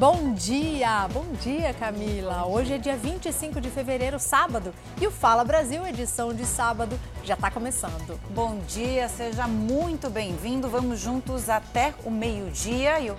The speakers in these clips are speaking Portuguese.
Bom dia, bom dia Camila. Hoje é dia 25 de fevereiro, sábado, e o Fala Brasil, edição de sábado, já está começando. Bom dia, seja muito bem-vindo. Vamos juntos até o meio-dia. E...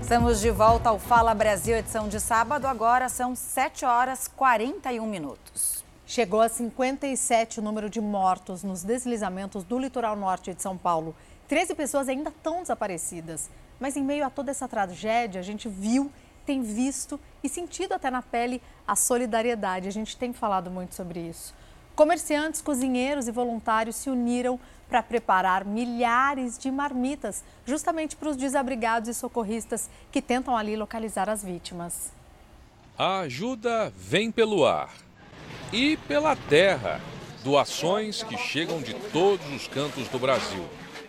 Estamos de volta ao Fala Brasil, edição de sábado. Agora são 7 horas 41 minutos. Chegou a 57 o número de mortos nos deslizamentos do litoral norte de São Paulo. 13 pessoas ainda estão desaparecidas. Mas em meio a toda essa tragédia, a gente viu, tem visto e sentido até na pele a solidariedade. A gente tem falado muito sobre isso. Comerciantes, cozinheiros e voluntários se uniram para preparar milhares de marmitas, justamente para os desabrigados e socorristas que tentam ali localizar as vítimas. A ajuda vem pelo ar e pela terra. Doações que chegam de todos os cantos do Brasil.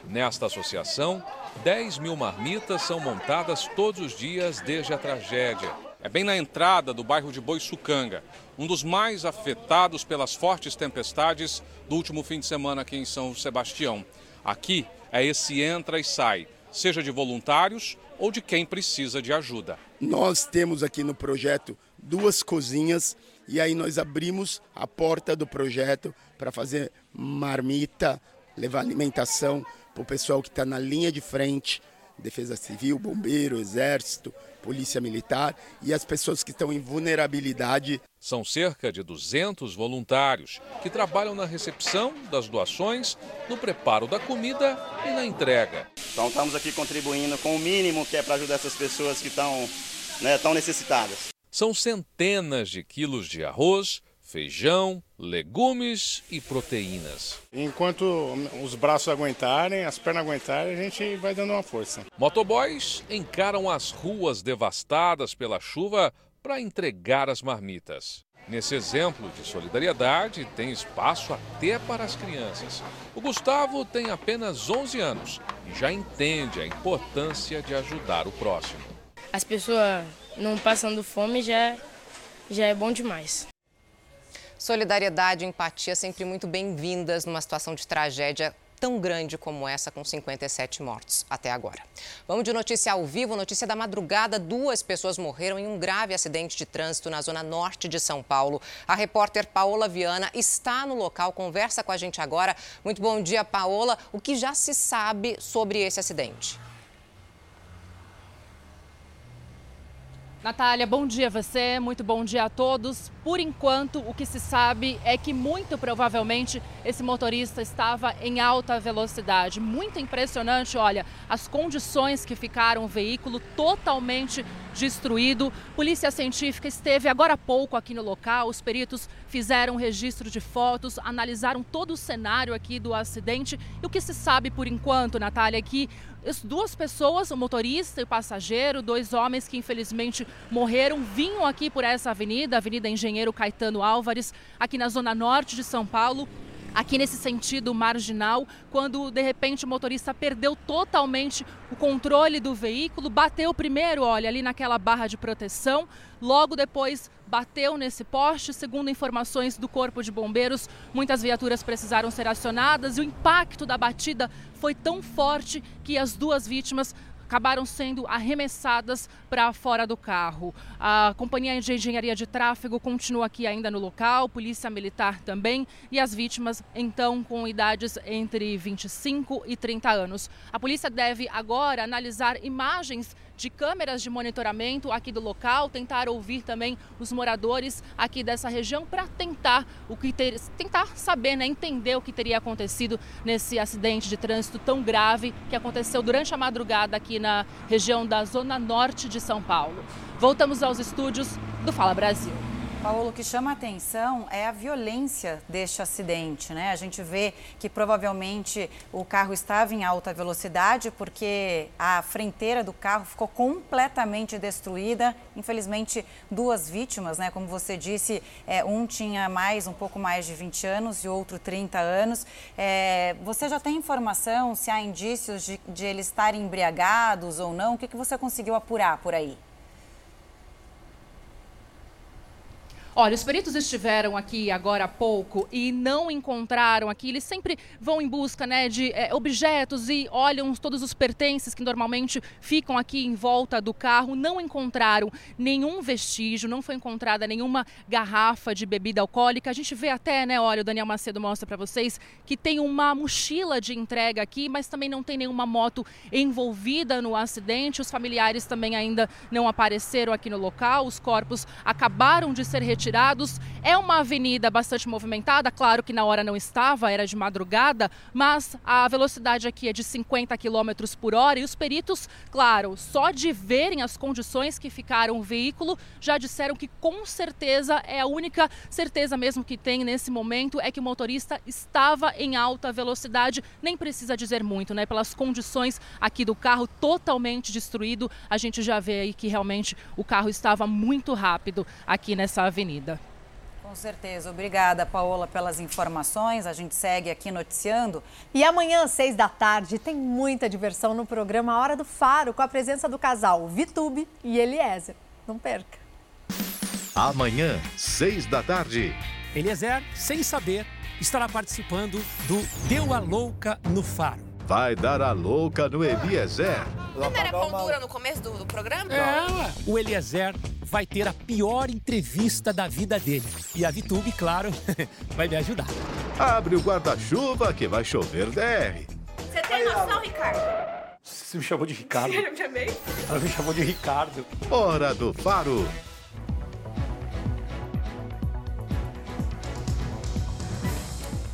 Nesta associação, 10 mil marmitas são montadas todos os dias desde a tragédia. É bem na entrada do bairro de Boiçucanga, um dos mais afetados pelas fortes tempestades do último fim de semana aqui em São Sebastião. Aqui é esse entra e sai, seja de voluntários ou de quem precisa de ajuda. Nós temos aqui no projeto duas cozinhas e aí nós abrimos a porta do projeto para fazer marmita, levar alimentação para o pessoal que está na linha de frente, defesa civil, bombeiro, exército, polícia militar e as pessoas que estão em vulnerabilidade. São cerca de 200 voluntários que trabalham na recepção das doações, no preparo da comida e na entrega. Então estamos aqui contribuindo com o mínimo que é para ajudar essas pessoas que estão né, tão necessitadas. São centenas de quilos de arroz, feijão, legumes e proteínas. Enquanto os braços aguentarem, as pernas aguentarem, a gente vai dando uma força. Motoboys encaram as ruas devastadas pela chuva para entregar as marmitas. Nesse exemplo de solidariedade, tem espaço até para as crianças. O Gustavo tem apenas 11 anos e já entende a importância de ajudar o próximo. As pessoas não passando fome já, já é bom demais. Solidariedade e empatia sempre muito bem-vindas numa situação de tragédia tão grande como essa, com 57 mortos até agora. Vamos de notícia ao vivo. Notícia da madrugada: duas pessoas morreram em um grave acidente de trânsito na zona norte de São Paulo. A repórter Paola Viana está no local, conversa com a gente agora. Muito bom dia, Paola. O que já se sabe sobre esse acidente? Natália, bom dia a você, muito bom dia a todos. Por enquanto, o que se sabe é que muito provavelmente esse motorista estava em alta velocidade. Muito impressionante, olha, as condições que ficaram o veículo totalmente destruído. Polícia Científica esteve agora há pouco aqui no local, os peritos fizeram registro de fotos, analisaram todo o cenário aqui do acidente. E o que se sabe por enquanto, Natália, é que as duas pessoas, o motorista e o passageiro, dois homens que infelizmente morreram, vinham aqui por essa avenida, Avenida Engenheiro Caetano Álvares, aqui na zona norte de São Paulo aqui nesse sentido marginal, quando de repente o motorista perdeu totalmente o controle do veículo, bateu primeiro, olha, ali naquela barra de proteção, logo depois bateu nesse poste. Segundo informações do Corpo de Bombeiros, muitas viaturas precisaram ser acionadas e o impacto da batida foi tão forte que as duas vítimas acabaram sendo arremessadas para fora do carro. A Companhia de Engenharia de Tráfego continua aqui ainda no local, Polícia Militar também, e as vítimas, então, com idades entre 25 e 30 anos. A polícia deve agora analisar imagens de câmeras de monitoramento aqui do local, tentar ouvir também os moradores aqui dessa região para tentar o que ter, tentar saber, né, entender o que teria acontecido nesse acidente de trânsito tão grave que aconteceu durante a madrugada aqui na região da zona norte de São Paulo. Voltamos aos estúdios do Fala Brasil. Paulo, o que chama a atenção é a violência deste acidente, né? A gente vê que provavelmente o carro estava em alta velocidade porque a frenteira do carro ficou completamente destruída. Infelizmente, duas vítimas, né? Como você disse, é, um tinha mais, um pouco mais de 20 anos e outro 30 anos. É, você já tem informação se há indícios de, de eles estarem embriagados ou não? O que, que você conseguiu apurar por aí? Olha, os peritos estiveram aqui agora há pouco e não encontraram aqui. Eles sempre vão em busca né, de é, objetos e olham todos os pertences que normalmente ficam aqui em volta do carro. Não encontraram nenhum vestígio, não foi encontrada nenhuma garrafa de bebida alcoólica. A gente vê até, né? Olha, o Daniel Macedo mostra para vocês que tem uma mochila de entrega aqui, mas também não tem nenhuma moto envolvida no acidente. Os familiares também ainda não apareceram aqui no local. Os corpos acabaram de ser retirados retirados. É uma avenida bastante movimentada, claro que na hora não estava, era de madrugada, mas a velocidade aqui é de 50 km por hora e os peritos, claro, só de verem as condições que ficaram o veículo, já disseram que com certeza é a única certeza mesmo que tem nesse momento é que o motorista estava em alta velocidade, nem precisa dizer muito, né? Pelas condições aqui do carro totalmente destruído, a gente já vê aí que realmente o carro estava muito rápido aqui nessa avenida. Com certeza. Obrigada, Paola, pelas informações. A gente segue aqui noticiando. E amanhã, às seis da tarde, tem muita diversão no programa Hora do Faro, com a presença do casal Vitube e Eliezer. Não perca. Amanhã, seis da tarde. Eliezer, sem saber, estará participando do Deu a Louca no Faro. Vai dar a louca no Eliezer. Não era pão dura no começo do, do programa? É, o Eliezer vai ter a pior entrevista da vida dele. E a Vitube, claro, vai me ajudar. Abre o guarda-chuva que vai chover DR. Você tem noção, Ricardo? Você me chamou de Ricardo. Me chamei? Ela me chamou de Ricardo. Hora do Faro.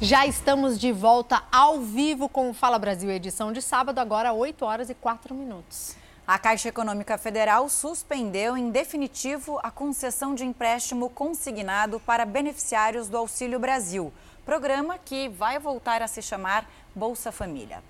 Já estamos de volta ao vivo com o Fala Brasil, edição de sábado, agora 8 horas e 4 minutos. A Caixa Econômica Federal suspendeu em definitivo a concessão de empréstimo consignado para beneficiários do Auxílio Brasil, programa que vai voltar a se chamar Bolsa Família.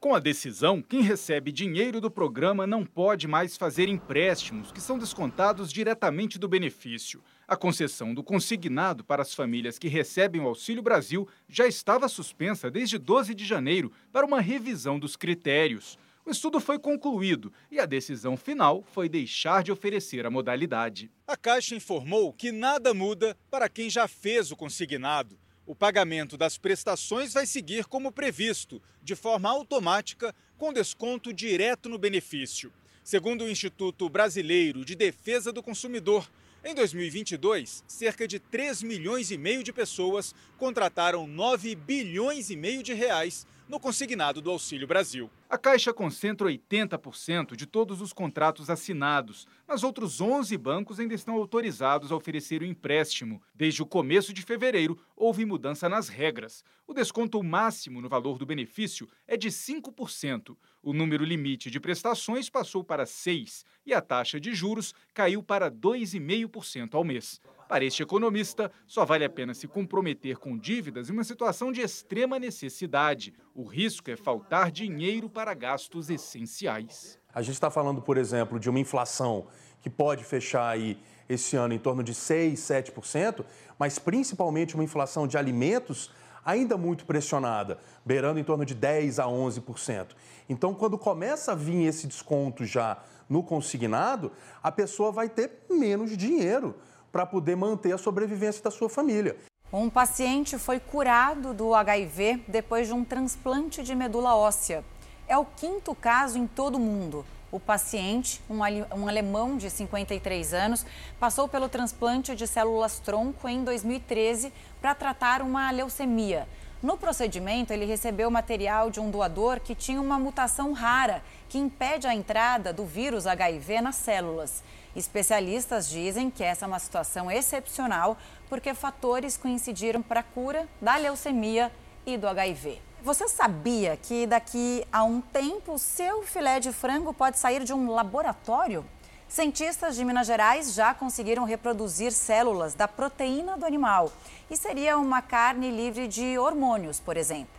Com a decisão, quem recebe dinheiro do programa não pode mais fazer empréstimos, que são descontados diretamente do benefício. A concessão do consignado para as famílias que recebem o Auxílio Brasil já estava suspensa desde 12 de janeiro para uma revisão dos critérios. O estudo foi concluído e a decisão final foi deixar de oferecer a modalidade. A Caixa informou que nada muda para quem já fez o consignado. O pagamento das prestações vai seguir como previsto, de forma automática, com desconto direto no benefício. Segundo o Instituto Brasileiro de Defesa do Consumidor, em 2022, cerca de 3 milhões e meio de pessoas contrataram 9 bilhões e meio de reais no consignado do Auxílio Brasil. A Caixa concentra 80% de todos os contratos assinados, mas outros 11 bancos ainda estão autorizados a oferecer o empréstimo. Desde o começo de fevereiro, houve mudança nas regras. O desconto máximo no valor do benefício é de 5%. O número limite de prestações passou para 6% e a taxa de juros caiu para 2,5% ao mês. Para este economista, só vale a pena se comprometer com dívidas em uma situação de extrema necessidade. O risco é faltar dinheiro para gastos essenciais. A gente está falando, por exemplo, de uma inflação que pode fechar aí esse ano em torno de 6, 7%, mas principalmente uma inflação de alimentos ainda muito pressionada, beirando em torno de 10 a 11%. Então, quando começa a vir esse desconto já no consignado, a pessoa vai ter menos dinheiro para poder manter a sobrevivência da sua família. Um paciente foi curado do HIV depois de um transplante de medula óssea. É o quinto caso em todo o mundo. O paciente, um, alemão de 53 anos, passou pelo transplante de células-tronco em 2013 para tratar uma leucemia. No procedimento, ele recebeu material de um doador que tinha uma mutação rara que impede a entrada do vírus HIV nas células. Especialistas dizem que essa é uma situação excepcional porque fatores coincidiram para a cura da leucemia e do HIV. Você sabia que daqui a um tempo seu filé de frango pode sair de um laboratório? Cientistas de Minas Gerais já conseguiram reproduzir células da proteína do animal e seria uma carne livre de hormônios, por exemplo.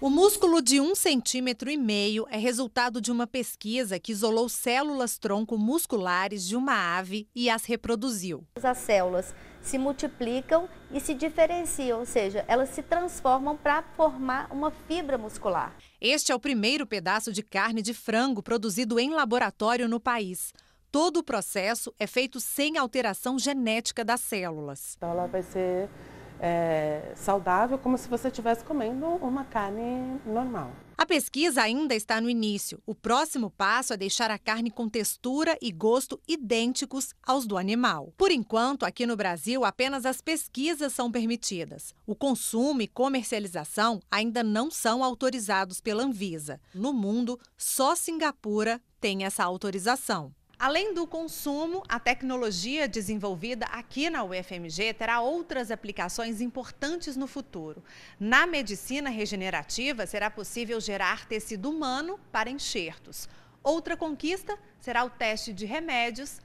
O músculo de um centímetro e meio é resultado de uma pesquisa que isolou células tronco musculares de uma ave e as reproduziu. As células se multiplicam e se diferenciam, ou seja, elas se transformam para formar uma fibra muscular. Este é o primeiro pedaço de carne de frango produzido em laboratório no país. todo o processo é feito sem alteração genética das células. Então ela vai ser é, saudável como se você estivesse comendo uma carne normal. A pesquisa ainda está no início. O próximo passo é deixar a carne com textura e gosto idênticos aos do animal. Por enquanto, aqui no Brasil, apenas as pesquisas são permitidas. O consumo e comercialização ainda não são autorizados pela Anvisa. No mundo, só Singapura tem essa autorização. Além do consumo, a tecnologia desenvolvida aqui na UFMG terá outras aplicações importantes no futuro. Na medicina regenerativa, será possível gerar tecido humano para enxertos. Outra conquista será o teste de remédios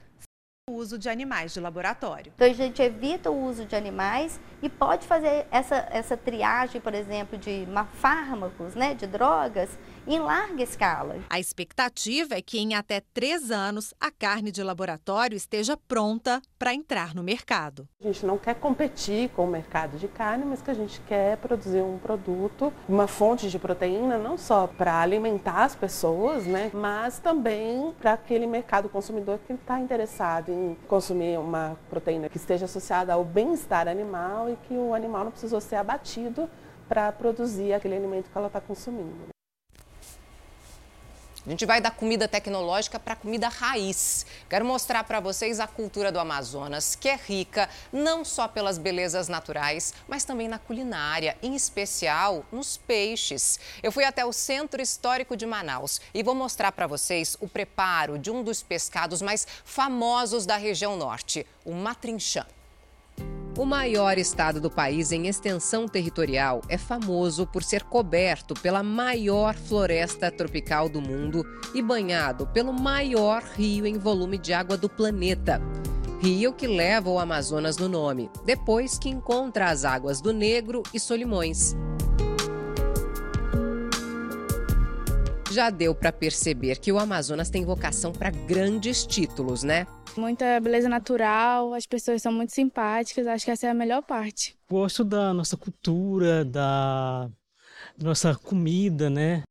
o uso de animais de laboratório. Então a gente evita o uso de animais e pode fazer essa, essa triagem, por exemplo, de fármacos, né, de drogas, em larga escala. A expectativa é que em até três anos a carne de laboratório esteja pronta para entrar no mercado. A gente não quer competir com o mercado de carne, mas que a gente quer produzir um produto, uma fonte de proteína, não só para alimentar as pessoas, né, mas também para aquele mercado consumidor que está interessado em consumir uma proteína que esteja associada ao bem-estar animal e que o animal não precisou ser abatido para produzir aquele alimento que ela está consumindo. A gente vai da comida tecnológica para comida raiz. Quero mostrar para vocês a cultura do Amazonas, que é rica não só pelas belezas naturais, mas também na culinária, em especial nos peixes. Eu fui até o Centro Histórico de Manaus e vou mostrar para vocês o preparo de um dos pescados mais famosos da região norte, o matrinchã. O maior estado do país em extensão territorial é famoso por ser coberto pela maior floresta tropical do mundo e banhado pelo maior rio em volume de água do planeta. Rio que leva o Amazonas no nome, depois que encontra as águas do Negro e Solimões. Já deu para perceber que o Amazonas tem vocação para grandes títulos, né? Muita beleza natural, as pessoas são muito simpáticas, acho que essa é a melhor parte. Gosto da nossa cultura, da, da nossa comida, né?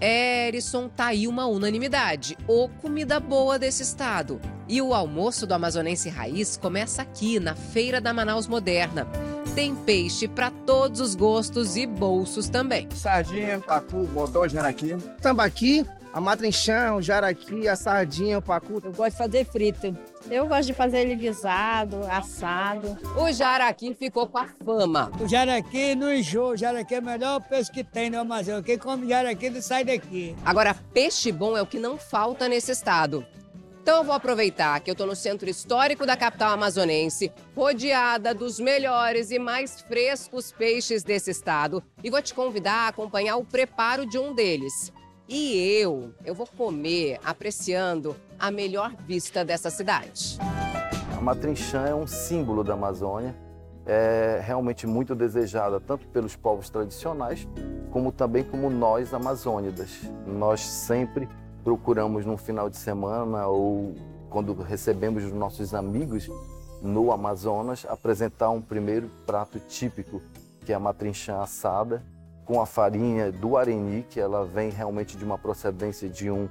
Erison tá aí uma unanimidade. O comida boa desse estado. E o almoço do amazonense raiz começa aqui, na Feira da Manaus Moderna. Tem peixe para todos os gostos e bolsos também. Sardinha, pacu, bodó, jaraqui. Tambaqui, a matrinchã, o jaraqui, a sardinha, o pacu. Eu gosto de fazer frito. Eu gosto de fazer ele guisado, assado. O jaraqui ficou com a fama. O jaraqui não enjoa, o jaraqui é o melhor peixe que tem no Amazonas. Quem come jaraqui não sai daqui. Agora, peixe bom é o que não falta nesse estado. Então eu vou aproveitar que eu estou no centro histórico da capital amazonense, rodeada dos melhores e mais frescos peixes desse estado, e vou te convidar a acompanhar o preparo de um deles. E eu, eu vou comer apreciando a melhor vista dessa cidade. A matrinchã é um símbolo da Amazônia, é realmente muito desejada tanto pelos povos tradicionais, como também como nós amazônidas. Nós sempre procuramos num final de semana ou quando recebemos os nossos amigos no Amazonas apresentar um primeiro prato típico, que é a matrinchã assada, com a farinha do Areni, que ela vem realmente de uma procedência de um,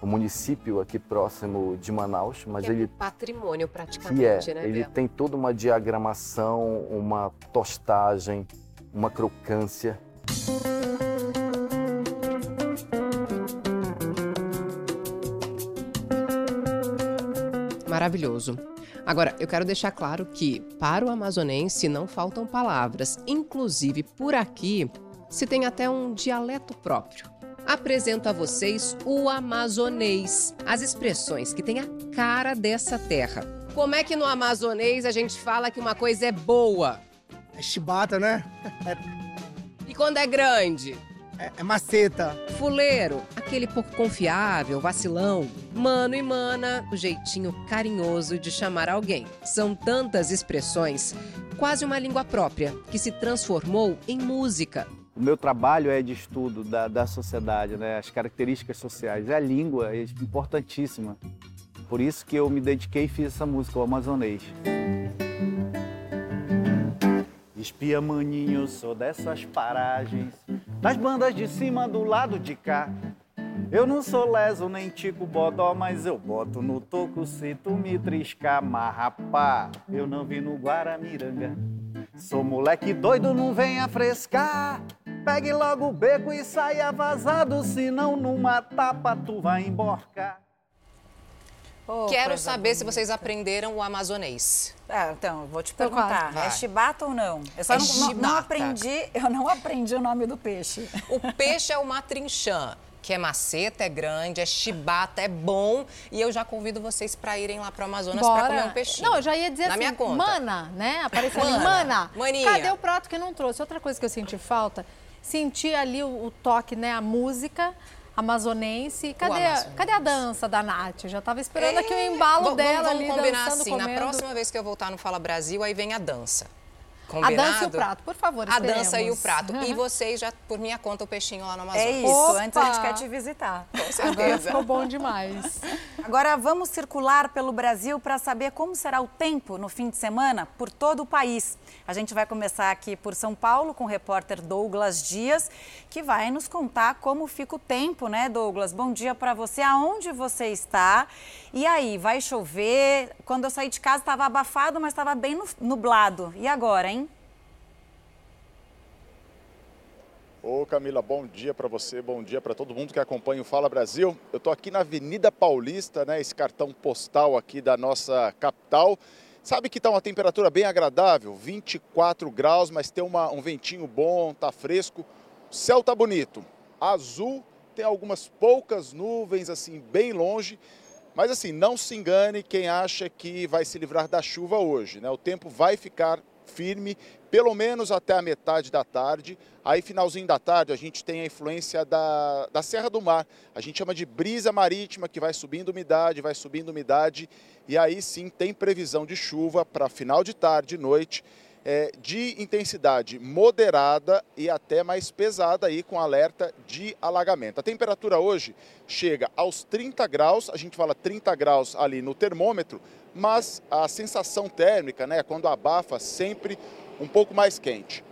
município aqui próximo de Manaus, mas que é ele patrimônio praticamente, que é, né? ele Bela? tem toda uma diagramação, uma tostagem, uma crocância. Maravilhoso. Agora, eu quero deixar claro que, para o amazonense, não faltam palavras. Inclusive, por aqui, se tem até um dialeto próprio. Apresento a vocês o amazonês, as expressões que têm a cara dessa terra. Como é que no amazonês a gente fala que uma coisa é boa? É chibata, né? E quando é grande? É, é maceta. Fuleiro, aquele pouco confiável, vacilão. Mano e mana, o jeitinho carinhoso de chamar alguém. São tantas expressões, quase uma língua própria, que se transformou em música. O meu trabalho é de estudo da, da sociedade, né? as características sociais. A língua é importantíssima. Por isso que eu me dediquei e fiz essa música, o amazonês. Espia maninho, sou dessas paragens, das bandas de cima do lado de cá. Eu não sou leso nem tico bodó, mas eu boto no toco se tu me triscar. Mas rapá, eu não vi no Guaramiranga. Sou moleque doido, não venha frescar. Pegue logo o beco e saia vazado, senão numa tapa tu vai emborcar. Oh, Quero saber se vocês aprenderam o amazonês. Ah, então, vou te perguntar. É chibata ou não? Eu só É não, não- aprendi, eu não aprendi o nome do peixe. O peixe é o matrinchã, que é maceta, é grande, é chibata, é bom. E eu já convido vocês para irem lá para o Amazonas para comer um peixinho. Não, eu já ia dizer Na assim, minha conta. mana, né? Apareceu ali, Mana, mana, maninha. cadê o prato que não trouxe? Outra coisa que eu senti falta, senti ali o, o toque, né? A música amazonense. Cadê, a- amazonense. cadê a dança da Nath? Já tava esperando aqui o embalo V- dela vamos, ali, vamos combinar dançando, assim, comendo. na próxima vez que eu voltar no Fala Brasil, aí vem a dança. A Combinado? dança e o prato, por favor, A dança e o prato. E vocês já, por minha conta, o peixinho lá no Amazonas. É isso, antes a gente quer te visitar. Com Agora certeza. ficou bom demais. Agora vamos circular pelo Brasil para saber como será o tempo no fim de semana por todo o país. A gente vai começar aqui por São Paulo com o repórter Douglas Dias, que vai nos contar como fica o tempo, né, Douglas? Bom dia para você. Aonde você está? E aí, vai chover? Quando eu saí de casa estava abafado, mas estava bem nu- nublado. E agora, hein? Ô Camila, bom dia para você, bom dia para todo mundo que acompanha o Fala Brasil. Eu estou aqui na Avenida Paulista, né, esse cartão postal aqui da nossa capital. Sabe que está uma temperatura bem agradável, 24 graus, mas tem uma- um ventinho bom, tá fresco. O céu tá bonito, azul, tem algumas poucas nuvens assim bem longe, mas assim, não se engane quem acha que vai se livrar da chuva hoje, né? O tempo vai ficar firme, pelo menos até a metade da tarde. Aí, finalzinho da tarde, a gente tem a influência da, da Serra do Mar. A gente chama de brisa marítima, que vai subindo umidade, vai subindo umidade. E aí sim tem previsão de chuva para final de tarde e noite, é, de intensidade moderada e até mais pesada aí com alerta de alagamento. A temperatura hoje chega aos 30 graus, a gente fala 30 graus ali no termômetro, mas a sensação térmica, né, quando abafa, sempre um pouco mais quente.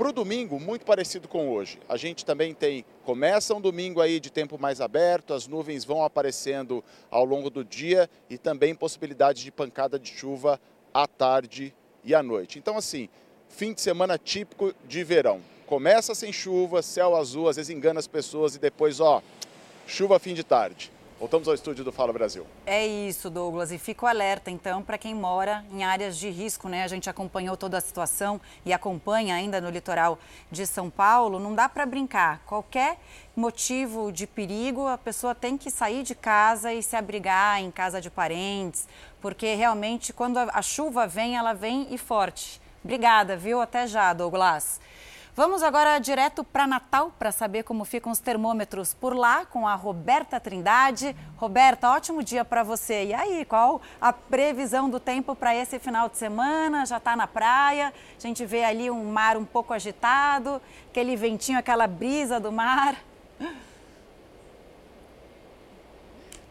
Para o domingo, muito parecido com hoje. A gente também tem, começa um domingo aí de tempo mais aberto, as nuvens vão aparecendo ao longo do dia e também possibilidade de pancada de chuva à tarde e à noite. Então, assim, fim de semana típico de verão. Começa sem chuva, céu azul, às vezes engana as pessoas e depois, ó, chuva fim de tarde. Voltamos ao estúdio do Fala Brasil. É isso, Douglas. E fica o alerta, então, para quem mora em áreas de risco, né? A gente acompanhou toda a situação e acompanha ainda no litoral de São Paulo. Não dá para brincar. Qualquer motivo de perigo, a pessoa tem que sair de casa e se abrigar em casa de parentes, porque realmente, quando a chuva vem, ela vem e forte. Obrigada, viu? Até já, Douglas. Vamos agora direto para Natal para saber como ficam os termômetros por lá com a Roberta Trindade. Roberta, ótimo dia para você. E aí, qual a previsão do tempo para esse final de semana? Já está na praia? A gente vê ali um mar um pouco agitado, aquele ventinho, aquela brisa do mar.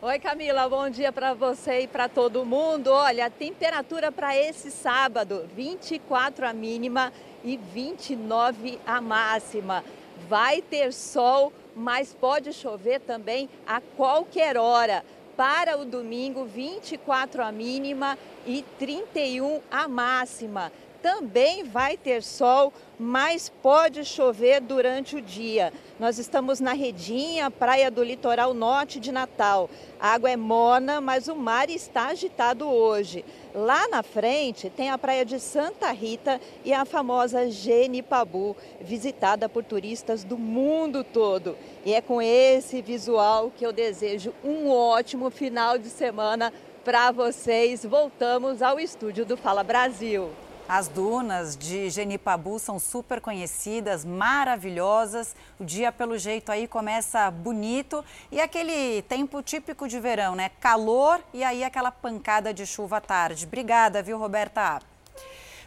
Oi, Camila, bom dia para você e para todo mundo. Olha, a temperatura para esse sábado, 24 a mínima e 29 a máxima. Vai ter sol, mas pode chover também a qualquer hora. Para o domingo, 24 a mínima e 31 a máxima. Também vai ter sol, mas pode chover durante o dia. Nós estamos na Redinha, praia do litoral norte de Natal. A água é morna, mas o mar está agitado hoje. Lá na frente tem a praia de Santa Rita e a famosa Genipabu, visitada por turistas do mundo todo. E é com esse visual que eu desejo um ótimo final de semana para vocês. Voltamos ao estúdio do Fala Brasil. As dunas de Genipabu são super conhecidas, maravilhosas. O dia, pelo jeito, aí começa bonito. E aquele tempo típico de verão, né? Calor e aí aquela pancada de chuva à tarde. Obrigada, viu, Roberta?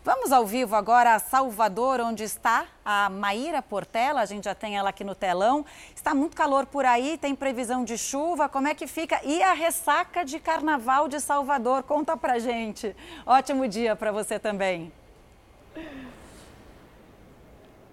Vamos ao vivo agora a Salvador, onde está a Maíra Portela. A gente já tem ela aqui no telão. Está muito calor por aí, tem previsão de chuva. Como é que fica? E a ressaca de carnaval de Salvador? Conta pra gente. Ótimo dia para você também.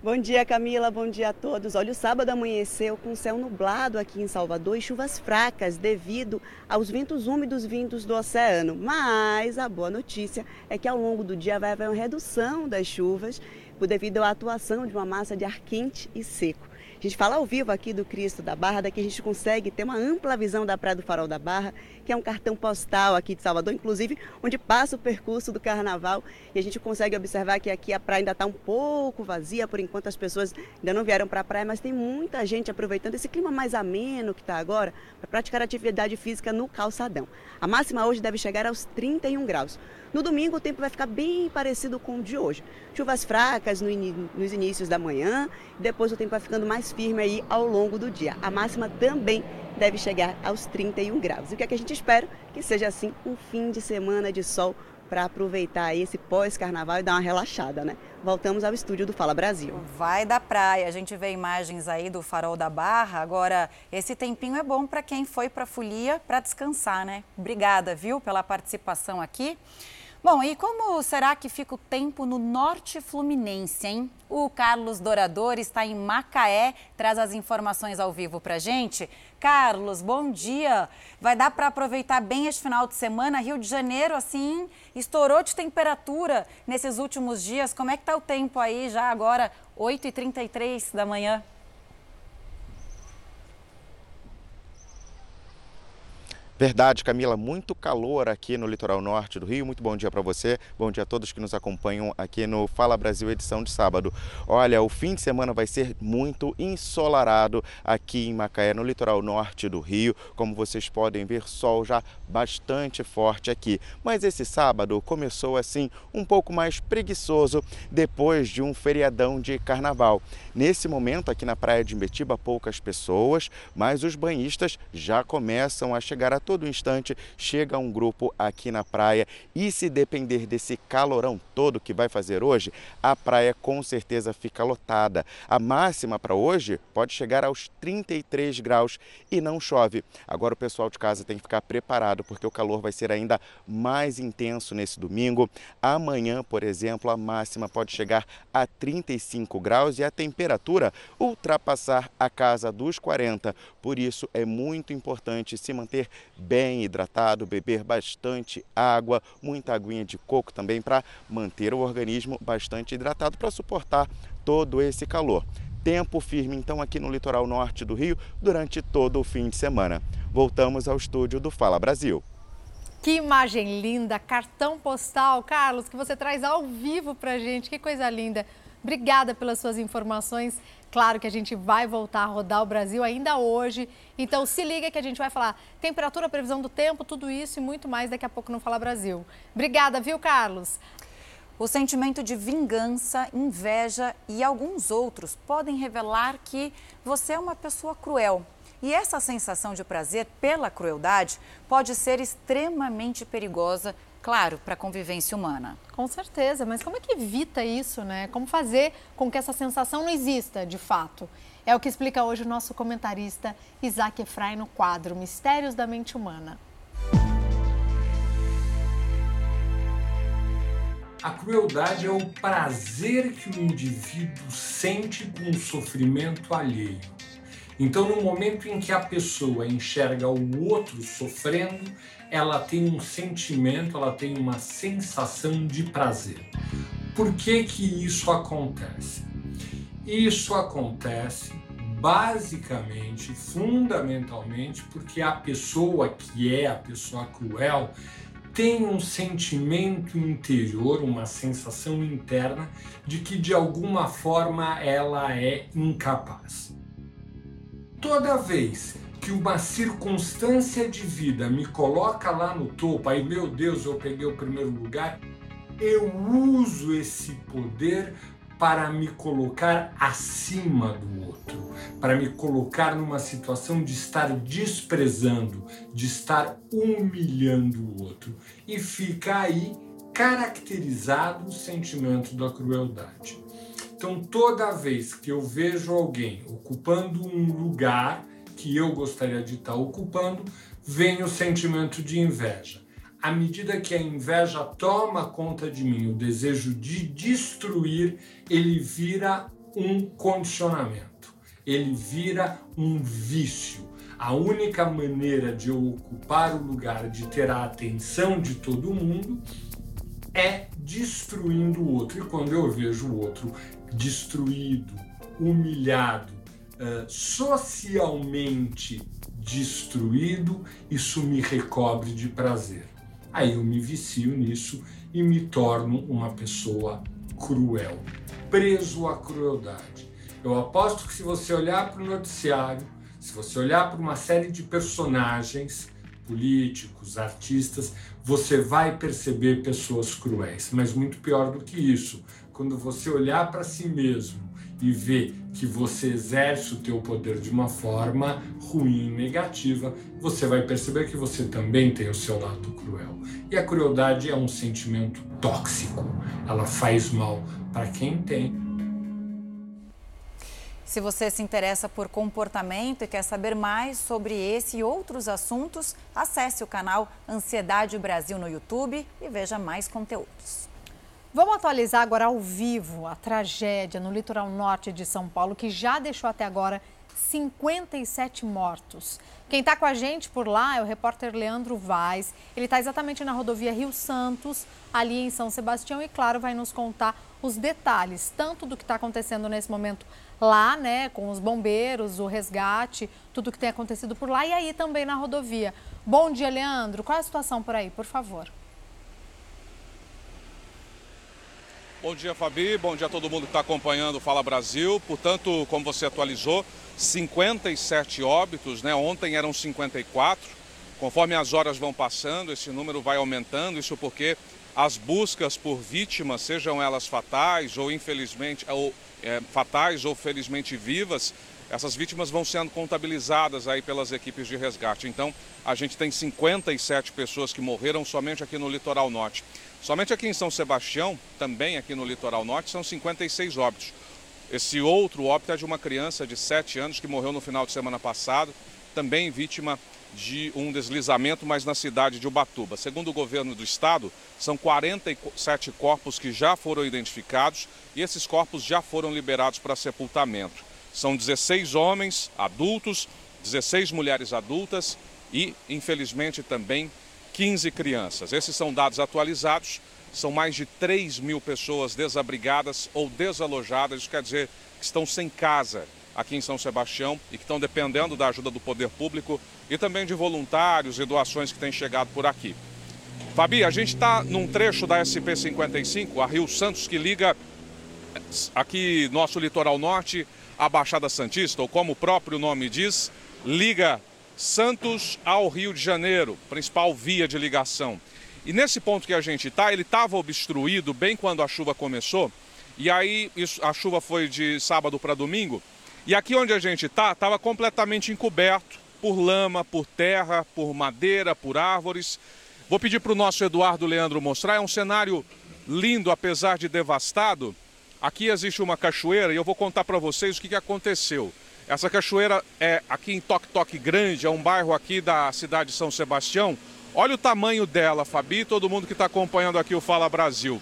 Bom dia, Camila. Bom dia a todos. Olha, o sábado amanheceu com céu nublado aqui em Salvador e chuvas fracas devido aos ventos úmidos vindos do oceano. Mas a boa notícia é que ao longo do dia vai haver uma redução das chuvas devido à atuação de uma massa de ar quente e seco. A gente fala ao vivo aqui do Cristo da Barra, daqui a gente consegue ter uma ampla visão da Praia do Farol da Barra, que é um cartão postal aqui de Salvador, inclusive onde passa o percurso do carnaval. E a gente consegue observar que aqui a praia ainda está um pouco vazia, por enquanto as pessoas ainda não vieram para a praia, mas tem muita gente aproveitando esse clima mais ameno que está agora para praticar atividade física no calçadão. A máxima hoje deve chegar aos 31 graus. No domingo o tempo vai ficar bem parecido com o de hoje. Chuvas fracas no in... nos inícios da manhã, depois o tempo vai ficando mais firme aí ao longo do dia. A máxima também deve chegar aos 31 graus. E o que, é que a gente espera? Que seja assim um fim de semana de sol para aproveitar esse pós-carnaval e dar uma relaxada, né? Voltamos ao estúdio do Fala Brasil. Vai da praia, a gente vê imagens aí do farol da Barra. Agora, esse tempinho é bom para quem foi para a folia para descansar, né? Obrigada, viu, pela participação aqui. Bom, e como será que fica o tempo no norte fluminense, hein? O Carlos Dourador está em Macaé, traz as informações ao vivo pra gente. Carlos, bom dia. Vai dar para aproveitar bem este final de semana? Rio de Janeiro, assim, estourou de temperatura nesses últimos dias. Como é que tá o tempo aí já agora, 8h33 da manhã? Verdade, Camila, muito calor aqui no litoral norte do Rio. Muito bom dia para você, bom dia a todos que nos acompanham aqui no Fala Brasil, edição de sábado. Olha, o fim de semana vai ser muito ensolarado aqui em Macaé, no litoral norte do Rio. Como vocês podem ver, sol já bastante forte aqui. Mas esse sábado começou assim um pouco mais preguiçoso depois de um feriadão de carnaval. Nesse momento, aqui na praia de Imbetiba, poucas pessoas, mas os banhistas já começam a chegar a todo instante chega um grupo aqui na praia e se depender desse calorão todo que vai fazer hoje, a praia com certeza fica lotada. A máxima para hoje pode chegar aos 33 graus e não chove. Agora o pessoal de casa tem que ficar preparado porque o calor vai ser ainda mais intenso nesse domingo. Amanhã, por exemplo, a máxima pode chegar a 35 graus e a temperatura ultrapassar a casa dos 40. Por isso é muito importante se manter bem hidratado, beber bastante água, muita aguinha de coco também para manter o organismo bastante hidratado para suportar todo esse calor. Tempo firme então aqui no litoral norte do Rio durante todo o fim de semana. Voltamos ao estúdio do Fala Brasil. Que imagem linda, cartão postal, Carlos, que você traz ao vivo para gente. Que coisa linda. Obrigada pelas suas informações. Claro que a gente vai voltar a rodar o Brasil ainda hoje. Então se liga que a gente vai falar temperatura, previsão do tempo, tudo isso e muito mais daqui a pouco no Fala Brasil. Obrigada, viu, Carlos? O sentimento de vingança, inveja e alguns outros podem revelar que você é uma pessoa cruel. E essa sensação de prazer pela crueldade pode ser extremamente perigosa claro, para a convivência humana. Com certeza, mas como é que evita isso, né? Como fazer com que essa sensação não exista, de fato? É o que explica hoje o nosso comentarista Isaac Efraim no quadro Mistérios da Mente Humana. A crueldade é o prazer que o indivíduo sente com o sofrimento alheio. Então, no momento em que a pessoa enxerga o outro sofrendo, ela tem um sentimento, ela tem uma sensação de prazer. Por que que isso acontece? Isso acontece basicamente, fundamentalmente, porque a pessoa que é a pessoa cruel tem um sentimento interior, uma sensação interna de que de alguma forma ela é incapaz. Toda vez que uma circunstância de vida me coloca lá no topo, aí meu Deus, eu peguei o primeiro lugar, eu uso esse poder para me colocar acima do outro, para me colocar numa situação de estar desprezando, de estar humilhando o outro. E fica aí caracterizado o sentimento da crueldade. Então, toda vez que eu vejo alguém ocupando um lugar que eu gostaria de estar ocupando, vem o sentimento de inveja. À medida que a inveja toma conta de mim, o desejo de destruir, ele vira um condicionamento, ele vira um vício. A única maneira de eu ocupar o lugar, de ter a atenção de todo mundo, é destruindo o outro. E quando eu vejo o outro destruído, humilhado, uh, socialmente destruído, isso me recobre de prazer. Aí eu me vicio nisso e me torno uma pessoa cruel, preso à crueldade. Eu aposto que se você olhar para o noticiário, se você olhar para uma série de personagens, políticos, artistas, você vai perceber pessoas cruéis. Mas muito pior do que isso, quando você olhar para si mesmo e ver que você exerce o teu poder de uma forma ruim e negativa, você vai perceber que você também tem o seu lado cruel. E a crueldade é um sentimento tóxico. Ela faz mal para quem tem, se você se interessa por comportamento e quer saber mais sobre esse e outros assuntos, acesse o canal Ansiedade Brasil no YouTube e veja mais conteúdos. Vamos atualizar agora ao vivo a tragédia no litoral norte de São Paulo, que já deixou até agora 57 mortos. Quem está com a gente por lá é o repórter Leandro Vaz. Ele está exatamente na rodovia Rio Santos, ali em São Sebastião, e, claro, vai nos contar os detalhes, tanto do que está acontecendo nesse momento lá, né, com os bombeiros, o resgate, tudo que tem acontecido por lá e aí também na rodovia. Bom dia, Leandro. Qual é a situação por aí, por favor? Bom dia, Fabi. Bom dia a todo mundo que está acompanhando o Fala Brasil. Portanto, como você atualizou, 57 óbitos, né? Ontem eram 54. Conforme as horas vão passando, esse número vai aumentando. Isso porque as buscas por vítimas, sejam elas fatais ou infelizmente ou é, fatais ou felizmente vivas, essas vítimas vão sendo contabilizadas aí pelas equipes de resgate. Então, a gente tem 57 pessoas que morreram somente aqui no litoral norte. Somente aqui em São Sebastião, também aqui no litoral norte, são 56 óbitos. Esse outro óbito é de uma criança de 7 anos que morreu no final de semana passado, também vítima de um deslizamento, mas na cidade de Ubatuba. Segundo o governo do estado, são 47 corpos que já foram identificados e esses corpos já foram liberados para sepultamento. São 16 homens adultos, 16 mulheres adultas e, infelizmente, também 15 crianças. Esses são dados atualizados. São mais de 3 mil pessoas desabrigadas ou desalojadas, isso quer dizer que estão sem casa aqui em São Sebastião e que estão dependendo da ajuda do poder público e também de voluntários e doações que têm chegado por aqui. Fabi, a gente está num trecho da SP-55, a Rio Santos, que liga aqui nosso litoral norte à Baixada Santista, ou como o próprio nome diz, liga Santos ao Rio de Janeiro, principal via de ligação. E nesse ponto que a gente está, ele estava obstruído bem quando a chuva começou, e aí isso, a chuva foi de sábado para domingo, e aqui onde a gente está, estava completamente encoberto por lama, por terra, por madeira, por árvores. Vou pedir para o nosso Eduardo Leandro mostrar. É um cenário lindo, apesar de devastado. Aqui existe uma cachoeira e eu vou contar para vocês o que, que aconteceu. Essa cachoeira é aqui em Toque Toque Grande, é um bairro aqui da cidade de São Sebastião. Olha o tamanho dela, Fabi, todo mundo que está acompanhando aqui o Fala Brasil.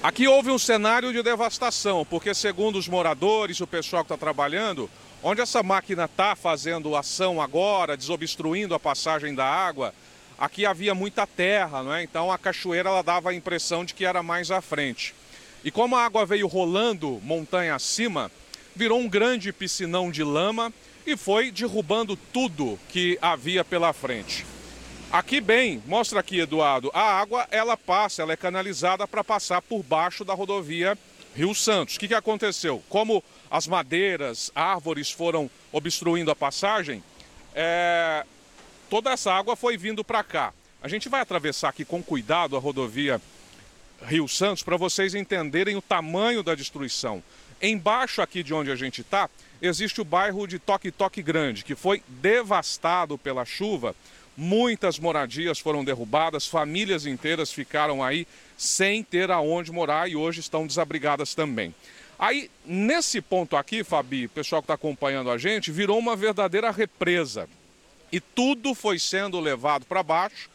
Aqui houve um cenário de devastação, porque segundo os moradores, o pessoal que está trabalhando, onde essa máquina está fazendo ação agora, desobstruindo a passagem da água, aqui havia muita terra, não é? Então a cachoeira ela dava a impressão de que era mais à frente. E como a água veio rolando montanha acima, virou um grande piscinão de lama e foi derrubando tudo que havia pela frente. Aqui bem, mostra aqui, Eduardo, a água ela passa, ela é canalizada para passar por baixo da rodovia Rio Santos. O que, que aconteceu? Como as madeiras, árvores foram obstruindo a passagem, é... toda essa água foi vindo para cá. A gente vai atravessar aqui com cuidado a rodovia Rio Santos para vocês entenderem o tamanho da destruição. Embaixo aqui de onde a gente está, existe o bairro de Toque Toque Grande, que foi devastado pela chuva Muitas moradias foram derrubadas, famílias inteiras ficaram aí sem ter aonde morar e hoje estão desabrigadas também. Aí, nesse ponto aqui, Fabi, pessoal que está acompanhando a gente, virou uma verdadeira represa. E tudo foi sendo levado para baixo.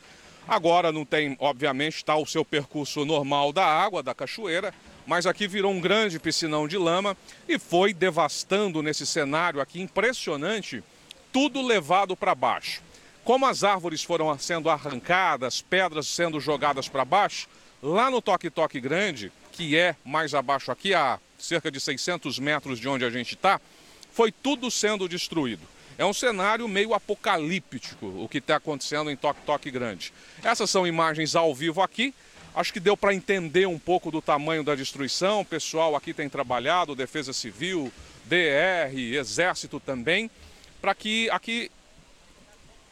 Agora não tem, obviamente, está o seu percurso normal da água, da cachoeira, mas aqui virou um grande piscinão de lama e foi devastando nesse cenário aqui impressionante, tudo levado para baixo. Como as árvores foram sendo arrancadas, pedras sendo jogadas para baixo, lá no Toque Toque Grande, que é mais abaixo aqui, a cerca de 600 metros de onde a gente está, foi tudo sendo destruído. É um cenário meio apocalíptico o que está acontecendo em Toque Toque Grande. Essas são imagens ao vivo aqui. Acho que deu para entender um pouco do tamanho da destruição. O pessoal aqui tem trabalhado, Defesa Civil, DR, Exército também, para que aqui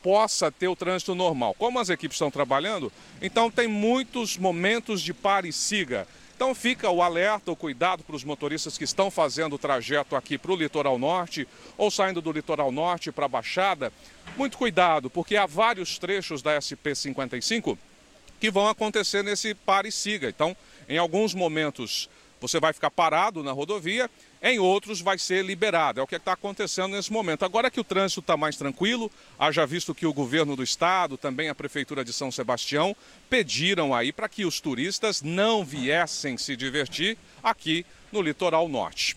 possa ter o trânsito normal. Como as equipes estão trabalhando, então tem muitos momentos de pare e siga. Então fica o alerta, o cuidado para os motoristas que estão fazendo o trajeto aqui para o litoral norte ou saindo do litoral norte para a Baixada. Muito cuidado, porque há vários trechos da SP55 que vão acontecer nesse pare e siga. Então, em alguns momentos você vai ficar parado na rodovia, em outros vai ser liberado. É o que está acontecendo nesse momento. Agora que o trânsito está mais tranquilo, haja visto que o governo do estado, também a prefeitura de São Sebastião, pediram aí para que os turistas não viessem se divertir aqui no litoral norte.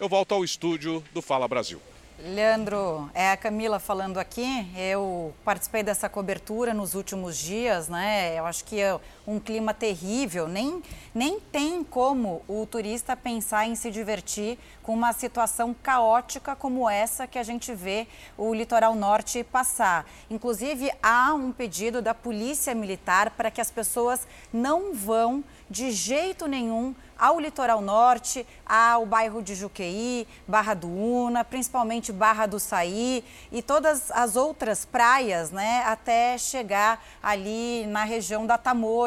Eu volto ao estúdio do Fala Brasil. Leandro, é a Camila falando aqui. Eu participei dessa cobertura nos últimos dias, né? Eu acho que um clima terrível. Nem, nem tem como o turista pensar em se divertir com uma situação caótica como essa que a gente vê o litoral norte passar. Inclusive, há um pedido da Polícia Militar para que as pessoas não vão de jeito nenhum ao litoral norte, ao bairro de Juqueí, Barra do Una, principalmente Barra do Saí e todas as outras praias, né, até chegar ali na região da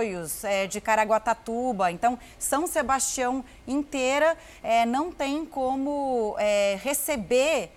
Tamoios, é, de Caraguatatuba. Então, São Sebastião inteira é, não tem como é, receber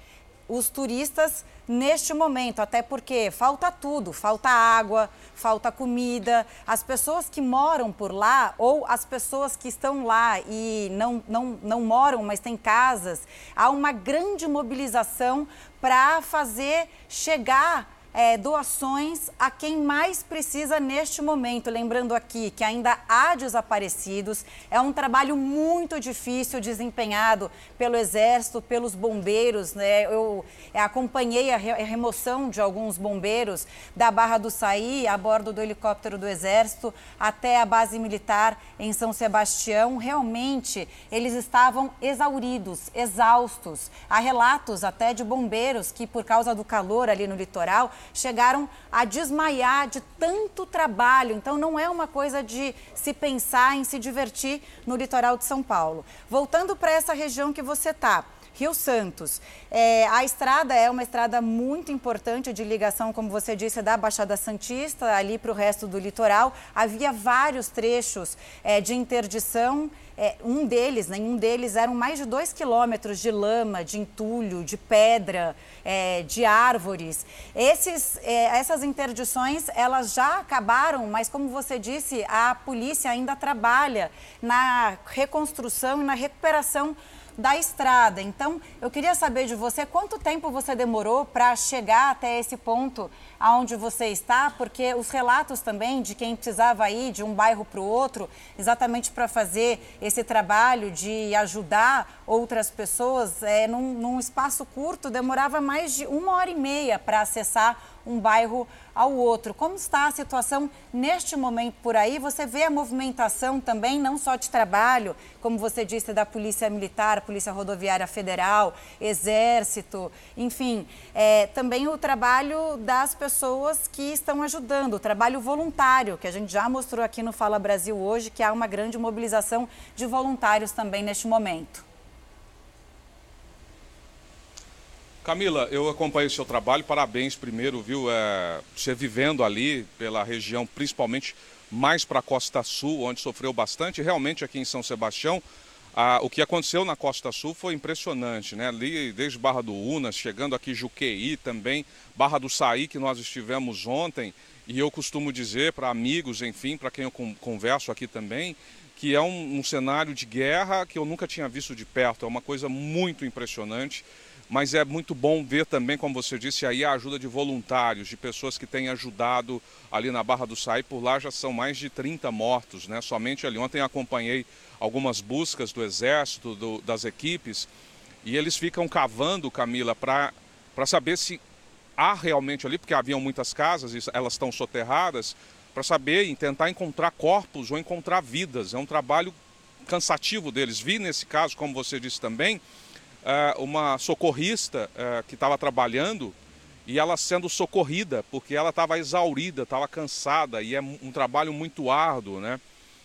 os turistas neste momento, até porque falta tudo, falta água, falta comida. As pessoas que moram por lá ou as pessoas que estão lá e não, não, não moram, mas têm casas, há uma grande mobilização para fazer chegar é, doações a quem mais precisa neste momento. Lembrando aqui que ainda há desaparecidos, é um trabalho muito difícil desempenhado pelo Exército, pelos bombeiros. Né? Eu é, acompanhei a remoção de alguns bombeiros da Barra do Saí a bordo do helicóptero do Exército até a base militar em São Sebastião. Realmente, eles estavam exauridos, exaustos. Há relatos até de bombeiros que, por causa do calor ali no litoral, chegaram a desmaiar de tanto trabalho. Então, não é uma coisa de se pensar em se divertir no litoral de São Paulo. Voltando para essa região que você está. Rio Santos. É, a estrada é uma estrada muito importante de ligação, como você disse, da Baixada Santista ali para o resto do litoral. Havia vários trechos é, de interdição. É, um deles, nenhum né, deles, eram mais de dois quilômetros de lama, de entulho, de pedra, é, de árvores. Esses, é, essas interdições, elas já acabaram, mas como você disse, a polícia ainda trabalha na reconstrução e na recuperação da estrada. Então, eu queria saber de você quanto tempo você demorou para chegar até esse ponto aonde você está, porque os relatos também de quem precisava ir de um bairro para o outro, exatamente para fazer esse trabalho de ajudar outras pessoas, é, num, num espaço curto, demorava mais de uma hora e meia para acessar um bairro ao outro. Como está a situação neste momento por aí? Você vê a movimentação também, não só de trabalho, como você disse, da Polícia Militar, Polícia Rodoviária Federal, Exército, enfim, é, também o trabalho das pessoas que estão ajudando, o trabalho voluntário, que a gente já mostrou aqui no Fala Brasil hoje, que há uma grande mobilização de voluntários também neste momento. Camila, eu acompanhei o seu trabalho, parabéns primeiro, viu? É, você vivendo ali pela região, principalmente mais para a Costa Sul, onde sofreu bastante. Realmente aqui em São Sebastião, a, o que aconteceu na Costa Sul foi impressionante, né? Ali desde Barra do Unas, chegando aqui Juqueí também, Barra do Saí, que nós estivemos ontem, e eu costumo dizer para amigos, enfim, para quem eu converso aqui também, que é um, um cenário de guerra que eu nunca tinha visto de perto, é uma coisa muito impressionante mas é muito bom ver também, como você disse aí, a ajuda de voluntários, de pessoas que têm ajudado ali na Barra do Saí. Por lá já são mais de 30 mortos, né? Somente ali ontem acompanhei algumas buscas do Exército, do, das equipes, e eles ficam cavando, Camila, para saber se há realmente ali, porque haviam muitas casas e elas estão soterradas, para saber e tentar encontrar corpos ou encontrar vidas. É um trabalho cansativo deles. Vi nesse caso, como você disse também, uma socorrista é, que estava trabalhando e ela sendo socorrida porque ela estava exaurida, estava cansada e é um trabalho muito árduo, né?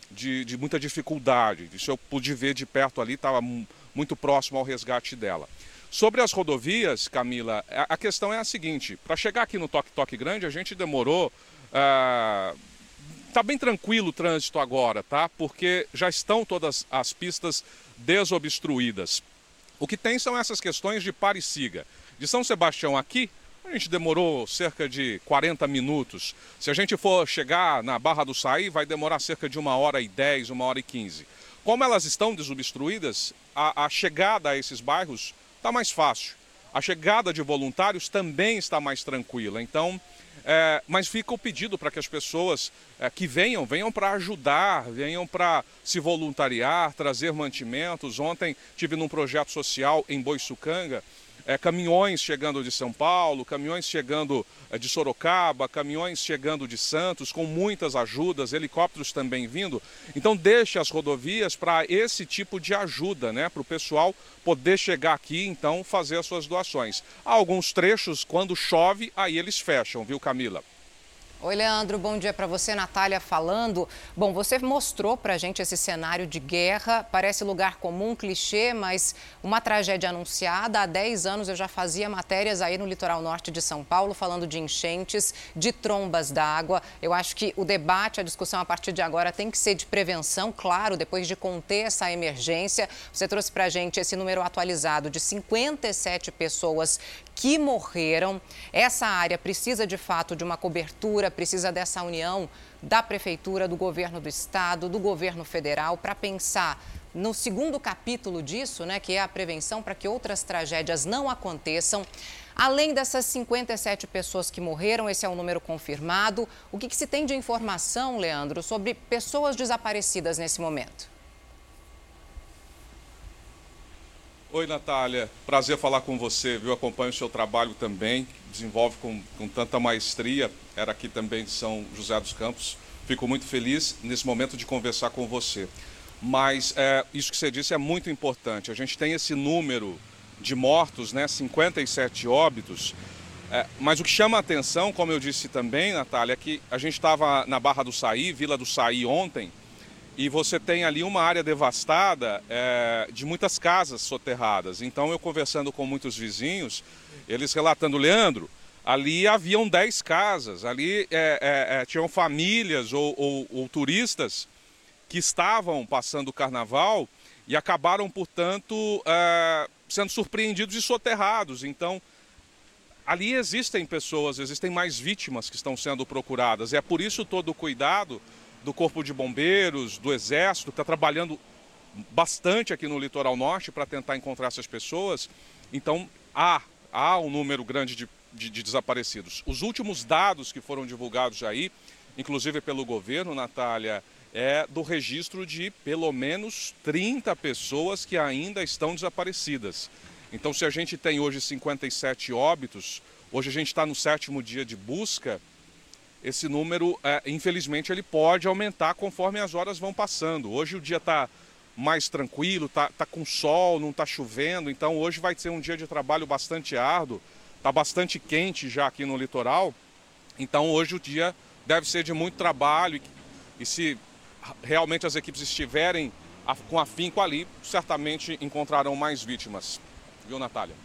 De, de muita dificuldade. Isso eu pude ver de perto ali, estava muito próximo ao resgate dela. Sobre as rodovias, Camila, a questão é a seguinte: para chegar aqui no Toque Toque Grande, a gente demorou. Uh, tá bem tranquilo o trânsito agora, tá? Porque já estão todas as pistas desobstruídas. O que tem são essas questões de pare e siga. De São Sebastião aqui, a gente demorou cerca de 40 minutos. Se a gente for chegar na Barra do Saí, vai demorar cerca de uma hora e 10, uma hora e 15. Como elas estão desobstruídas, a, a chegada a esses bairros está mais fácil. A chegada de voluntários também está mais tranquila. Então, é, mas fica o pedido para que as pessoas é, que venham, venham para ajudar, venham para se voluntariar, trazer mantimentos. Ontem tive num projeto social em Boiçucanga é, caminhões chegando de São Paulo, caminhões chegando é, de Sorocaba, caminhões chegando de Santos, com muitas ajudas, helicópteros também vindo. Então, deixe as rodovias para esse tipo de ajuda, né? Para o pessoal poder chegar aqui, então, fazer as suas doações. Há alguns trechos, quando chove, aí eles fecham, viu, Camila? Oi, Leandro, bom dia para você. Natália falando. Bom, você mostrou para a gente esse cenário de guerra. Parece lugar comum, clichê, mas uma tragédia anunciada. Há 10 anos eu já fazia matérias aí no litoral norte de São Paulo, falando de enchentes, de trombas d'água. Eu acho que o debate, a discussão a partir de agora tem que ser de prevenção, claro, depois de conter essa emergência. Você trouxe para a gente esse número atualizado de 57 pessoas que morreram. Essa área precisa de fato de uma cobertura, precisa dessa união da prefeitura, do governo do estado, do governo federal para pensar no segundo capítulo disso, né, que é a prevenção para que outras tragédias não aconteçam. Além dessas 57 pessoas que morreram, esse é um número confirmado. O que, que se tem de informação, Leandro, sobre pessoas desaparecidas nesse momento? Oi, Natália. Prazer falar com você, viu? Acompanho o seu trabalho também, desenvolve com, com tanta maestria. Era aqui também de São José dos Campos. Fico muito feliz nesse momento de conversar com você. Mas é, isso que você disse é muito importante. A gente tem esse número de mortos, né? 57 óbitos. É, mas o que chama a atenção, como eu disse também, Natália, é que a gente estava na Barra do Saí, Vila do Saí ontem, e você tem ali uma área devastada é, de muitas casas soterradas. Então, eu conversando com muitos vizinhos, eles relatando, Leandro, ali haviam 10 casas, ali é, é, é, tinham famílias ou, ou, ou, turistas que estavam passando o carnaval e acabaram, portanto, é, sendo surpreendidos e soterrados. Então, ali existem pessoas, existem mais vítimas que estão sendo procuradas. É por isso todo o cuidado do Corpo de Bombeiros, do Exército, que está trabalhando bastante aqui no litoral norte para tentar encontrar essas pessoas. Então, há, há um número grande de, de, de desaparecidos. Os últimos dados que foram divulgados aí, inclusive pelo governo, Natália, é do registro de pelo menos 30 pessoas que ainda estão desaparecidas. Então, se a gente tem hoje 57 óbitos, hoje a gente está no sétimo dia de busca, esse número, é, infelizmente, ele pode aumentar conforme as horas vão passando. Hoje o dia está mais tranquilo, está tá com sol, não está chovendo, então hoje vai ser um dia de trabalho bastante árduo, está bastante quente já aqui no litoral, então hoje o dia deve ser de muito trabalho e, e se realmente as equipes estiverem com afinco ali, certamente encontrarão mais vítimas. Viu, Natália?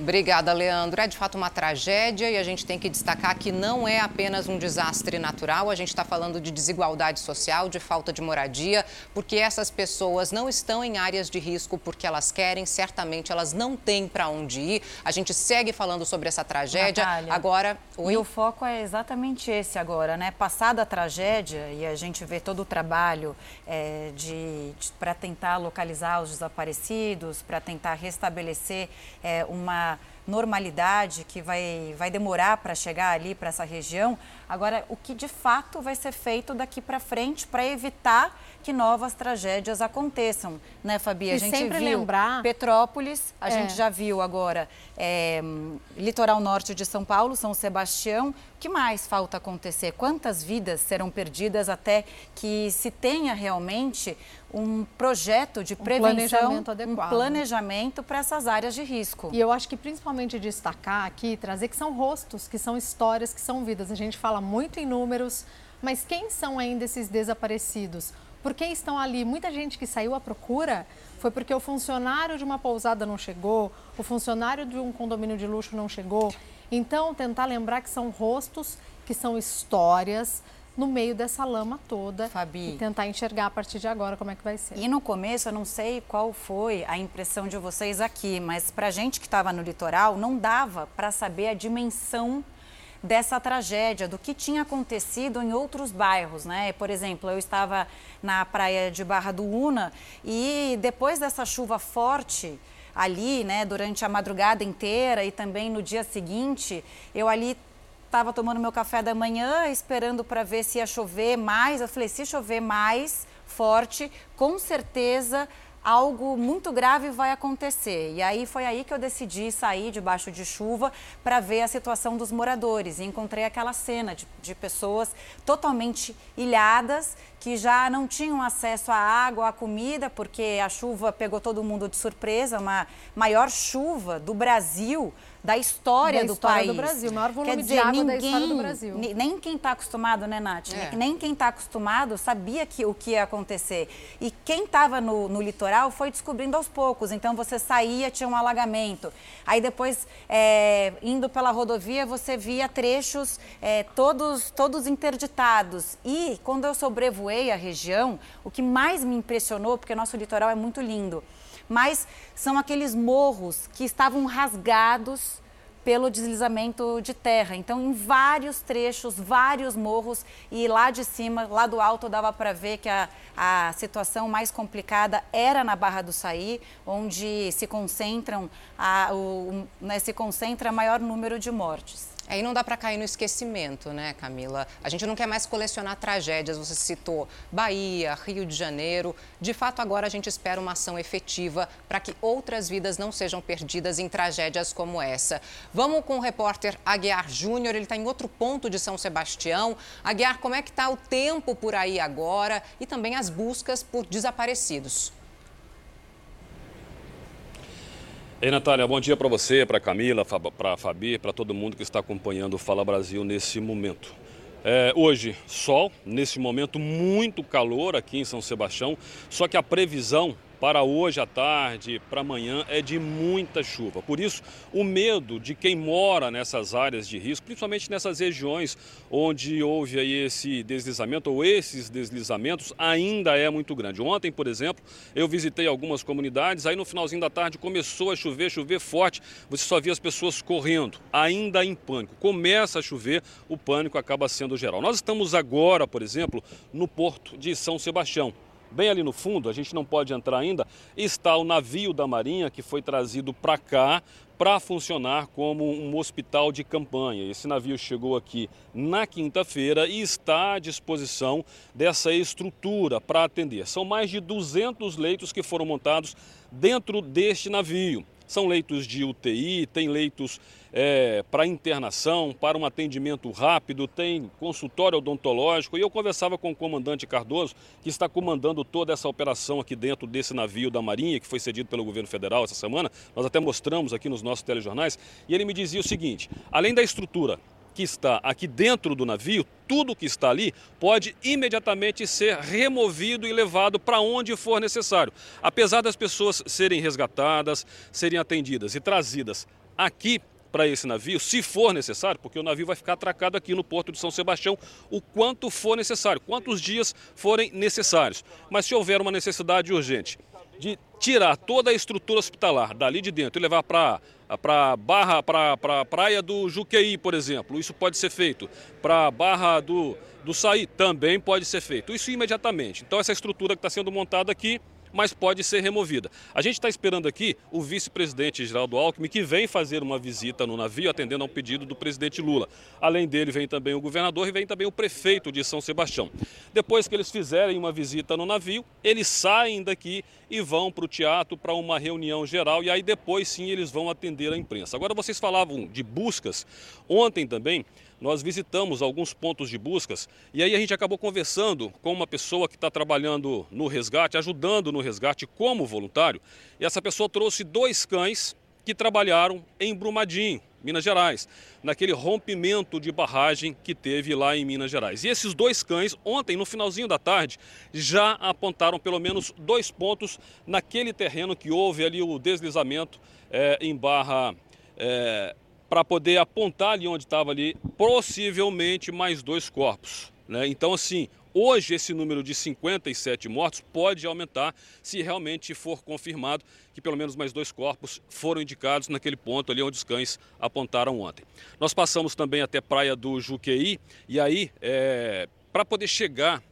Obrigada, Leandro. É de fato uma tragédia e a gente tem que destacar que não é apenas um desastre natural, a gente está falando de desigualdade social, de falta de moradia, porque essas pessoas não estão em áreas de risco porque elas querem, certamente elas não têm para onde ir. A gente segue falando sobre essa tragédia. Natália. Agora, E o foco é exatamente esse agora, né? Passada a tragédia e a gente vê todo o trabalho é, de, de para tentar localizar os desaparecidos, para tentar restabelecer é, uma normalidade que vai, vai demorar para chegar ali para essa região. Agora, o que de fato vai ser feito daqui para frente para evitar que novas tragédias aconteçam, né, Fabi? A e gente sempre viu lembrar... Petrópolis, a É. gente já viu agora é, litoral norte de São Paulo, São Sebastião. O que mais falta acontecer? Quantas vidas serão perdidas até que se tenha realmente um projeto de prevenção, planejamento um adequado. planejamento para essas áreas de risco? E eu acho que principalmente destacar aqui, trazer que são rostos, que são histórias, que são vidas. A gente fala muito em números, mas quem são ainda esses desaparecidos? Por que estão ali? Muita gente que saiu à procura foi porque o funcionário de uma pousada não chegou, o funcionário de um condomínio de luxo não chegou. Então, tentar lembrar que são rostos, que são histórias no meio dessa lama toda. Fabi. E tentar enxergar a partir de agora como é que vai ser. E no começo, eu não sei qual foi a impressão de vocês aqui, mas para gente que estava no litoral, não dava para saber a dimensão dessa tragédia, do que tinha acontecido em outros bairros, né? Por exemplo, eu estava na praia de Barra do Una e depois dessa chuva forte ali, né, durante a madrugada inteira e também no dia seguinte, eu ali estava tomando meu café da manhã, esperando para ver se ia chover mais. Eu falei, se chover mais forte, com certeza algo muito grave vai acontecer. E aí foi aí que eu decidi sair debaixo de chuva para ver a situação dos moradores. E encontrei aquela cena de, de pessoas totalmente ilhadas que já não tinham acesso à água, à comida, porque a chuva pegou todo mundo de surpresa, uma maior chuva do Brasil, da história Da do história país. do Brasil, o maior volume Quer de dizer, água da ninguém, história do Brasil. Nem quem está acostumado, né, Nath? É. Nem quem está acostumado sabia que, o que ia acontecer. E quem estava no, no litoral foi descobrindo aos poucos. Então você saía, tinha um alagamento. Aí depois, é, indo pela rodovia, você via trechos é, todos, todos interditados. E quando eu sobrevoei a região, o que mais me impressionou, porque nosso litoral é muito lindo, mas são aqueles morros que estavam rasgados pelo deslizamento de terra. Então, em vários trechos, vários morros, e lá de cima, lá do alto, dava para ver que a, a situação mais complicada era na Barra do Saí, onde se concentram a, o, né, se concentra maior número de mortes. Aí não dá para cair no esquecimento, né, Camila? A gente não quer mais colecionar tragédias. Você citou Bahia, Rio de Janeiro. De fato, agora a gente espera uma ação efetiva para que outras vidas não sejam perdidas em tragédias como essa. Vamos com o repórter Aguiar Júnior. Ele está em outro ponto de São Sebastião. Aguiar, como é que está o tempo por aí agora e também as buscas por desaparecidos? Ei, Natália, bom dia para você, para Camila, para Fabi, para todo mundo que está acompanhando o Fala Brasil nesse momento. É, hoje, sol, nesse momento, muito calor aqui em São Sebastião, só que a previsão para hoje à tarde, para amanhã, é de muita chuva. Por isso, o medo de quem mora nessas áreas de risco, principalmente nessas regiões onde houve aí esse deslizamento ou esses deslizamentos, ainda é muito grande. Ontem, por exemplo, eu visitei algumas comunidades, aí no finalzinho da tarde começou a chover, chover forte, você só via as pessoas correndo, ainda em pânico. Começa a chover, o pânico acaba sendo geral. Nós estamos agora, por exemplo, no porto de São Sebastião. Bem ali no fundo, a gente não pode entrar ainda, está o navio da Marinha que foi trazido para cá para funcionar como um hospital de campanha. Esse navio chegou aqui na quinta-feira e está à disposição dessa estrutura para atender. São mais de 200 leitos que foram montados dentro deste navio. São leitos de UTI, tem leitos é, para internação, para um atendimento rápido, tem consultório odontológico. E eu conversava com o comandante Cardoso, que está comandando toda essa operação aqui dentro desse navio da Marinha, que foi cedido pelo governo federal essa semana. Nós até mostramos aqui nos nossos telejornais. E ele me dizia o seguinte: além da estrutura que está aqui dentro do navio, tudo que está ali pode imediatamente ser removido e levado para onde for necessário. Apesar das pessoas serem resgatadas, serem atendidas e trazidas aqui para esse navio, se for necessário, porque o navio vai ficar atracado aqui no Porto de São Sebastião o quanto for necessário, quantos dias forem necessários. Mas se houver uma necessidade urgente de tirar toda a estrutura hospitalar dali de dentro e levar para para barra para pra praia do Juqueí, por exemplo, isso pode ser feito. Para barra do do Saí também pode ser feito. Isso imediatamente. Então essa estrutura que está sendo montada aqui mas pode ser removida. A gente está esperando aqui o vice-presidente Geraldo Alckmin, que vem fazer uma visita no navio, atendendo ao pedido do presidente Lula. Além dele, vem também o governador e vem também o prefeito de São Sebastião. Depois que eles fizerem uma visita no navio, eles saem daqui e vão para o teatro para uma reunião geral e aí depois sim eles vão atender a imprensa. Agora vocês falavam de buscas. Ontem também nós visitamos alguns pontos de buscas e aí a gente acabou conversando com uma pessoa que está trabalhando no resgate, ajudando no resgate como voluntário. E essa pessoa trouxe dois cães que trabalharam em Brumadinho, Minas Gerais, naquele rompimento de barragem que teve lá em Minas Gerais. E esses dois cães, ontem, no finalzinho da tarde, já apontaram pelo menos dois pontos naquele terreno que houve ali o deslizamento é, em Barra. É, para poder apontar ali onde estava ali, possivelmente mais dois corpos. Né? Então, assim, hoje esse número de 57 mortos pode aumentar se realmente for confirmado que pelo menos mais dois corpos foram indicados naquele ponto ali onde os cães apontaram ontem. Nós passamos também até Praia do Juqueí e aí, é, para poder chegar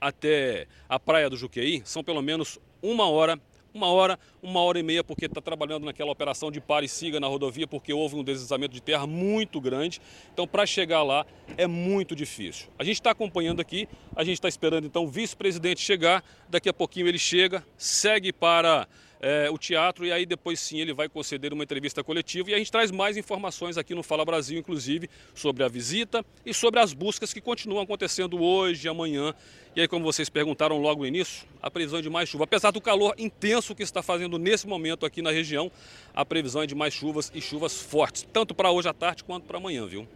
até a Praia do Juqueí, são pelo menos uma hora uma hora, uma hora e meia, porque está trabalhando naquela operação de pare e siga na rodovia, porque houve um deslizamento de terra muito grande. Então, para chegar lá é muito difícil. A gente está acompanhando aqui, a gente está esperando então o vice-presidente chegar. Daqui a pouquinho ele chega, segue para é, o teatro e aí depois sim ele vai conceder uma entrevista coletiva e a gente traz mais informações aqui no Fala Brasil, inclusive sobre a visita e sobre as buscas que continuam acontecendo hoje e amanhã. E aí, como vocês perguntaram logo no início, a previsão é de mais chuva. Apesar do calor intenso que está fazendo nesse momento aqui na região, a previsão é de mais chuvas e chuvas fortes, tanto para hoje à tarde quanto para amanhã, viu?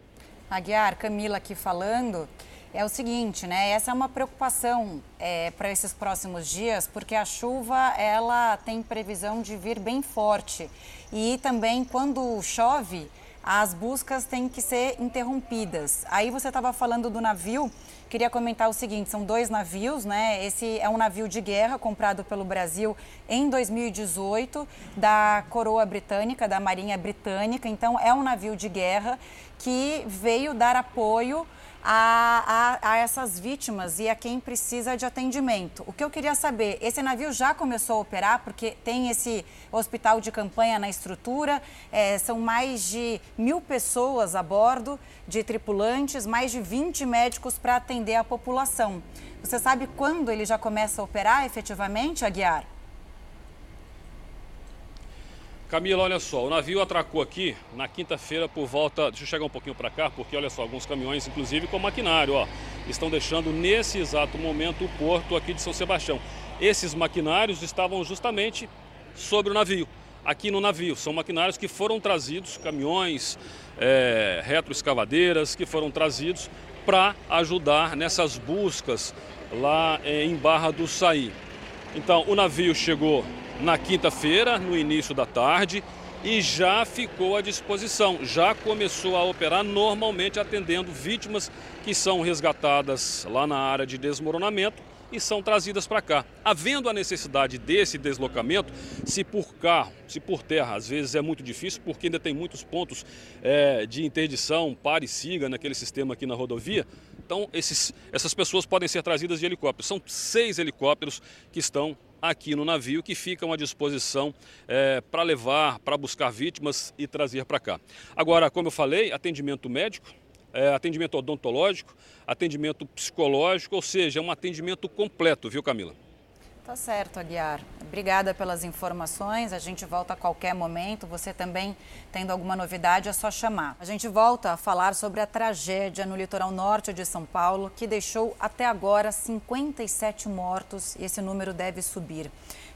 Aguiar, Camila aqui falando é o seguinte, né? Essa é uma preocupação é, para esses próximos dias, porque a chuva ela tem previsão de vir bem forte e também quando chove as buscas têm que ser interrompidas. Aí você estava falando do navio, queria comentar o seguinte: são dois navios, né? Esse é um navio de guerra comprado pelo Brasil em 2018 da coroa britânica, da Marinha Britânica. Então é um navio de guerra que veio dar apoio a, a, a, essas vítimas e a quem precisa de atendimento. O que eu queria saber, esse navio já começou a operar, porque tem esse hospital de campanha na estrutura, é, são mais de mil pessoas a bordo, de tripulantes, mais de 20 médicos para atender a população. Você sabe quando ele já começa a operar efetivamente, Aguiar? Camila, olha só, o navio atracou aqui na quinta-feira por volta. Deixa eu chegar um pouquinho para cá, porque olha só, alguns caminhões, inclusive com maquinário, ó, estão deixando nesse exato momento o porto aqui de São Sebastião. Esses maquinários estavam justamente sobre o navio. Aqui no navio, são maquinários que foram trazidos, caminhões, é, retroescavadeiras, que foram trazidos para ajudar nessas buscas lá é, em Barra do Saí. Então, o navio chegou na quinta-feira, no início da tarde, e já ficou à disposição, já começou a operar normalmente atendendo vítimas que são resgatadas lá na área de desmoronamento e são trazidas para cá. Havendo a necessidade desse deslocamento, se por carro, se por terra, às vezes é muito difícil, porque ainda tem muitos pontos é, de interdição, pare e siga naquele sistema aqui na rodovia. Então, esses, essas pessoas podem ser trazidas de helicóptero. São seis helicópteros que estão aqui no navio que ficam à disposição é, para levar, para buscar vítimas e trazer para cá. Agora, como eu falei, atendimento médico, é, atendimento odontológico, atendimento psicológico, ou seja, é um atendimento completo, viu Camila? Tá certo, Aguiar. Obrigada pelas informações. A gente volta a qualquer momento. Você também, tendo alguma novidade, é só chamar. A gente volta a falar sobre a tragédia no litoral norte de São Paulo, que deixou até agora 57 mortos e esse número deve subir.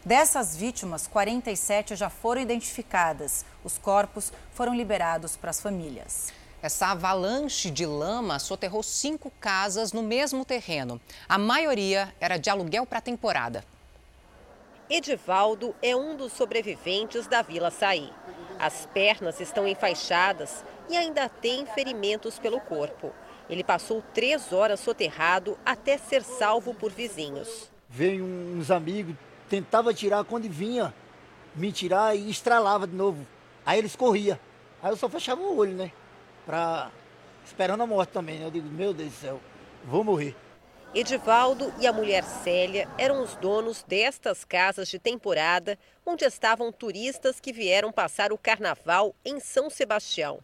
Dessas vítimas, 47 já foram identificadas. Os corpos foram liberados para as famílias. Essa avalanche de lama soterrou cinco casas no mesmo terreno. A maioria era de aluguel para temporada. Edivaldo é um dos sobreviventes da Vila Saí. As pernas estão enfaixadas e ainda tem ferimentos pelo corpo. Ele passou três horas soterrado até ser salvo por vizinhos. Veio uns amigos tentava tirar, quando vinha me tirar e estralava de novo. Aí eles corriam. Aí eu só fechava o olho, né? Pra... Esperando a morte também, né? Eu digo, meu Deus do céu, vou morrer. Edivaldo e a mulher Célia eram os donos destas casas de temporada, onde estavam turistas que vieram passar o carnaval em São Sebastião.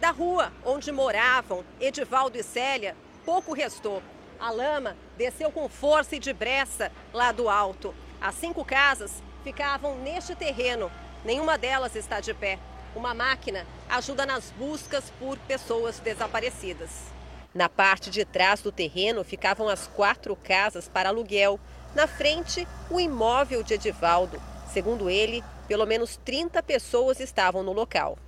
Da rua onde moravam Edivaldo e Célia, pouco restou. A lama desceu com força e depressa lá do alto. As cinco casas ficavam neste terreno. Nenhuma delas está de pé. Uma máquina ajuda nas buscas por pessoas desaparecidas. Na parte de trás do terreno ficavam as quatro casas para aluguel. Na frente, o imóvel de Edivaldo. Segundo ele, pelo menos 30 pessoas estavam no local.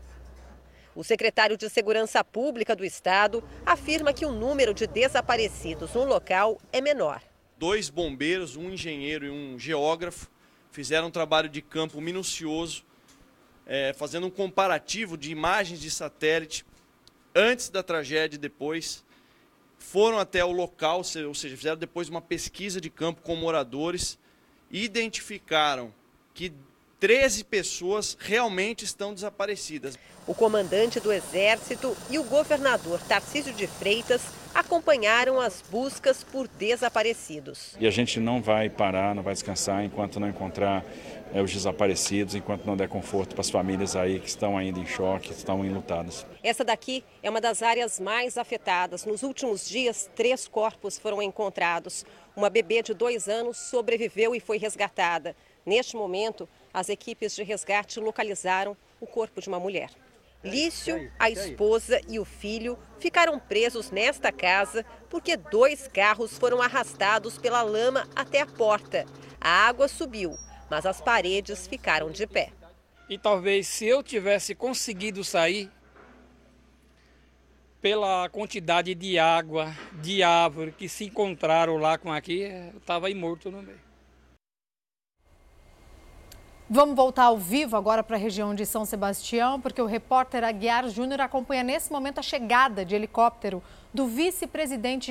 O secretário de Segurança Pública do Estado afirma que o número de desaparecidos no local é menor. Dois bombeiros, um engenheiro e um geógrafo fizeram um trabalho de campo minucioso, é, fazendo um comparativo de imagens de satélite antes da tragédia e depois foram até o local, ou seja, fizeram depois uma pesquisa de campo com moradores e identificaram que 13 pessoas realmente estão desaparecidas. O comandante do Exército e o governador Tarcísio de Freitas acompanharam as buscas por desaparecidos. E a gente não vai parar, não vai descansar enquanto não encontrar é, os desaparecidos, enquanto não der conforto para as famílias aí que estão ainda em choque, estão enlutadas. Essa daqui é uma das áreas mais afetadas. Nos últimos dias, três corpos foram encontrados. Uma bebê de dois anos sobreviveu e foi resgatada. Neste momento, as equipes de resgate localizaram o corpo de uma mulher. Lício, a esposa e o filho ficaram presos nesta casa porque dois carros foram arrastados pela lama até a porta. A água subiu, mas as paredes ficaram de pé. E talvez se eu tivesse conseguido sair, pela quantidade de água, de árvore que se encontraram lá com aqui, eu estava morto no meio. Vamos voltar ao vivo agora para a região de São Sebastião, porque o repórter Aguiar Júnior acompanha nesse momento a chegada de helicóptero do vice-presidente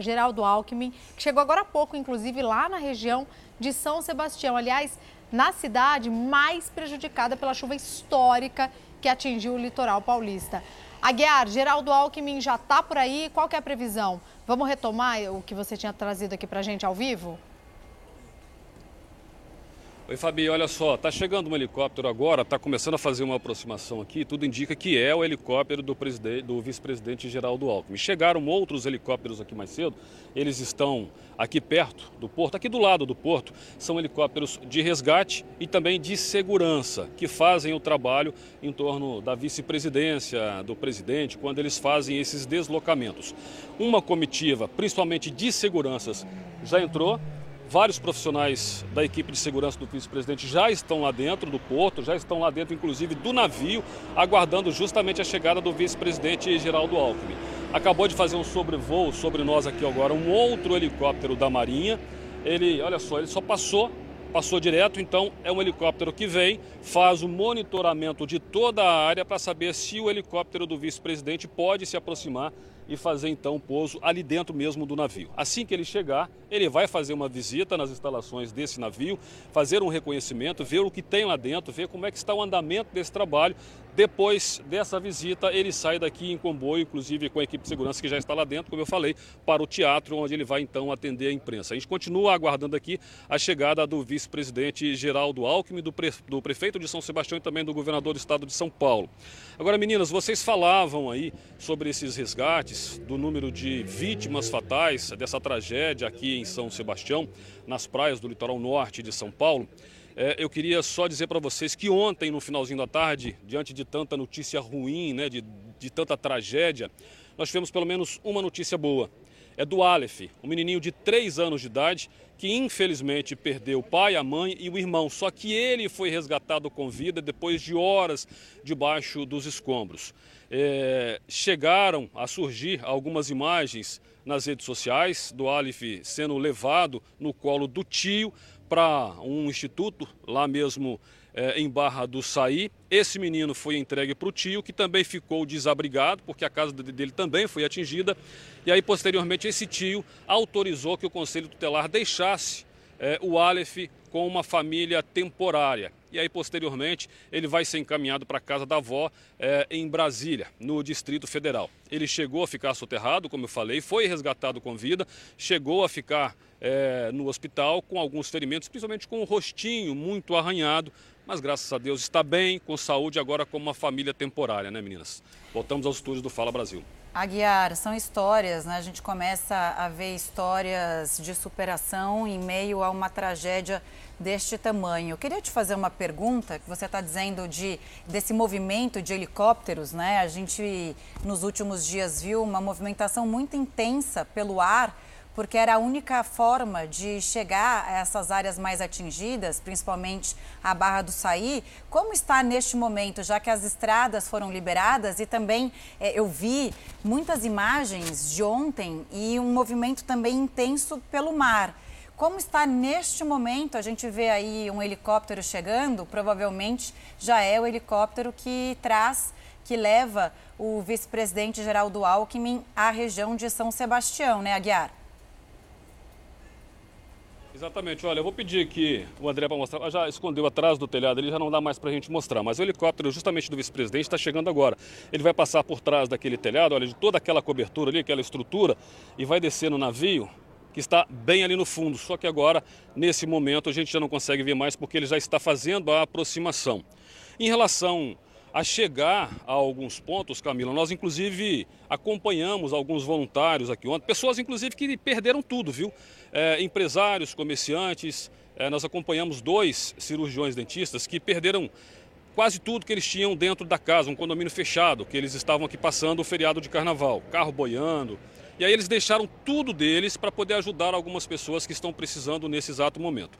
Geraldo, Alckmin, que chegou agora há pouco, inclusive, lá na região de São Sebastião. Aliás, na cidade mais prejudicada pela chuva histórica que atingiu o litoral paulista. Aguiar, Geraldo Alckmin já está por aí. Qual é a previsão? Vamos retomar o que você tinha trazido aqui para a gente ao vivo? Oi, Fabi, olha só, tá chegando um helicóptero agora, tá começando a fazer uma aproximação aqui, tudo indica que é o helicóptero do, do vice-presidente Geraldo Alckmin. Chegaram outros helicópteros aqui mais cedo, eles estão aqui perto do porto, aqui do lado do porto, são helicópteros de resgate e também de segurança, que fazem o trabalho em torno da vice-presidência, do presidente, quando eles fazem esses deslocamentos. Uma comitiva, principalmente de seguranças, já entrou, Vários profissionais da equipe de segurança do vice-presidente já estão lá dentro do porto, já estão lá dentro, inclusive, do navio, aguardando justamente a chegada do vice-presidente Geraldo Alckmin. Acabou de fazer um sobrevoo sobre nós aqui agora, um outro helicóptero da Marinha. Ele, olha só, ele só passou, passou direto, então é um helicóptero que vem, faz o monitoramento de toda a área para saber se o helicóptero do vice-presidente pode se aproximar e fazer então o pouso ali dentro mesmo do navio. Assim que ele chegar, ele vai fazer uma visita nas instalações desse navio, fazer um reconhecimento, ver o que tem lá dentro, ver como é que está o andamento desse trabalho. Depois dessa visita, ele sai daqui em comboio, inclusive com a equipe de segurança que já está lá dentro, como eu falei, para o teatro, onde ele vai então atender a imprensa. A gente continua aguardando aqui a chegada do vice-presidente Geraldo Alckmin, do, pre... do prefeito de São Sebastião e também do governador do estado de São Paulo. Agora, meninas, vocês falavam aí sobre esses resgates, do número de vítimas fatais dessa tragédia aqui em São Sebastião, nas praias do litoral norte de São Paulo. É, eu queria só dizer para vocês que ontem, no finalzinho da tarde, diante de tanta notícia ruim, né, de, de tanta tragédia, nós tivemos pelo menos uma notícia boa. É do Aleph, um menininho de 3 anos de idade que infelizmente perdeu o pai, a mãe e o irmão. Só que ele foi resgatado com vida depois de horas debaixo dos escombros. É, chegaram a surgir algumas imagens nas redes sociais do Aleph sendo levado no colo do tio para um instituto lá mesmo é, em Barra do Saí. Esse menino foi entregue para o tio, que também ficou desabrigado, porque a casa dele também foi atingida. E aí, posteriormente, esse tio autorizou que o Conselho Tutelar deixasse é, o Aleph com uma família temporária. E aí, posteriormente, ele vai ser encaminhado para a casa da avó é, em Brasília, no Distrito Federal. Ele chegou a ficar soterrado, como eu falei, foi resgatado com vida, chegou a ficar é, no hospital com alguns ferimentos, principalmente com o rostinho muito arranhado, mas graças a Deus está bem, com saúde, agora como uma família temporária, né, meninas? Voltamos aos estúdios do Fala Brasil. Aguiar, são histórias, né? A gente começa a ver histórias de superação em meio a uma tragédia deste tamanho. Eu queria te fazer uma pergunta, que você está dizendo de, desse movimento de helicópteros, né? A gente, nos últimos dias, viu uma movimentação muito intensa pelo ar porque era a única forma de chegar a essas áreas mais atingidas, principalmente a Barra do Saí. Como está neste momento, já que as estradas foram liberadas e também é, eu vi muitas imagens de ontem e um movimento também intenso pelo mar. Como está neste momento? A gente vê aí um helicóptero chegando, provavelmente já é o helicóptero que traz, que leva o vice-presidente Geraldo Alckmin à região de São Sebastião, né, Aguiar? Exatamente, olha, eu vou pedir aqui o André para mostrar. Já escondeu atrás do telhado, ele já não dá mais para a gente mostrar. Mas o helicóptero, justamente do vice-presidente, está chegando agora. Ele vai passar por trás daquele telhado, olha, de toda aquela cobertura ali, aquela estrutura, e vai descer no navio que está bem ali no fundo. Só que agora, nesse momento, a gente já não consegue ver mais porque ele já está fazendo a aproximação. Em relação a chegar a alguns pontos, Camila. Nós, inclusive, acompanhamos alguns voluntários aqui ontem, pessoas, inclusive, que perderam tudo, viu? É, empresários, comerciantes. É, nós acompanhamos dois cirurgiões dentistas que perderam quase tudo que eles tinham dentro da casa, um condomínio fechado, que eles estavam aqui passando o feriado de carnaval, carro boiando. E aí eles deixaram tudo deles para poder ajudar algumas pessoas que estão precisando nesse exato momento.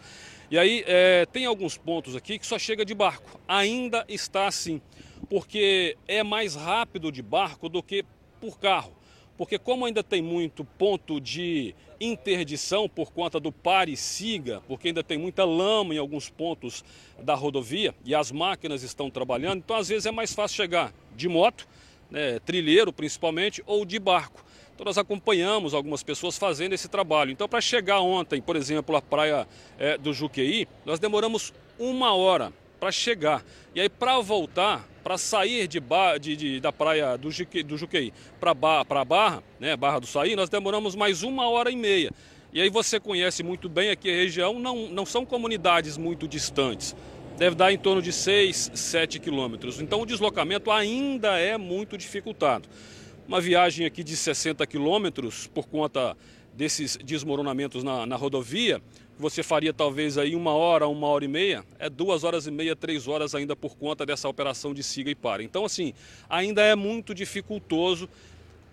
E aí é, tem alguns pontos aqui que só chega de barco. Ainda está assim porque é mais rápido de barco do que por carro. Porque como ainda tem muito ponto de interdição por conta do pare e siga, porque ainda tem muita lama em alguns pontos da rodovia e as máquinas estão trabalhando, então às vezes é mais fácil chegar de moto, né, trilheiro principalmente, ou de barco. Então nós acompanhamos algumas pessoas fazendo esse trabalho. Então para chegar ontem, por exemplo, à praia é, do Juqueí, nós demoramos uma hora para chegar. E aí para voltar, para sair de, ba, de, de, da praia do, Juque, do Juqueí para ba, a Barra, né, Barra do Saí, nós demoramos mais uma hora e meia. E aí você conhece muito bem aqui a região, não, não são comunidades muito distantes. Deve dar em torno de 6, 7 quilômetros. Então o deslocamento ainda é muito dificultado. Uma viagem aqui de 60 quilômetros por conta desses desmoronamentos na, na rodovia, você faria talvez aí uma hora, uma hora e meia, é duas horas e meia, três horas ainda por conta dessa operação de siga e para. Então, assim, ainda é muito dificultoso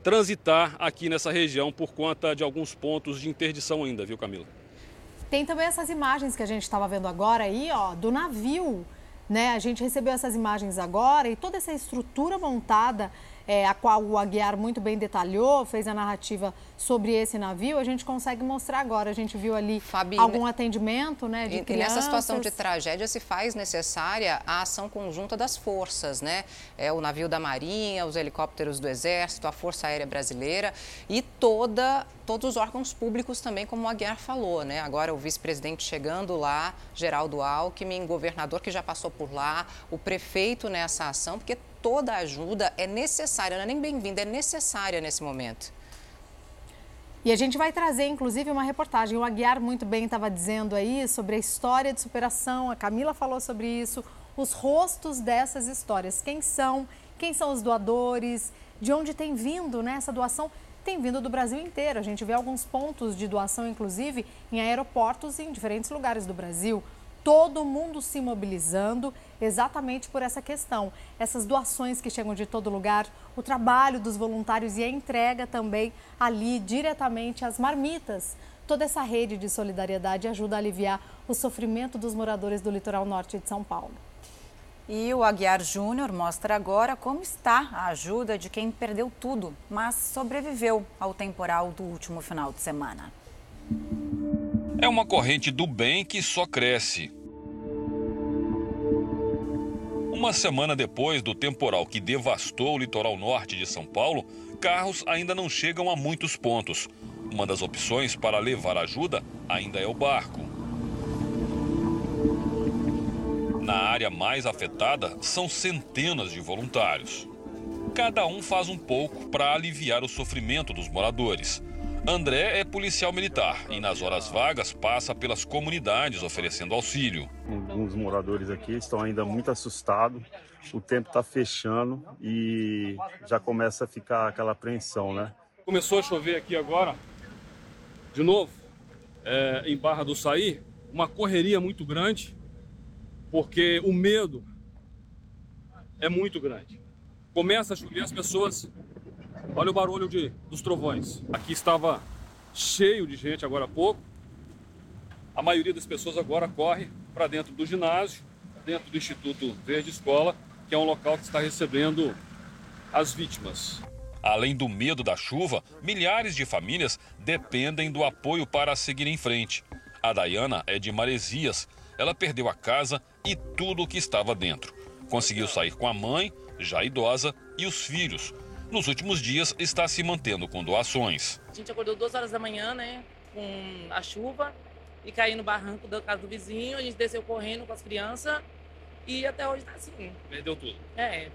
transitar aqui nessa região por conta de alguns pontos de interdição ainda, viu, Camila? Tem também essas imagens que a gente estava vendo agora aí, ó, do navio, né? A gente recebeu essas imagens agora e toda essa estrutura montada é, a qual o Aguiar muito bem detalhou, fez a narrativa sobre esse navio, a gente consegue mostrar agora. A gente viu ali Fabi, algum atendimento né, de e, crianças. E nessa situação de tragédia se faz necessária a ação conjunta das forças, né? É o navio da Marinha, os helicópteros do Exército, a Força Aérea Brasileira e toda todos os órgãos públicos também, como o Aguiar falou, né? Agora o vice-presidente chegando lá, Geraldo Alckmin, governador que já passou por lá, o prefeito nessa ação, porque toda ajuda é necessária, não é nem bem-vinda, é necessária nesse momento. E a gente vai trazer, inclusive, uma reportagem. O Aguiar muito bem estava dizendo aí sobre a história de superação, a Camila falou sobre isso, os rostos dessas histórias. Quem são, quem são os doadores, de onde tem vindo né, essa doação? Tem vindo do Brasil inteiro. A gente vê alguns pontos de doação, inclusive, em aeroportos em diferentes lugares do Brasil todo mundo se mobilizando exatamente por essa questão. Essas doações que chegam de todo lugar, o trabalho dos voluntários e a entrega também ali diretamente às marmitas. Toda essa rede de solidariedade ajuda a aliviar o sofrimento dos moradores do litoral norte de São Paulo. E o Aguiar Júnior mostra agora como está a ajuda de quem perdeu tudo, mas sobreviveu ao temporal do último final de semana. É uma corrente do bem que só cresce. Uma semana depois do temporal que devastou o litoral norte de São Paulo, carros ainda não chegam a muitos pontos. Uma das opções para levar ajuda ainda é o barco. Na área mais afetada, são centenas de voluntários. Cada um faz um pouco para aliviar o sofrimento dos moradores. André é policial militar e, nas horas vagas, passa pelas comunidades oferecendo auxílio. Alguns moradores aqui estão ainda muito assustados. O tempo está fechando e já começa a ficar aquela apreensão, né? Começou a chover aqui agora, de novo, é, em Barra do Saí, uma correria muito grande, porque o medo é muito grande. Começa a chover, as pessoas Olha o barulho de, dos trovões. Aqui estava cheio de gente agora há pouco. A maioria das pessoas agora corre para dentro do ginásio, dentro do Instituto Verde Escola, que é um local que está recebendo as vítimas. Além do medo da chuva, milhares de famílias dependem do apoio para seguir em frente. A Dayana é de Maresias. Ela perdeu a casa e tudo o que estava dentro. Conseguiu sair com a mãe, já idosa, e os filhos, nos últimos dias está se mantendo com doações. A gente acordou duas horas da manhã, né, com a chuva e caiu no barranco da casa do vizinho. A gente desceu correndo com as crianças e até hoje está assim. Perdeu tudo. É.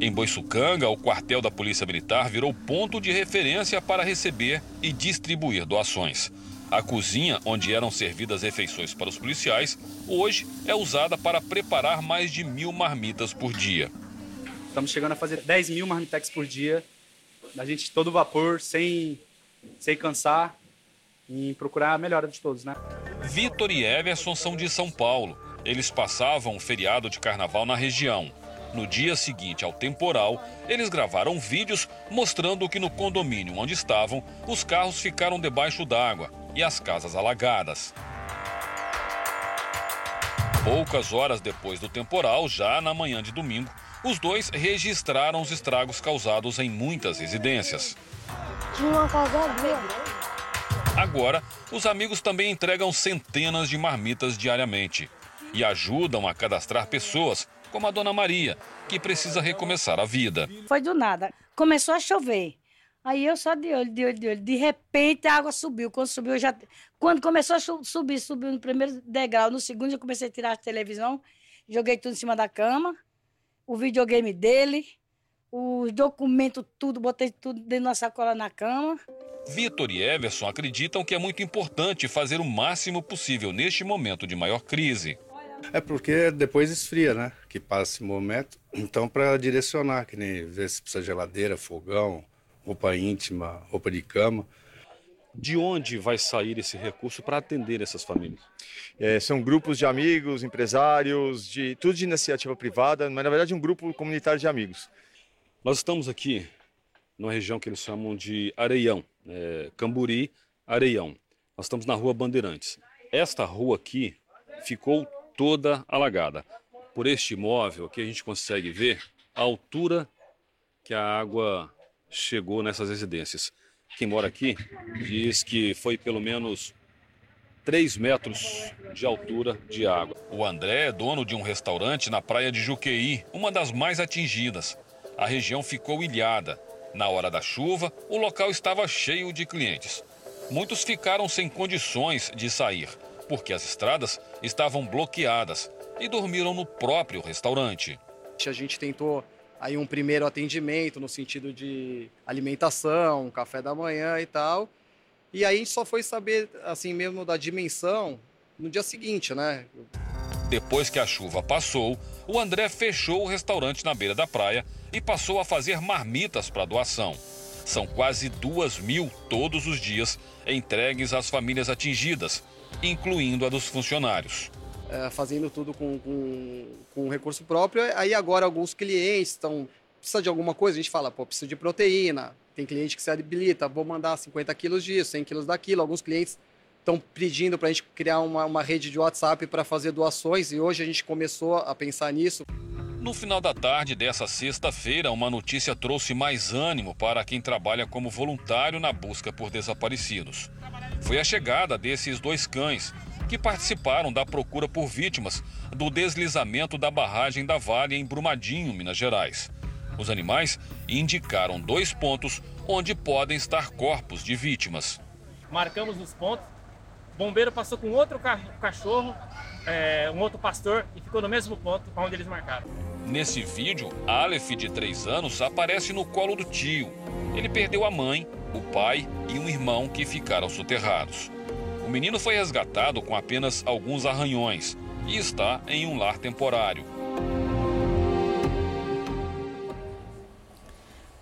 Em Boiçucanga, o quartel da Polícia Militar virou ponto de referência para receber e distribuir doações. A cozinha, onde eram servidas refeições para os policiais, hoje é usada para preparar mais de mil marmitas por dia. Estamos chegando a fazer 10 mil marmitex por dia, a gente todo vapor, sem, sem cansar, e procurar a melhora de todos, né? Vitor e Everson são de São Paulo. Eles passavam um feriado de carnaval na região. No dia seguinte ao temporal, eles gravaram vídeos mostrando que no condomínio onde estavam, os carros ficaram debaixo d'água e as casas alagadas. Poucas horas depois do temporal, já na manhã de domingo, os dois registraram os estragos causados em muitas residências. Tinha uma casa Agora, os amigos também entregam centenas de marmitas diariamente e ajudam a cadastrar pessoas, como a dona Maria, que precisa recomeçar a vida. Foi do nada. Começou a chover. Aí eu só de olho, de olho, de olho. De repente a água subiu. Quando subiu, já. Quando começou a subir, subiu no primeiro degrau. No segundo, eu comecei a tirar a televisão, joguei tudo em cima da cama o videogame dele, os documentos, tudo, botei tudo dentro da sacola na cama. Vitor e Everson acreditam que é muito importante fazer o máximo possível neste momento de maior crise. É porque depois esfria, né? Que passa esse momento. Então, para direcionar, que nem ver se precisa de geladeira, fogão, roupa íntima, roupa de cama. De onde vai sair esse recurso para atender essas famílias? É, são grupos de amigos, empresários, de tudo de iniciativa privada, mas na verdade um grupo comunitário de amigos. Nós estamos aqui numa região que eles chamam de Areião, é, Camburi, Areião. Nós estamos na rua Bandeirantes. Esta rua aqui ficou toda alagada. Por este imóvel aqui a gente consegue ver a altura que a água chegou nessas residências quem mora aqui diz que foi pelo menos 3 metros de altura de água. O André é dono de um restaurante na praia de Juqueí, uma das mais atingidas. A região ficou ilhada. Na hora da chuva, o local estava cheio de clientes. Muitos ficaram sem condições de sair, porque as estradas estavam bloqueadas e dormiram no próprio restaurante. A gente tentou aí um primeiro atendimento no sentido de alimentação, café da manhã e tal. E aí a gente só foi saber, assim mesmo, da dimensão no dia seguinte, né? Depois que a chuva passou, o André fechou o restaurante na beira da praia e passou a fazer marmitas para doação. São quase duas mil todos os dias entregues às famílias atingidas, incluindo a dos funcionários é, fazendo tudo com, com, com recurso próprio. Aí agora alguns clientes estão precisa de alguma coisa, a gente fala, pô, precisa de proteína. Tem cliente que se habilita, vou mandar 50 quilos disso, 100 quilos daquilo. Alguns clientes estão pedindo para a gente criar uma, uma rede de WhatsApp para fazer doações e hoje a gente começou a pensar nisso. No final da tarde dessa sexta-feira, uma notícia trouxe mais ânimo para quem trabalha como voluntário na busca por desaparecidos. Foi a chegada desses dois cães, que participaram da procura por vítimas do deslizamento da barragem da Vale em Brumadinho, Minas Gerais. Os animais indicaram dois pontos onde podem estar corpos de vítimas. Marcamos os pontos, bombeiro passou com outro cachorro, é, um outro pastor, e ficou no mesmo ponto onde eles marcaram. Nesse vídeo, Aleph, de 3 anos, aparece no colo do tio. Ele perdeu a mãe, o pai e um irmão que ficaram soterrados. O menino foi resgatado com apenas alguns arranhões e está em um lar temporário.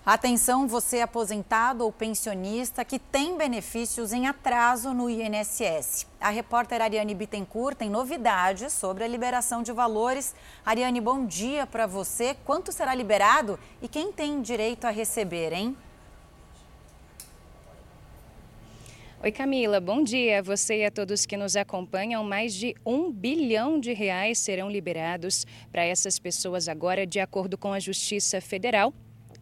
Atenção, você aposentado ou pensionista que tem benefícios em atraso no INSS. A repórter Ariane Bittencourt tem novidades sobre a liberação de valores. Ariane, bom dia para você. Quanto será liberado e quem tem direito a receber, hein? Oi Camila, bom dia a você e a todos que nos acompanham. Mais de um bilhão de reais serão liberados para essas pessoas agora, de acordo com a Justiça Federal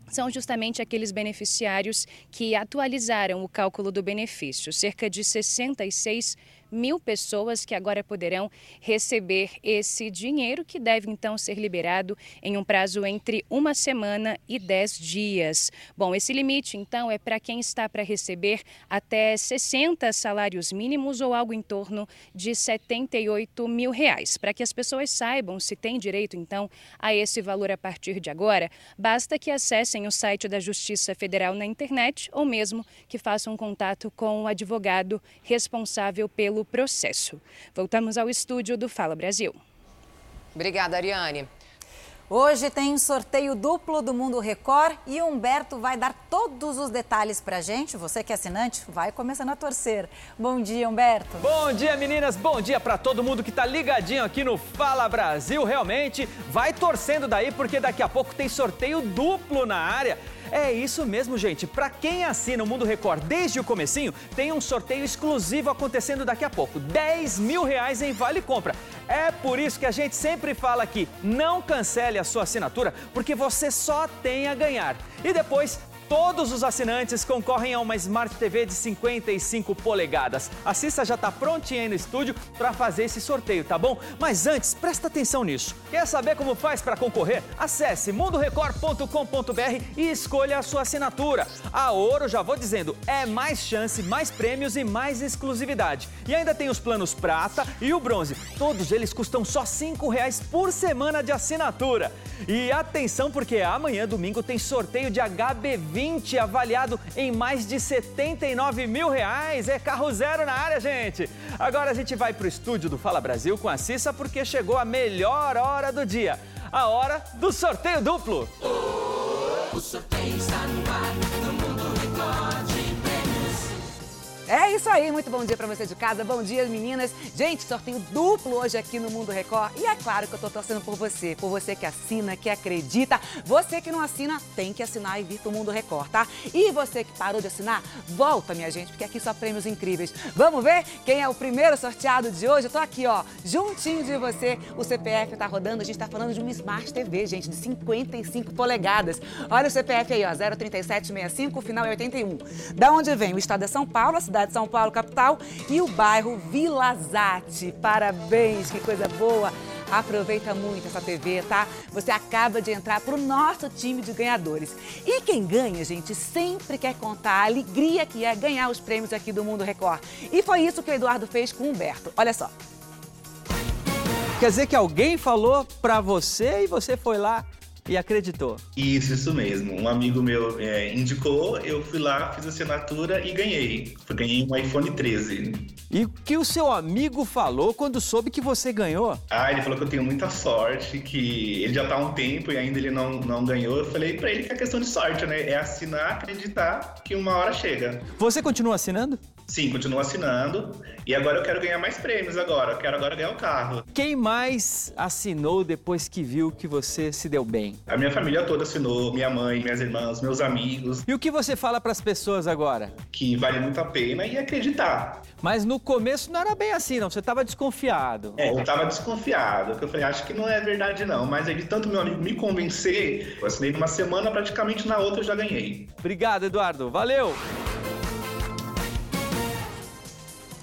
são justamente aqueles beneficiários que atualizaram o cálculo do benefício. Cerca de 66 mil pessoas que agora poderão receber esse dinheiro, que deve então ser liberado em um prazo entre uma semana e dez dias. Bom, esse limite então é para quem está para receber até 60 salários mínimos ou algo em torno de 78 mil reais. Para que as pessoas saibam se têm direito então a esse valor a partir de agora, basta que acessem o site da Justiça Federal na internet ou mesmo que façam contato com o advogado responsável pelo pelo processo. Voltamos ao estúdio do Fala Brasil. Obrigada, Ariane. Hoje tem sorteio duplo do Mundo Record e Humberto vai dar todos os detalhes pra gente. Você que é assinante, vai começando a torcer. Bom dia, Humberto. Bom dia, meninas. Bom dia para todo mundo que tá ligadinho aqui no Fala Brasil. Realmente, vai torcendo daí porque daqui a pouco tem sorteio duplo na área. É isso mesmo, gente. Para quem assina o Mundo Record desde o comecinho, tem um sorteio exclusivo acontecendo daqui a pouco. 10 mil reais em Vale Compra. É por isso que a gente sempre fala aqui, não cancele a sua assinatura, porque você só tem a ganhar. E depois Todos os assinantes concorrem a uma Smart TV de 55 polegadas. A Cissa já está prontinha aí no estúdio para fazer esse sorteio, tá bom? Mas antes, presta atenção nisso. Quer saber como faz para concorrer? Acesse mundorecord.com.br e escolha a sua assinatura. A Ouro, já vou dizendo, é mais chance, mais prêmios e mais exclusividade. E ainda tem os planos prata e o bronze. Todos eles custam só R$ reais por semana de assinatura. E atenção porque amanhã, domingo, tem sorteio de HB20 20 avaliado em mais de 79 mil reais. É carro zero na área, gente. Agora a gente vai para o estúdio do Fala Brasil com a Cissa porque chegou a melhor hora do dia. A hora do sorteio duplo. O sorteio está no ar, no mundo é isso aí, muito bom dia para você de casa, bom dia meninas. Gente, sorteio duplo hoje aqui no Mundo Record e é claro que eu tô torcendo por você, por você que assina, que acredita. Você que não assina, tem que assinar e vir pro Mundo Record, tá? E você que parou de assinar, volta minha gente, porque aqui só prêmios incríveis. Vamos ver quem é o primeiro sorteado de hoje? Eu tô aqui, ó, juntinho de você. O CPF tá rodando, a gente tá falando de uma Smart TV, gente, de 55 polegadas. Olha o CPF aí, ó, 03765, o final é 81. Da onde vem? O estado é São Paulo, a cidade cidade de São Paulo, capital, e o bairro Vila Zate. Parabéns, que coisa boa! Aproveita muito essa TV, tá? Você acaba de entrar para o nosso time de ganhadores. E quem ganha, gente, sempre quer contar a alegria que é ganhar os prêmios aqui do Mundo Record. E foi isso que o Eduardo fez com o Humberto. Olha só. Quer dizer que alguém falou para você e você foi lá e acreditou. Isso, isso mesmo. Um amigo meu é, indicou, eu fui lá, fiz a assinatura e ganhei. Ganhei um iPhone 13. E o que o seu amigo falou quando soube que você ganhou? Ah, ele falou que eu tenho muita sorte, que ele já tá há um tempo e ainda ele não, não ganhou. Eu falei para ele que é questão de sorte, né? É assinar, acreditar que uma hora chega. Você continua assinando? Sim, continuo assinando. E agora eu quero ganhar mais prêmios agora. Eu quero agora ganhar o um carro. Quem mais assinou depois que viu que você se deu bem? A minha família toda assinou, minha mãe, minhas irmãs, meus amigos. E o que você fala para as pessoas agora? Que vale muito a pena e acreditar. Mas no começo não era bem assim, não. Você estava desconfiado. É, eu estava desconfiado. Eu falei, acho que não é verdade não. Mas aí de tanto meu amigo me convencer, eu assinei numa semana, praticamente na outra eu já ganhei. Obrigado, Eduardo. Valeu!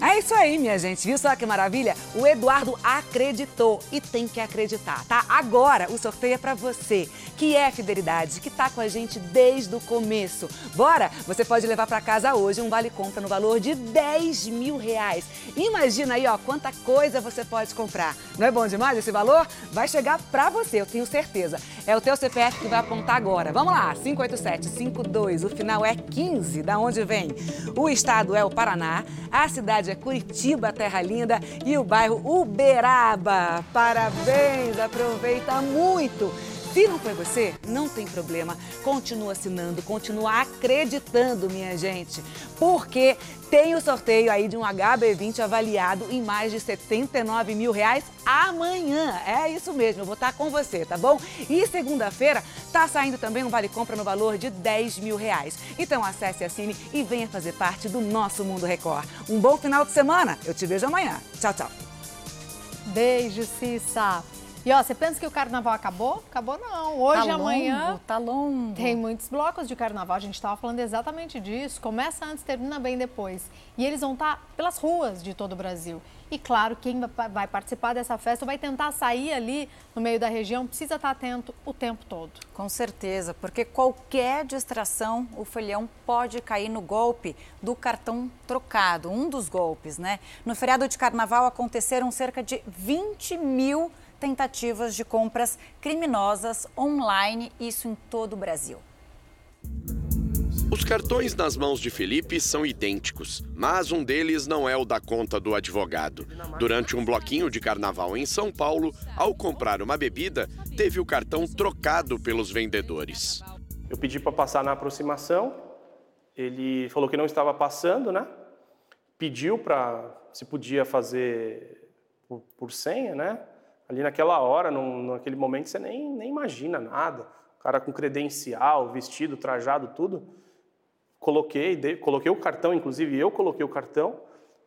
É isso aí, minha gente. Viu só que maravilha? O Eduardo acreditou e tem que acreditar, tá? Agora o sorteio é para você, que é fidelidade, que tá com a gente desde o começo. Bora? Você pode levar para casa hoje um vale compra no valor de 10 mil reais. Imagina aí, ó, quanta coisa você pode comprar. Não é bom demais esse valor? Vai chegar para você, eu tenho certeza. É o teu CPF que vai apontar agora. Vamos lá, 58752, o final é 15. Da onde vem? O estado é o Paraná, a cidade é Curitiba, Terra Linda e o bairro Uberaba. Parabéns, aproveita muito. Se não foi você, não tem problema. Continua assinando, continua acreditando, minha gente. Porque tem o sorteio aí de um HB20 avaliado em mais de 79 mil reais amanhã. É isso mesmo, eu vou estar com você, tá bom? E segunda-feira tá saindo também um vale compra no valor de 10 mil reais. Então acesse, assine e venha fazer parte do nosso Mundo Record. Um bom final de semana. Eu te vejo amanhã. Tchau, tchau. Beijo, Cissa. E ó, você pensa que o carnaval acabou? Acabou não. Hoje e Tá amanhã. longo, tá longo. Tem muitos blocos de carnaval. A gente estava falando exatamente disso. Começa antes, termina bem depois. E eles vão estar pelas ruas de todo o Brasil. E claro, quem va- vai participar dessa festa vai tentar sair ali no meio da região, precisa estar atento o tempo todo. Com certeza, porque qualquer distração, o folião pode cair no golpe do cartão trocado, um dos golpes, né? No feriado de carnaval aconteceram cerca de 20 mil tentativas de compras criminosas online, isso em todo o Brasil. Os cartões nas mãos de Felipe são idênticos, mas um deles não é o da conta do advogado. Durante um bloquinho de carnaval em São Paulo, ao comprar uma bebida, teve o cartão trocado pelos vendedores. Eu pedi para passar na aproximação, ele falou que não estava passando, né? Pediu para se podia fazer por, por senha, né? Ali naquela hora, num, naquele momento, você nem, nem imagina nada. O cara com credencial, vestido, trajado, tudo. Coloquei, coloquei o cartão, inclusive eu coloquei o cartão,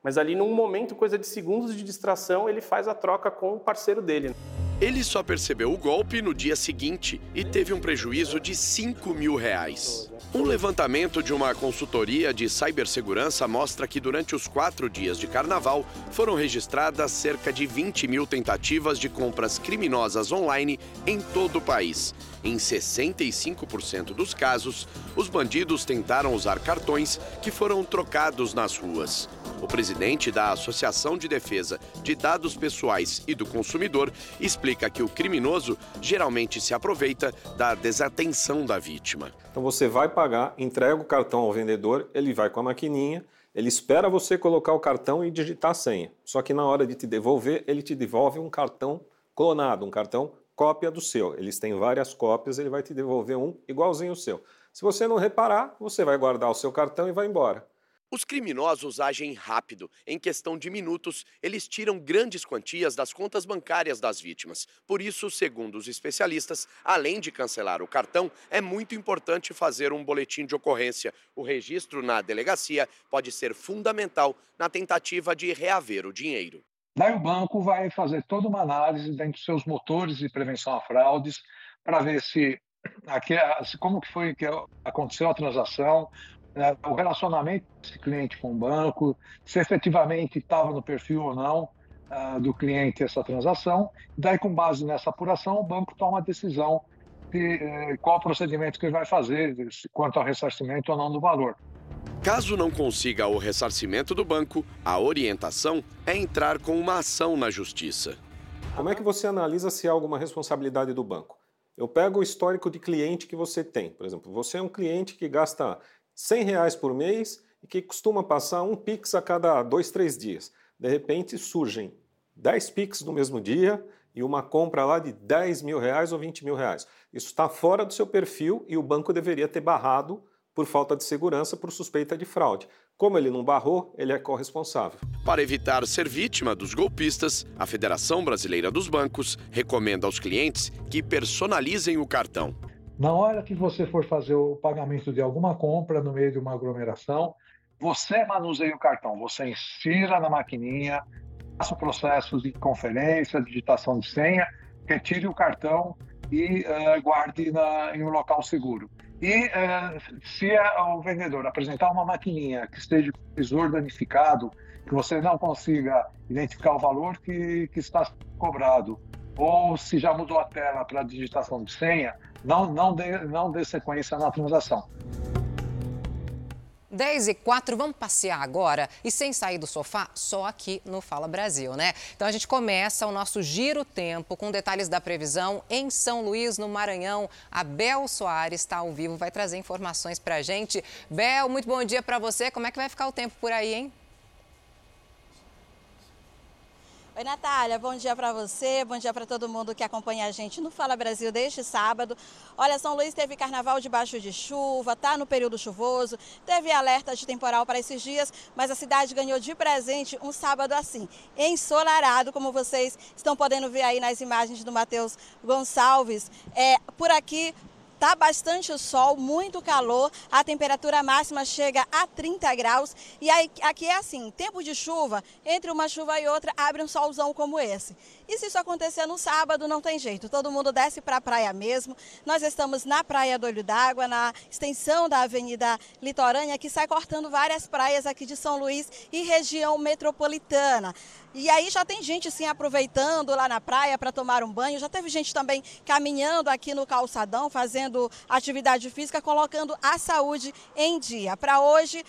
mas ali num momento, coisa de segundos de distração, ele faz a troca com o parceiro dele. Ele só percebeu o golpe no dia seguinte e teve um prejuízo de 5 mil reais. Um levantamento de uma consultoria de cibersegurança mostra que durante os quatro dias de carnaval foram registradas cerca de 20 mil tentativas de compras criminosas online em todo o país. Em 65% dos casos, os bandidos tentaram usar cartões que foram trocados nas ruas. O presidente da Associação de Defesa de Dados Pessoais e do Consumidor explica que o criminoso geralmente se aproveita da desatenção da vítima. Então você vai pagar, entrega o cartão ao vendedor, ele vai com a maquininha, ele espera você colocar o cartão e digitar a senha. Só que na hora de te devolver, ele te devolve um cartão clonado, um cartão cópia do seu. Eles têm várias cópias, ele vai te devolver um igualzinho ao seu. Se você não reparar, você vai guardar o seu cartão e vai embora. Os criminosos agem rápido. Em questão de minutos, eles tiram grandes quantias das contas bancárias das vítimas. Por isso, segundo os especialistas, além de cancelar o cartão, é muito importante fazer um boletim de ocorrência. O registro na delegacia pode ser fundamental na tentativa de reaver o dinheiro. Daí o banco vai fazer toda uma análise dentro dos seus motores de prevenção a fraudes para ver se, como que foi que aconteceu a transação, né, o relacionamento desse cliente com o banco, se efetivamente estava no perfil ou não ah, do cliente essa transação. Daí, com base nessa apuração, o banco toma a decisão de eh, qual procedimento que ele vai fazer quanto ao ressarcimento ou não do valor. Caso não consiga o ressarcimento do banco, a orientação é entrar com uma ação na justiça. Como é que você analisa se há alguma responsabilidade do banco? Eu pego o histórico de cliente que você tem. Por exemplo, você é um cliente que gasta 100 reais por mês e que costuma passar um Pix a cada dois, três dias. De repente surgem 10 Pix no mesmo dia e uma compra lá de 10 mil reais ou 20 mil reais. Isso está fora do seu perfil e o banco deveria ter barrado por falta de segurança, por suspeita de fraude. Como ele não barrou, ele é corresponsável. Para evitar ser vítima dos golpistas, a Federação Brasileira dos Bancos recomenda aos clientes que personalizem o cartão. Na hora que você for fazer o pagamento de alguma compra no meio de uma aglomeração, você manuseia o cartão, você insira na maquininha, faça o processo de conferência, digitação de senha, retire o cartão e eh, guarde na, em um local seguro. E eh, se o vendedor apresentar uma maquininha que esteja com o visor danificado que você não consiga identificar o valor que, que está cobrado, ou se já mudou a tela para digitação de senha, não, não, dê, não dê sequência na transação. 10 e 4, vamos passear agora e sem sair do sofá, só aqui no Fala Brasil, né? Então a gente começa o nosso giro tempo com detalhes da previsão em São Luís, no Maranhão. A Bel Soares está ao vivo, vai trazer informações pra gente. Bel, muito bom dia para você. Como é que vai ficar o tempo por aí, hein? Oi, Natália, bom dia para você, bom dia para todo mundo que acompanha a gente no Fala Brasil deste sábado. Olha, São Luís teve carnaval debaixo de chuva, tá no período chuvoso, teve alerta de temporal para esses dias, mas a cidade ganhou de presente um sábado assim, ensolarado, como vocês estão podendo ver aí nas imagens do Matheus Gonçalves. É, por aqui Tá bastante sol, muito calor, a temperatura máxima chega a 30 graus. E aí, aqui é assim, tempo de chuva, entre uma chuva e outra, abre um solzão como esse. E se isso acontecer no sábado, não tem jeito, todo mundo desce para a praia mesmo. Nós estamos na Praia do Olho d'Água, na extensão da Avenida Litorânea, que sai cortando várias praias aqui de São Luís e região metropolitana. E aí já tem gente assim aproveitando lá na praia para tomar um banho. Já teve gente também caminhando aqui no calçadão, fazendo atividade física, colocando a saúde em dia. Para hoje,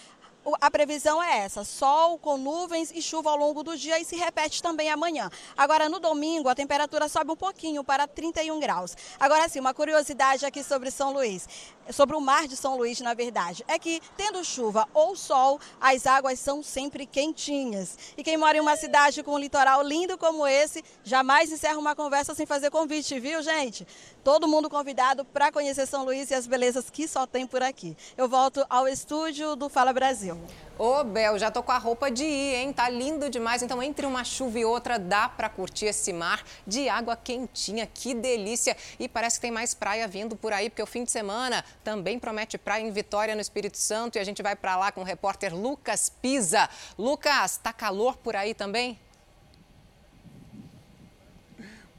a previsão é essa: sol com nuvens e chuva ao longo do dia e se repete também amanhã. Agora, no domingo, a temperatura sobe um pouquinho para 31 graus. Agora sim, uma curiosidade aqui sobre São Luís, sobre o mar de São Luís, na verdade, é que tendo chuva ou sol, as águas são sempre quentinhas. E quem mora em uma cidade com um litoral lindo como esse, jamais encerra uma conversa sem fazer convite, viu, gente? Todo mundo convidado para conhecer São Luís e as belezas que só tem por aqui. Eu volto ao estúdio do Fala Brasil. Ô, Bel, já tô com a roupa de ir, hein? Tá lindo demais. Então, entre uma chuva e outra, dá para curtir esse mar de água quentinha. Que delícia! E parece que tem mais praia vindo por aí, porque o fim de semana também promete praia em Vitória, no Espírito Santo. E a gente vai para lá com o repórter Lucas Pisa. Lucas, tá calor por aí também?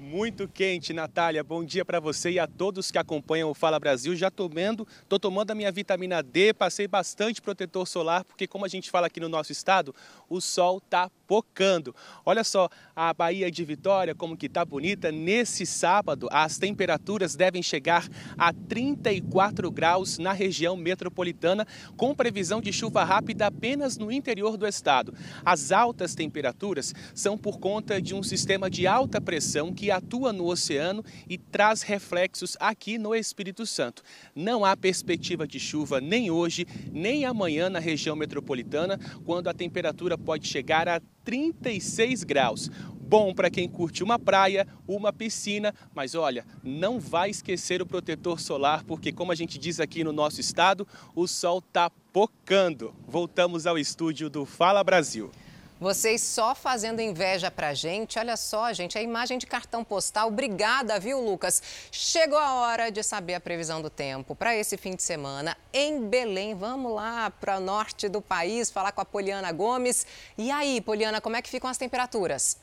Muito quente, Natália. Bom dia para você e a todos que acompanham o Fala Brasil. Já tomando, tô tomando a minha vitamina D, passei bastante protetor solar, porque como a gente fala aqui no nosso estado, o sol tá pocando. Olha só, a Bahia de Vitória, como que tá bonita. Nesse sábado, as temperaturas devem chegar a 34 graus na região metropolitana, com previsão de chuva rápida apenas no interior do estado. As altas temperaturas são por conta de um sistema de alta pressão que atua no oceano e traz reflexos aqui no Espírito Santo. Não há perspectiva de chuva nem hoje, nem amanhã na região metropolitana, quando a temperatura pode chegar a 36 graus. Bom para quem curte uma praia, uma piscina, mas olha, não vai esquecer o protetor solar, porque como a gente diz aqui no nosso estado, o sol está pocando. Voltamos ao estúdio do Fala Brasil. Vocês só fazendo inveja pra gente. Olha só, gente, a imagem de cartão postal. Obrigada, viu, Lucas? Chegou a hora de saber a previsão do tempo para esse fim de semana em Belém. Vamos lá para o norte do país falar com a Poliana Gomes. E aí, Poliana, como é que ficam as temperaturas?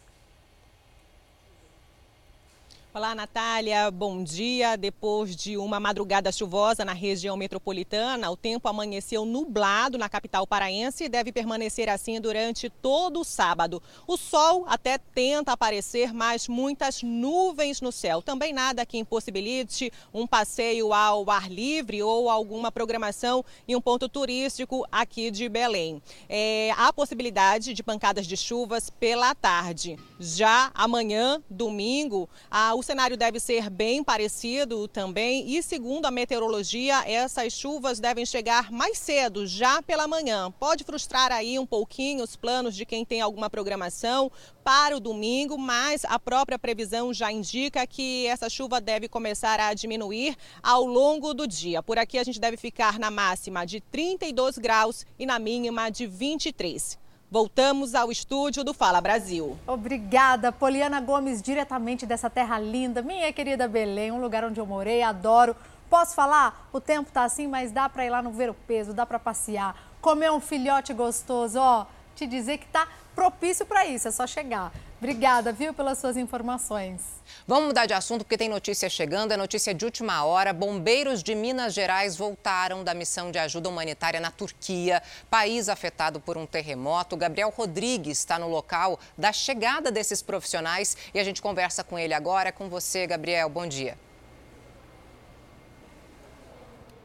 Olá, Natália. Bom dia. Depois de uma madrugada chuvosa na região metropolitana, o tempo amanheceu nublado na capital paraense e deve permanecer assim durante todo o sábado. O sol até tenta aparecer, mas muitas nuvens no céu. Também nada que impossibilite um passeio ao ar livre ou alguma programação em um ponto turístico aqui de Belém. É, há possibilidade de pancadas de chuvas pela tarde. Já amanhã, domingo, a, o cenário deve ser bem parecido também e, segundo a meteorologia, essas chuvas devem chegar mais cedo, já pela manhã. Pode frustrar aí um pouquinho os planos de quem tem alguma programação para o domingo, mas a própria previsão já indica que essa chuva deve começar a diminuir ao longo do dia. Por aqui a gente deve ficar na máxima de 32 graus e na mínima de 23. Voltamos ao estúdio do Fala Brasil. Obrigada, Poliana Gomes, diretamente dessa terra linda, minha querida Belém, um lugar onde eu morei, adoro. Posso falar? O tempo tá assim, mas dá para ir lá no ver o peso, dá para passear, comer um filhote gostoso, ó, te dizer que tá propício para isso, é só chegar. Obrigada, viu, pelas suas informações. Vamos mudar de assunto porque tem notícia chegando, é notícia de última hora. Bombeiros de Minas Gerais voltaram da missão de ajuda humanitária na Turquia, país afetado por um terremoto. Gabriel Rodrigues está no local da chegada desses profissionais e a gente conversa com ele agora. Com você, Gabriel. Bom dia.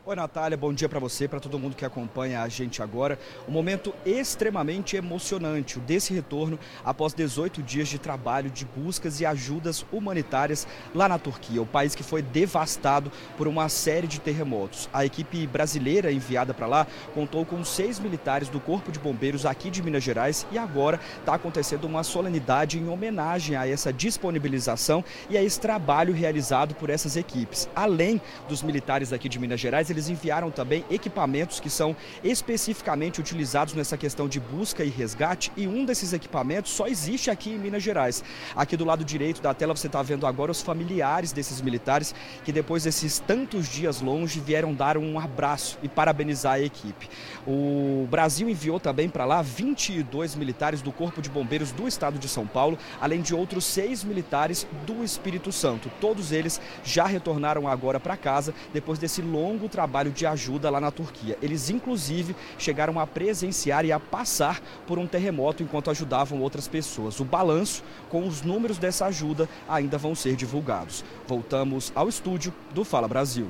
Oi, Natália, bom dia para você, para todo mundo que acompanha a gente agora. Um momento extremamente emocionante, o desse retorno após 18 dias de trabalho de buscas e ajudas humanitárias lá na Turquia, o país que foi devastado por uma série de terremotos. A equipe brasileira enviada para lá contou com seis militares do Corpo de Bombeiros aqui de Minas Gerais e agora está acontecendo uma solenidade em homenagem a essa disponibilização e a esse trabalho realizado por essas equipes. Além dos militares aqui de Minas Gerais, eles enviaram também equipamentos que são especificamente utilizados nessa questão de busca e resgate e um desses equipamentos só existe aqui em Minas Gerais. Aqui do lado direito da tela você está vendo agora os familiares desses militares que depois desses tantos dias longe vieram dar um abraço e parabenizar a equipe. O Brasil enviou também para lá 22 militares do Corpo de Bombeiros do Estado de São Paulo, além de outros seis militares do Espírito Santo. Todos eles já retornaram agora para casa depois desse longo trabalho trabalho de ajuda lá na Turquia. Eles, inclusive, chegaram a presenciar e a passar por um terremoto enquanto ajudavam outras pessoas. O balanço com os números dessa ajuda ainda vão ser divulgados. Voltamos ao estúdio do Fala Brasil.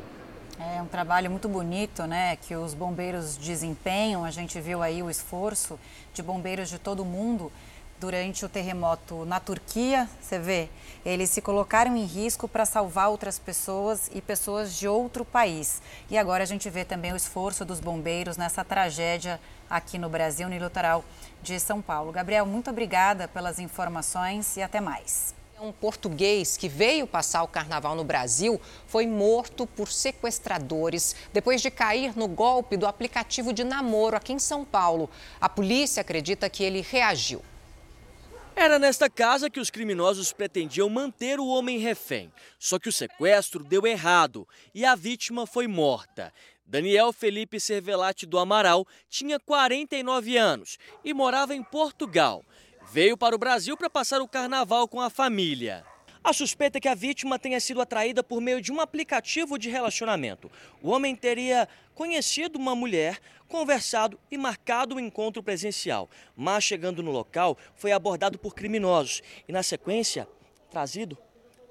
É um trabalho muito bonito, né, que os bombeiros desempenham. A gente viu aí o esforço de bombeiros de todo o mundo durante o terremoto na Turquia, você vê, eles se colocaram em risco para salvar outras pessoas e pessoas de outro país. E agora a gente vê também o esforço dos bombeiros nessa tragédia aqui no Brasil, no litoral de São Paulo. Gabriel, muito obrigada pelas informações e até mais. Um português que veio passar o carnaval no Brasil foi morto por sequestradores depois de cair no golpe do aplicativo de namoro aqui em São Paulo. A polícia acredita que ele reagiu. Era nesta casa que os criminosos pretendiam manter o homem refém. Só que o sequestro deu errado e a vítima foi morta. Daniel Felipe Cervelati do Amaral tinha 49 anos e morava em Portugal. Veio para o Brasil para passar o carnaval com a família. A suspeita é que a vítima tenha sido atraída por meio de um aplicativo de relacionamento. O homem teria conhecido uma mulher, conversado e marcado o um encontro presencial. Mas chegando no local, foi abordado por criminosos e, na sequência, trazido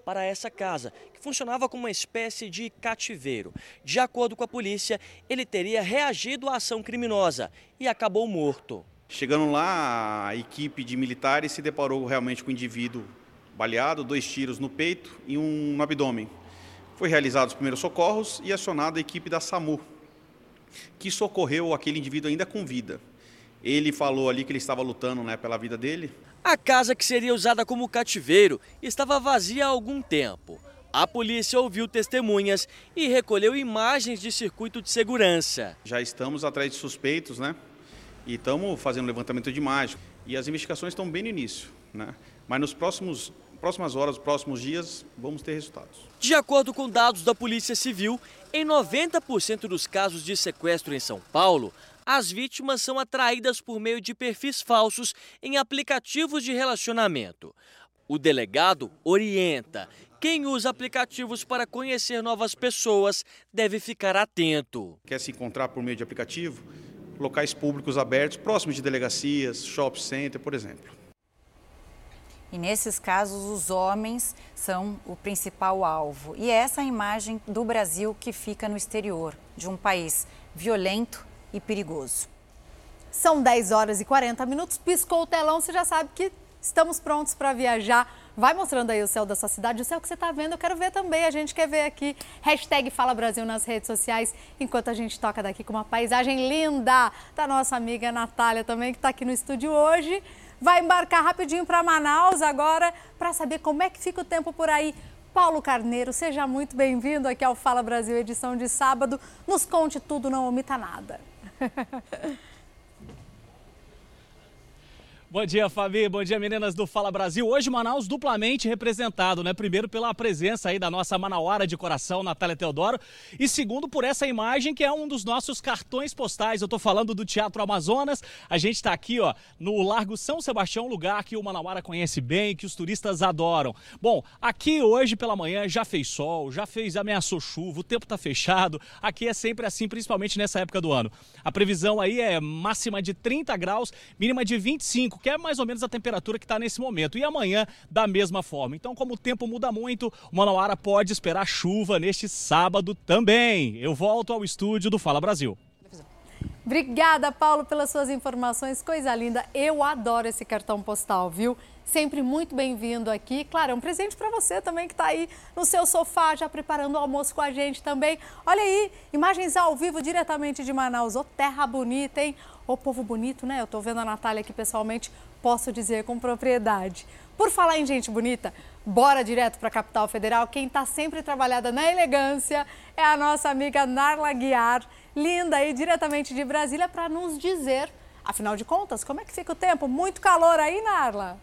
para essa casa, que funcionava como uma espécie de cativeiro. De acordo com a polícia, ele teria reagido à ação criminosa e acabou morto. Chegando lá, a equipe de militares se deparou realmente com o indivíduo baleado, dois tiros no peito e um no abdômen. Foi realizado os primeiros socorros e acionada a equipe da SAMU, que socorreu aquele indivíduo ainda com vida. Ele falou ali que ele estava lutando né, pela vida dele. A casa que seria usada como cativeiro estava vazia há algum tempo. A polícia ouviu testemunhas e recolheu imagens de circuito de segurança. Já estamos atrás de suspeitos, né? E estamos fazendo levantamento de imagens. E as investigações estão bem no início, né? Mas nos próximos próximas horas, próximos dias, vamos ter resultados. De acordo com dados da Polícia Civil, em 90% dos casos de sequestro em São Paulo, as vítimas são atraídas por meio de perfis falsos em aplicativos de relacionamento. O delegado orienta. Quem usa aplicativos para conhecer novas pessoas deve ficar atento. Quer se encontrar por meio de aplicativo? Locais públicos abertos, próximos de delegacias, shopping center, por exemplo. E nesses casos, os homens são o principal alvo. E é essa é a imagem do Brasil que fica no exterior, de um país violento e perigoso. São 10 horas e 40 minutos, piscou o telão, você já sabe que estamos prontos para viajar. Vai mostrando aí o céu da sua cidade, o céu que você está vendo, eu quero ver também, a gente quer ver aqui. Hashtag Fala Brasil nas redes sociais, enquanto a gente toca daqui com uma paisagem linda da nossa amiga Natália também, que está aqui no estúdio hoje vai embarcar rapidinho para Manaus agora para saber como é que fica o tempo por aí. Paulo Carneiro, seja muito bem-vindo aqui ao Fala Brasil, edição de sábado. Nos conte tudo, não omita nada. Bom dia, Fabi. Bom dia, meninas do Fala Brasil. Hoje, Manaus duplamente representado, né? Primeiro, pela presença aí da nossa manauara de coração, Natália Teodoro. E segundo, por essa imagem que é um dos nossos cartões postais. Eu tô falando do Teatro Amazonas. A gente tá aqui, ó, no Largo São Sebastião, lugar que o Manauara conhece bem, que os turistas adoram. Bom, aqui hoje pela manhã já fez sol, já fez, ameaçou chuva, o tempo tá fechado. Aqui é sempre assim, principalmente nessa época do ano. A previsão aí é máxima de 30 graus, mínima de 25 que é mais ou menos a temperatura que está nesse momento. E amanhã, da mesma forma. Então, como o tempo muda muito, o Manauara pode esperar chuva neste sábado também. Eu volto ao estúdio do Fala Brasil. Obrigada, Paulo, pelas suas informações. Coisa linda. Eu adoro esse cartão postal, viu? Sempre muito bem-vindo aqui. Claro, é um presente para você também que está aí no seu sofá já preparando o almoço com a gente também. Olha aí, imagens ao vivo diretamente de Manaus. Ô, terra bonita, hein? Ô, povo bonito, né? Eu estou vendo a Natália aqui pessoalmente, posso dizer com propriedade. Por falar em gente bonita, bora direto para a capital federal. Quem está sempre trabalhada na elegância é a nossa amiga Narla Guiar, linda aí diretamente de Brasília, para nos dizer, afinal de contas, como é que fica o tempo? Muito calor aí, Narla?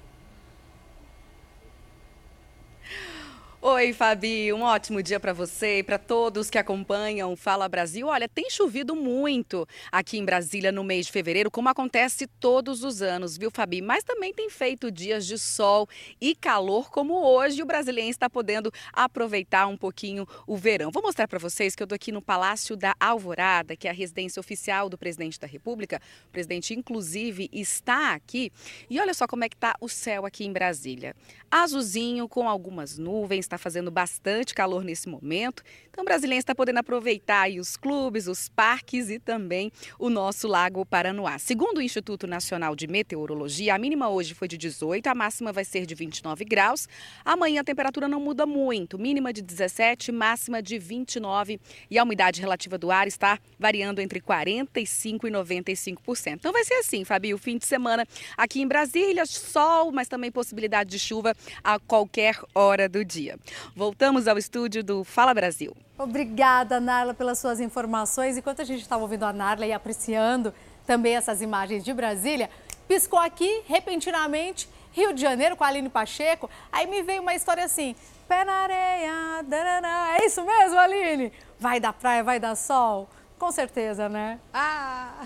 Oi, Fabi, um ótimo dia para você e para todos que acompanham Fala Brasil. Olha, tem chovido muito aqui em Brasília no mês de fevereiro, como acontece todos os anos, viu, Fabi? Mas também tem feito dias de sol e calor como hoje. O brasileiro está podendo aproveitar um pouquinho o verão. Vou mostrar para vocês que eu estou aqui no Palácio da Alvorada, que é a residência oficial do presidente da República. O presidente, inclusive, está aqui. E olha só como é que está o céu aqui em Brasília. Azulzinho com algumas nuvens está fazendo bastante calor nesse momento. Então, o brasileiro está podendo aproveitar os clubes, os parques e também o nosso Lago Paranoá. Segundo o Instituto Nacional de Meteorologia, a mínima hoje foi de 18, a máxima vai ser de 29 graus. Amanhã a temperatura não muda muito, mínima de 17, máxima de 29 e a umidade relativa do ar está variando entre 45 e 95%. Então vai ser assim, Fabi, o fim de semana aqui em Brasília, sol, mas também possibilidade de chuva a qualquer hora do dia. Voltamos ao estúdio do Fala Brasil. Obrigada, Narla, pelas suas informações. Enquanto a gente estava ouvindo a Narla e apreciando também essas imagens de Brasília, piscou aqui, repentinamente, Rio de Janeiro com a Aline Pacheco. Aí me veio uma história assim, pé na areia, darará. é isso mesmo, Aline? Vai dar praia, vai dar sol? Com certeza, né? Ah!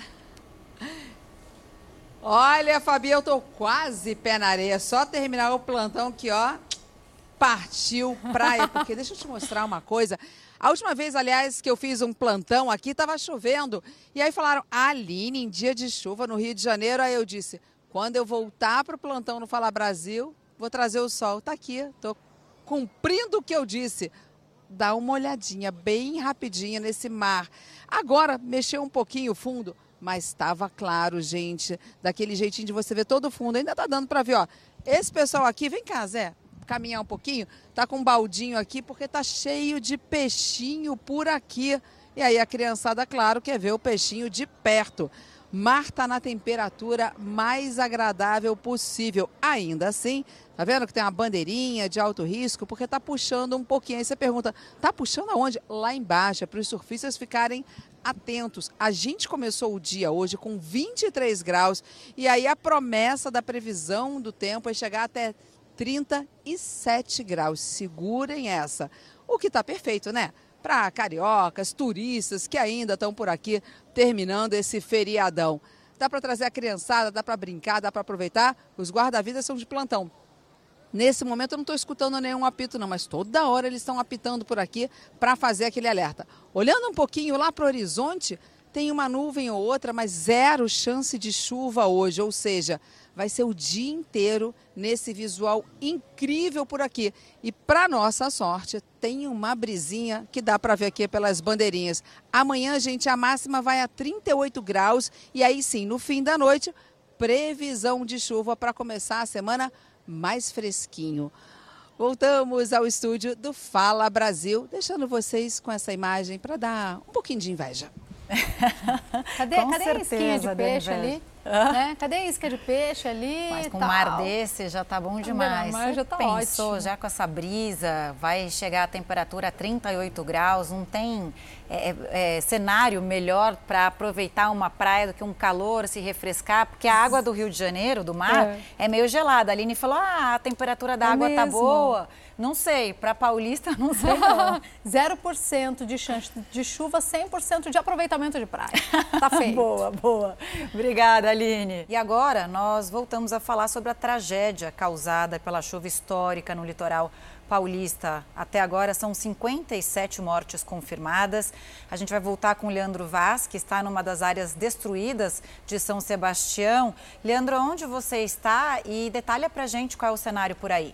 Olha, Fabi, eu tô quase pé na areia. Só terminar o plantão aqui, ó partiu praia. Porque deixa eu te mostrar uma coisa. A última vez, aliás, que eu fiz um plantão aqui, estava chovendo. E aí falaram, Aline, em dia de chuva no Rio de Janeiro. Aí eu disse, quando eu voltar para o plantão no Fala Brasil, vou trazer o sol. Tá aqui, tô cumprindo o que eu disse. Dá uma olhadinha bem rapidinha nesse mar. Agora, mexeu um pouquinho o fundo, mas estava claro, gente. Daquele jeitinho de você ver todo o fundo. Ainda tá dando para ver, ó. Esse pessoal aqui, vem cá, Zé caminhar um pouquinho, tá com um baldinho aqui porque tá cheio de peixinho por aqui. E aí a criançada, claro, quer ver o peixinho de perto. Mar na temperatura mais agradável possível. Ainda assim, tá vendo que tem uma bandeirinha de alto risco? Porque tá puxando um pouquinho. Aí você pergunta, tá puxando aonde? Lá embaixo, é para os surfistas ficarem atentos. A gente começou o dia hoje com 23 graus e aí a promessa da previsão do tempo é chegar até 37 graus. Segurem essa. O que está perfeito, né? Para cariocas, turistas que ainda estão por aqui terminando esse feriadão. Dá para trazer a criançada, dá para brincar, dá para aproveitar. Os guarda-vidas são de plantão. Nesse momento eu não estou escutando nenhum apito, não, mas toda hora eles estão apitando por aqui para fazer aquele alerta. Olhando um pouquinho lá para o horizonte, tem uma nuvem ou outra, mas zero chance de chuva hoje, ou seja, vai ser o dia inteiro nesse visual incrível por aqui. E para nossa sorte, tem uma brisinha que dá para ver aqui pelas bandeirinhas. Amanhã, gente, a máxima vai a 38 graus e aí sim, no fim da noite, previsão de chuva para começar a semana mais fresquinho. Voltamos ao estúdio do Fala Brasil, deixando vocês com essa imagem para dar um pouquinho de inveja. cadê cadê a esquinha de peixe ali? Né? Cadê a isca de peixe ali? Mas com um tal? mar desse já tá bom demais. Mas já tá Pensou, ótimo. já com essa brisa, vai chegar a temperatura a 38 graus, não tem é, é, é, cenário melhor para aproveitar uma praia do que um calor, se refrescar, porque a água do Rio de Janeiro, do mar, É. é, meio gelada. A Aline falou, ah, a temperatura da É água tá mesmo. boa. Não sei, para paulista não sei não. 0% de chance de chuva, 100% de aproveitamento de praia. Tá feio. boa, boa. Obrigada, Aline. E agora nós voltamos a falar sobre a tragédia causada pela chuva histórica no litoral paulista. Até agora são 57 mortes confirmadas. A gente vai voltar com Leandro Vaz, que está numa das áreas destruídas de São Sebastião. Leandro, onde você está? E detalha pra gente qual é o cenário por aí.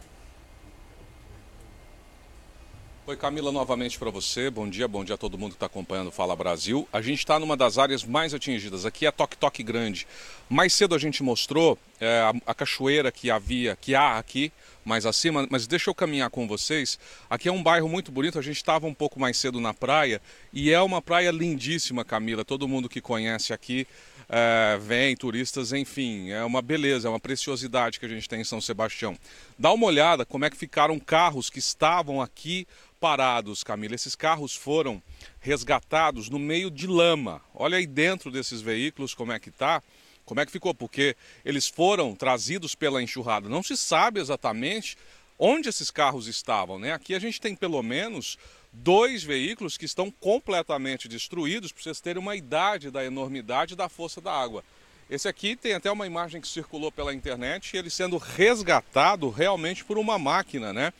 Oi, Camila, novamente para você. Bom dia, bom dia a todo mundo que está acompanhando o Fala Brasil. A gente está numa das áreas mais atingidas. Aqui é Toque Toque Grande. Mais cedo a gente mostrou é, a, a cachoeira que havia, que há aqui mais acima, mas deixa eu caminhar com vocês. Aqui é um bairro muito bonito. A gente estava um pouco mais cedo na praia e é uma praia lindíssima, Camila. Todo mundo que conhece aqui é, vem, turistas, enfim, é uma beleza, é uma preciosidade que a gente tem em São Sebastião. Dá uma olhada como é que ficaram carros que estavam aqui parados, Camila. Esses carros foram resgatados no meio de lama. Olha aí dentro desses veículos como é que tá. Como é que ficou? Porque eles foram trazidos pela enxurrada. Não se sabe exatamente onde esses carros estavam, né? Aqui a gente tem pelo menos dois veículos que estão completamente destruídos, para vocês terem uma idade da enormidade da força da água. Esse aqui tem até uma imagem que circulou pela internet, ele sendo resgatado realmente por uma máquina, né?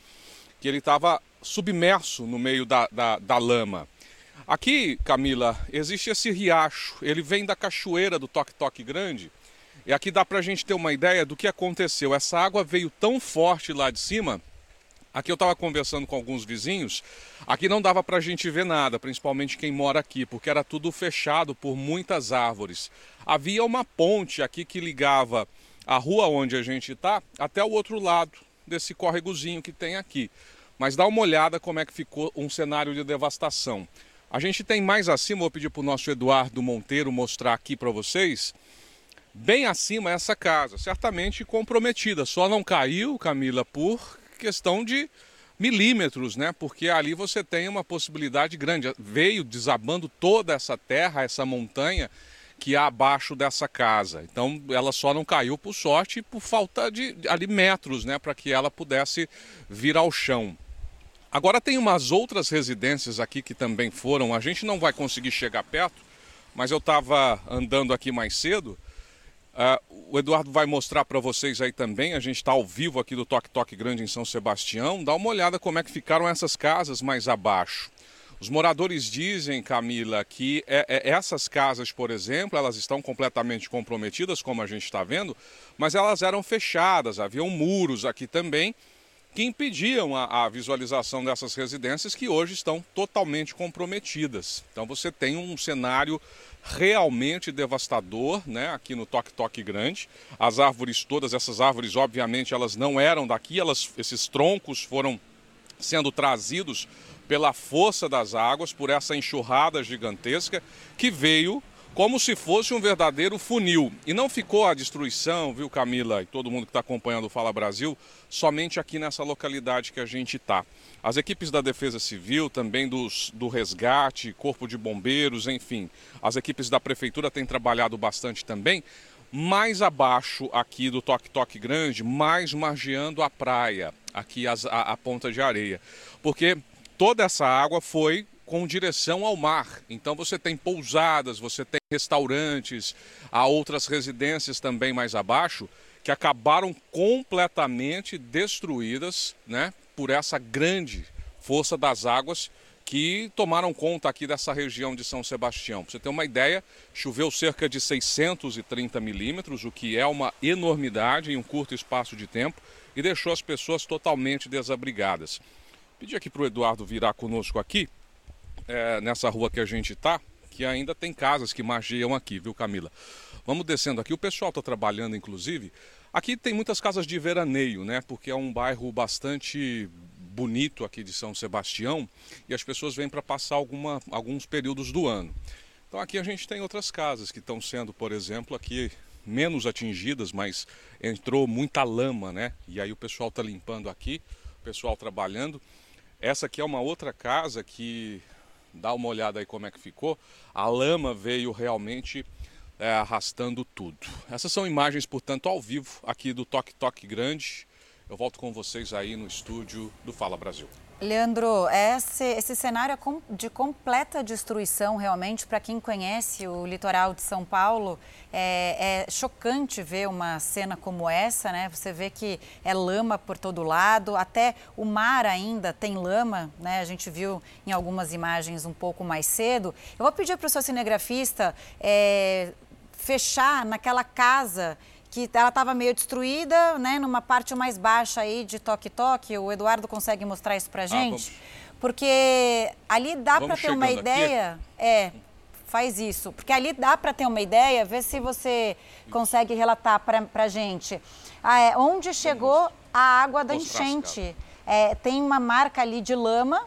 Que ele estava submerso no meio da, da, da lama. Aqui, Camila, existe esse riacho, ele vem da cachoeira do Toque Toque Grande. E aqui dá para a gente ter uma ideia do que aconteceu. Essa água veio tão forte lá de cima. Aqui eu estava conversando com alguns vizinhos. Aqui não dava para a gente ver nada, principalmente quem mora aqui, porque era tudo fechado por muitas árvores. Havia uma ponte aqui que ligava a rua onde a gente está até o outro lado desse córregozinho que tem aqui. Mas dá uma olhada como é que ficou um cenário de devastação. A gente tem mais acima, vou pedir para o nosso Eduardo Monteiro mostrar aqui para vocês. Bem acima essa casa, certamente comprometida. Só não caiu, Camila, por questão de milímetros, né? Porque ali você tem uma possibilidade grande. Veio desabando toda essa terra, essa montanha que há abaixo dessa casa. Então ela só não caiu por sorte e por falta de ali metros, né, para que ela pudesse vir ao chão. Agora tem umas outras residências aqui que também foram. A gente não vai conseguir chegar perto, mas eu estava andando aqui mais cedo. Uh, o Eduardo vai mostrar para vocês aí também. A gente está ao vivo aqui do Toque Toque Grande em São Sebastião. Dá uma olhada como é que ficaram essas casas mais abaixo. Os moradores dizem, Camila, que é, é, essas casas, por exemplo, elas estão completamente comprometidas, como a gente está vendo, mas elas eram fechadas, haviam muros aqui também que impediam a, a, visualização dessas residências que hoje estão totalmente comprometidas. Então você tem um cenário realmente devastador, né, aqui no Toque Toque Grande. As árvores todas, essas árvores, obviamente, elas não eram daqui, elas, esses troncos foram sendo trazidos pela força das águas, por essa enxurrada gigantesca que veio como se fosse um verdadeiro funil. E não ficou a destruição, viu, Camila, e todo mundo que está acompanhando o Fala Brasil, somente aqui nessa localidade que a gente está. As equipes da Defesa Civil, também dos, do resgate, Corpo de Bombeiros, enfim, as equipes da Prefeitura têm trabalhado bastante também. Mais abaixo aqui do Toque Toque Grande, mais margeando a praia, aqui as, a, a ponta de areia. Porque toda essa água foi com direção ao mar. Então você tem pousadas, você tem restaurantes, há outras residências também mais abaixo que acabaram completamente destruídas, né, por essa grande força das águas que tomaram conta aqui dessa região de São Sebastião. Pra você ter uma ideia, choveu cerca de 630 milímetros, o que é uma enormidade em um curto espaço de tempo e deixou as pessoas totalmente desabrigadas. Pedi aqui para o Eduardo virar conosco aqui é, nessa rua que a gente está, que ainda tem casas que margeiam aqui, viu, Camila? Vamos descendo aqui. O pessoal está trabalhando, inclusive. Aqui tem muitas casas de veraneio, né? Porque é um bairro bastante bonito aqui de São Sebastião e as pessoas vêm para passar alguma, alguns períodos do ano. Então aqui a gente tem outras casas que estão sendo, por exemplo, aqui menos atingidas, mas entrou muita lama, né? E aí o pessoal está limpando aqui, o pessoal trabalhando. Essa aqui é uma outra casa que dá uma olhada aí como é que ficou. A lama veio realmente é, arrastando tudo. Essas são imagens, portanto, ao vivo aqui do Toque Toque Grande. Eu volto com vocês aí no estúdio do Fala Brasil. Leandro, esse, esse cenário é de completa destruição, realmente, para quem conhece o litoral de São Paulo, é, é, chocante ver uma cena como essa, né? Você vê que é lama por todo lado, até o mar ainda tem lama, né? A gente viu em algumas imagens um pouco mais cedo. Eu vou pedir para o seu cinegrafista é, fechar naquela casa que ela estava meio destruída, né, numa parte mais baixa aí de toque-toque. O Eduardo consegue mostrar isso para ah, gente? Ah, porque ali dá para ter uma ideia. Aqui. É, faz isso. Porque ali dá para ter uma ideia, vê se você consegue relatar para a gente. Ah, é, onde chegou a água da enchente. É, tem uma marca ali de lama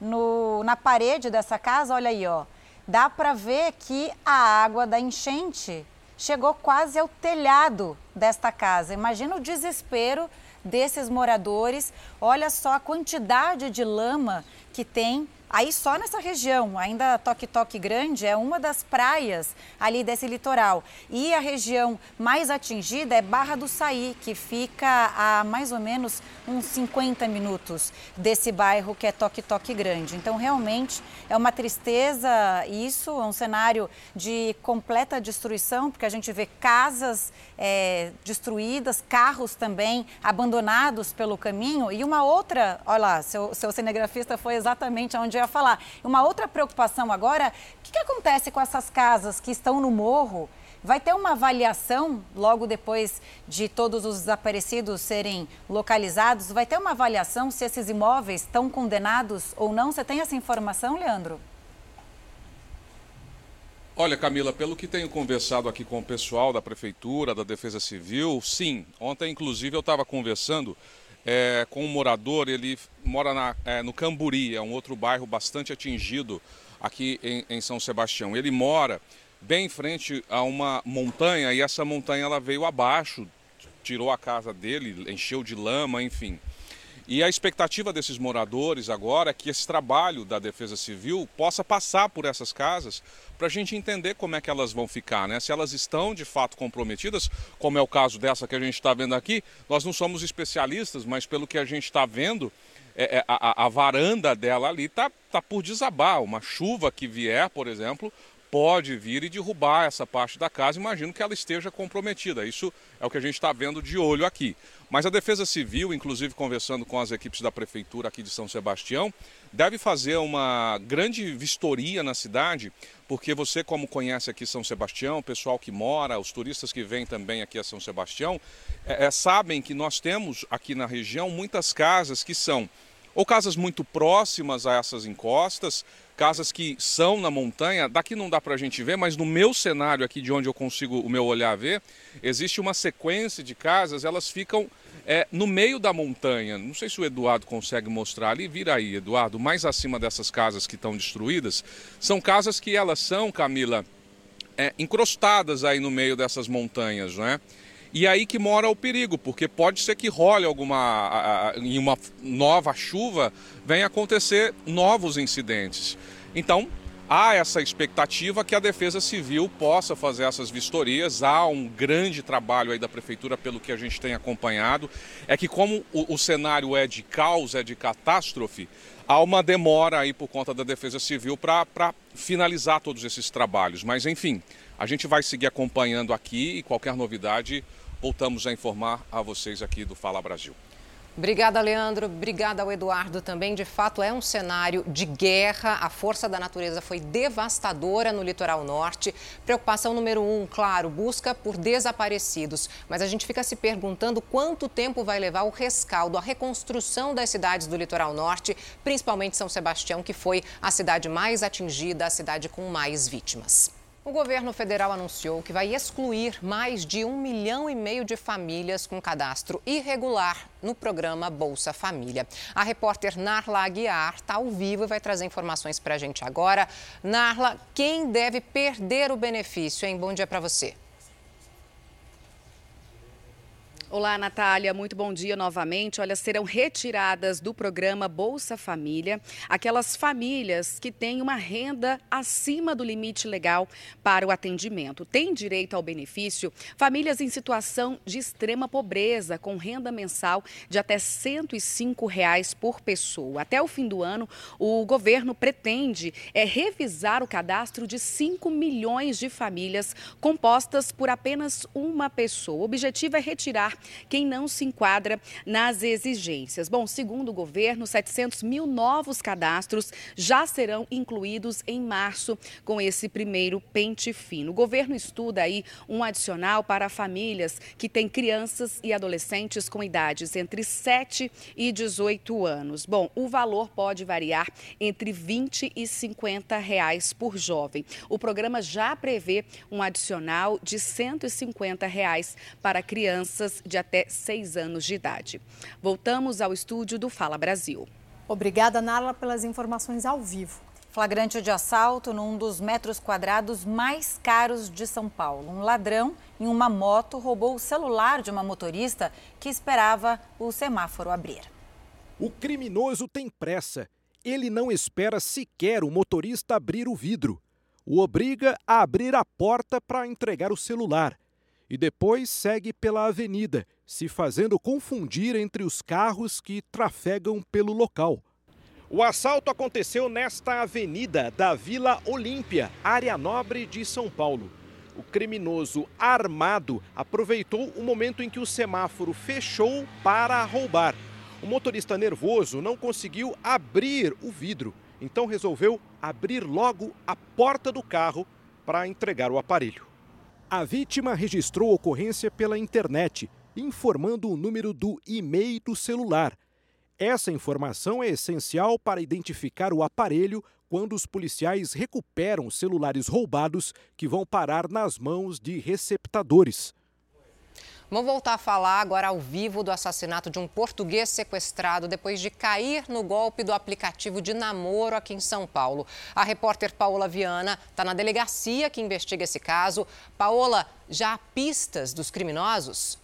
no, na parede dessa casa, olha aí, ó. Dá para ver que a água da enchente chegou quase ao telhado desta casa. Imagina o desespero desses moradores. Olha só a quantidade de lama que tem Aí só nessa região, ainda Toque Toque Grande é uma das praias ali desse litoral. E a região mais atingida é Barra do Saí, que fica a mais ou menos uns 50 minutos desse bairro que é Toque Toque Grande. Então realmente é uma tristeza isso, é um cenário de completa destruição, porque a gente vê casas é, destruídas, carros também abandonados pelo caminho. E uma outra, olha lá, seu, seu cinegrafista foi exatamente onde ia falar. Uma outra preocupação agora, o que, que acontece com essas casas que estão no morro? Vai ter uma avaliação logo depois de todos os desaparecidos serem localizados? Vai ter uma avaliação se esses imóveis estão condenados ou não? Você tem essa informação, Leandro? Olha, Camila, pelo que tenho conversado aqui com o pessoal da Prefeitura, da Defesa Civil, sim. Ontem, inclusive, eu estava conversando é, com um morador, ele mora na, é, no Camburi, é um outro bairro bastante atingido aqui em, em, São Sebastião. Ele mora bem em frente a uma montanha e essa montanha ela veio abaixo, tirou a casa dele, encheu de lama, enfim. E a expectativa desses moradores agora é que esse trabalho da Defesa Civil possa passar por essas casas para a gente entender como é que elas vão ficar, né? Se elas estão de fato comprometidas, como é o caso dessa que a gente está vendo aqui, nós não somos especialistas, mas pelo que a gente está vendo, é, é, a, a, varanda dela ali está tá por desabar. Uma chuva que vier, por exemplo, pode vir e derrubar essa parte da casa. Imagino que ela esteja comprometida. Isso é o que a gente está vendo de olho aqui. Mas a Defesa Civil, inclusive conversando com as equipes da Prefeitura aqui de São Sebastião, deve fazer uma grande vistoria na cidade, porque você, como conhece aqui São Sebastião, o pessoal que mora, os turistas que vêm também aqui a São Sebastião, é, é, sabem que nós temos aqui na região muitas casas que são ou casas muito próximas a essas encostas, casas que são na montanha, daqui não dá para a gente ver, mas no meu cenário aqui de onde eu consigo o meu olhar ver, existe uma sequência de casas, elas ficam é, no meio da montanha. Não sei se o Eduardo consegue mostrar ali, vira aí, Eduardo, mais acima dessas casas que estão destruídas, são casas que elas são, Camila, é, encrostadas aí no meio dessas montanhas, não é? E aí que mora o perigo, porque pode ser que role alguma em uma nova chuva, venha acontecer novos incidentes. Então, há essa expectativa que a Defesa Civil possa fazer essas vistorias. Há um grande trabalho aí da prefeitura, pelo que a gente tem acompanhado, é que como o, o cenário é de caos, é de catástrofe, há uma demora aí por conta da Defesa Civil para finalizar todos esses trabalhos. Mas enfim, a gente vai seguir acompanhando aqui e qualquer novidade voltamos a informar a vocês aqui do Fala Brasil. Obrigada, Leandro. Obrigada ao Eduardo também. De fato, é um cenário de guerra. A força da natureza foi devastadora no litoral norte. Preocupação número um, claro, busca por desaparecidos. Mas a gente fica se perguntando quanto tempo vai levar o rescaldo, a reconstrução das cidades do litoral norte, principalmente São Sebastião, que foi a cidade mais atingida, a cidade com mais vítimas. O governo federal anunciou que vai excluir mais de um milhão e meio de famílias com cadastro irregular no programa Bolsa Família. A repórter Narla Aguiar está ao vivo e vai trazer informações para a gente agora. Narla, quem deve perder o benefício, hein? Bom dia para você. Olá, Natália, muito bom dia novamente. Olha, serão retiradas do programa Bolsa Família aquelas famílias que têm uma renda acima do limite legal para o atendimento. Tem direito ao benefício famílias em situação de extrema pobreza, com renda mensal de até 105 reais por pessoa. Até o fim do ano, o governo pretende é, revisar o cadastro de 5 milhões de famílias compostas por apenas uma pessoa. O objetivo é retirar quem não se enquadra nas exigências. Bom, segundo o governo, 700 mil novos cadastros já serão incluídos em março com esse primeiro pente fino. O governo estuda aí um adicional para famílias que têm crianças e adolescentes com idades entre 7 e 18 anos. Bom, o valor pode variar entre 20 e 50 reais por jovem. O programa já prevê um adicional de 150 reais para crianças de até 6 anos de idade. Voltamos ao estúdio do Fala Brasil. Obrigada, Nala, pelas informações ao vivo. Flagrante de assalto num dos metros quadrados mais caros de São Paulo. Um ladrão em uma moto roubou o celular de uma motorista que esperava o semáforo abrir. O criminoso tem pressa. Ele não espera sequer o motorista abrir o vidro. O obriga a abrir a porta para entregar o celular. E depois segue pela avenida, se fazendo confundir entre os carros que trafegam pelo local. O assalto aconteceu nesta avenida da Vila Olímpia, área nobre de São Paulo. O criminoso armado aproveitou o momento em que o semáforo fechou para roubar. O motorista nervoso não conseguiu abrir o vidro, então resolveu abrir logo a porta do carro para entregar o aparelho. A vítima registrou a ocorrência pela internet, informando o número do e-mail do celular. Essa informação é essencial para identificar o aparelho quando os policiais recuperam celulares roubados que vão parar nas mãos de receptadores. Vamos voltar a falar agora ao vivo do assassinato de um português sequestrado depois de cair no golpe do aplicativo de namoro aqui em São Paulo. A repórter Paola Viana está na delegacia que investiga esse caso. Paola, já há pistas dos criminosos?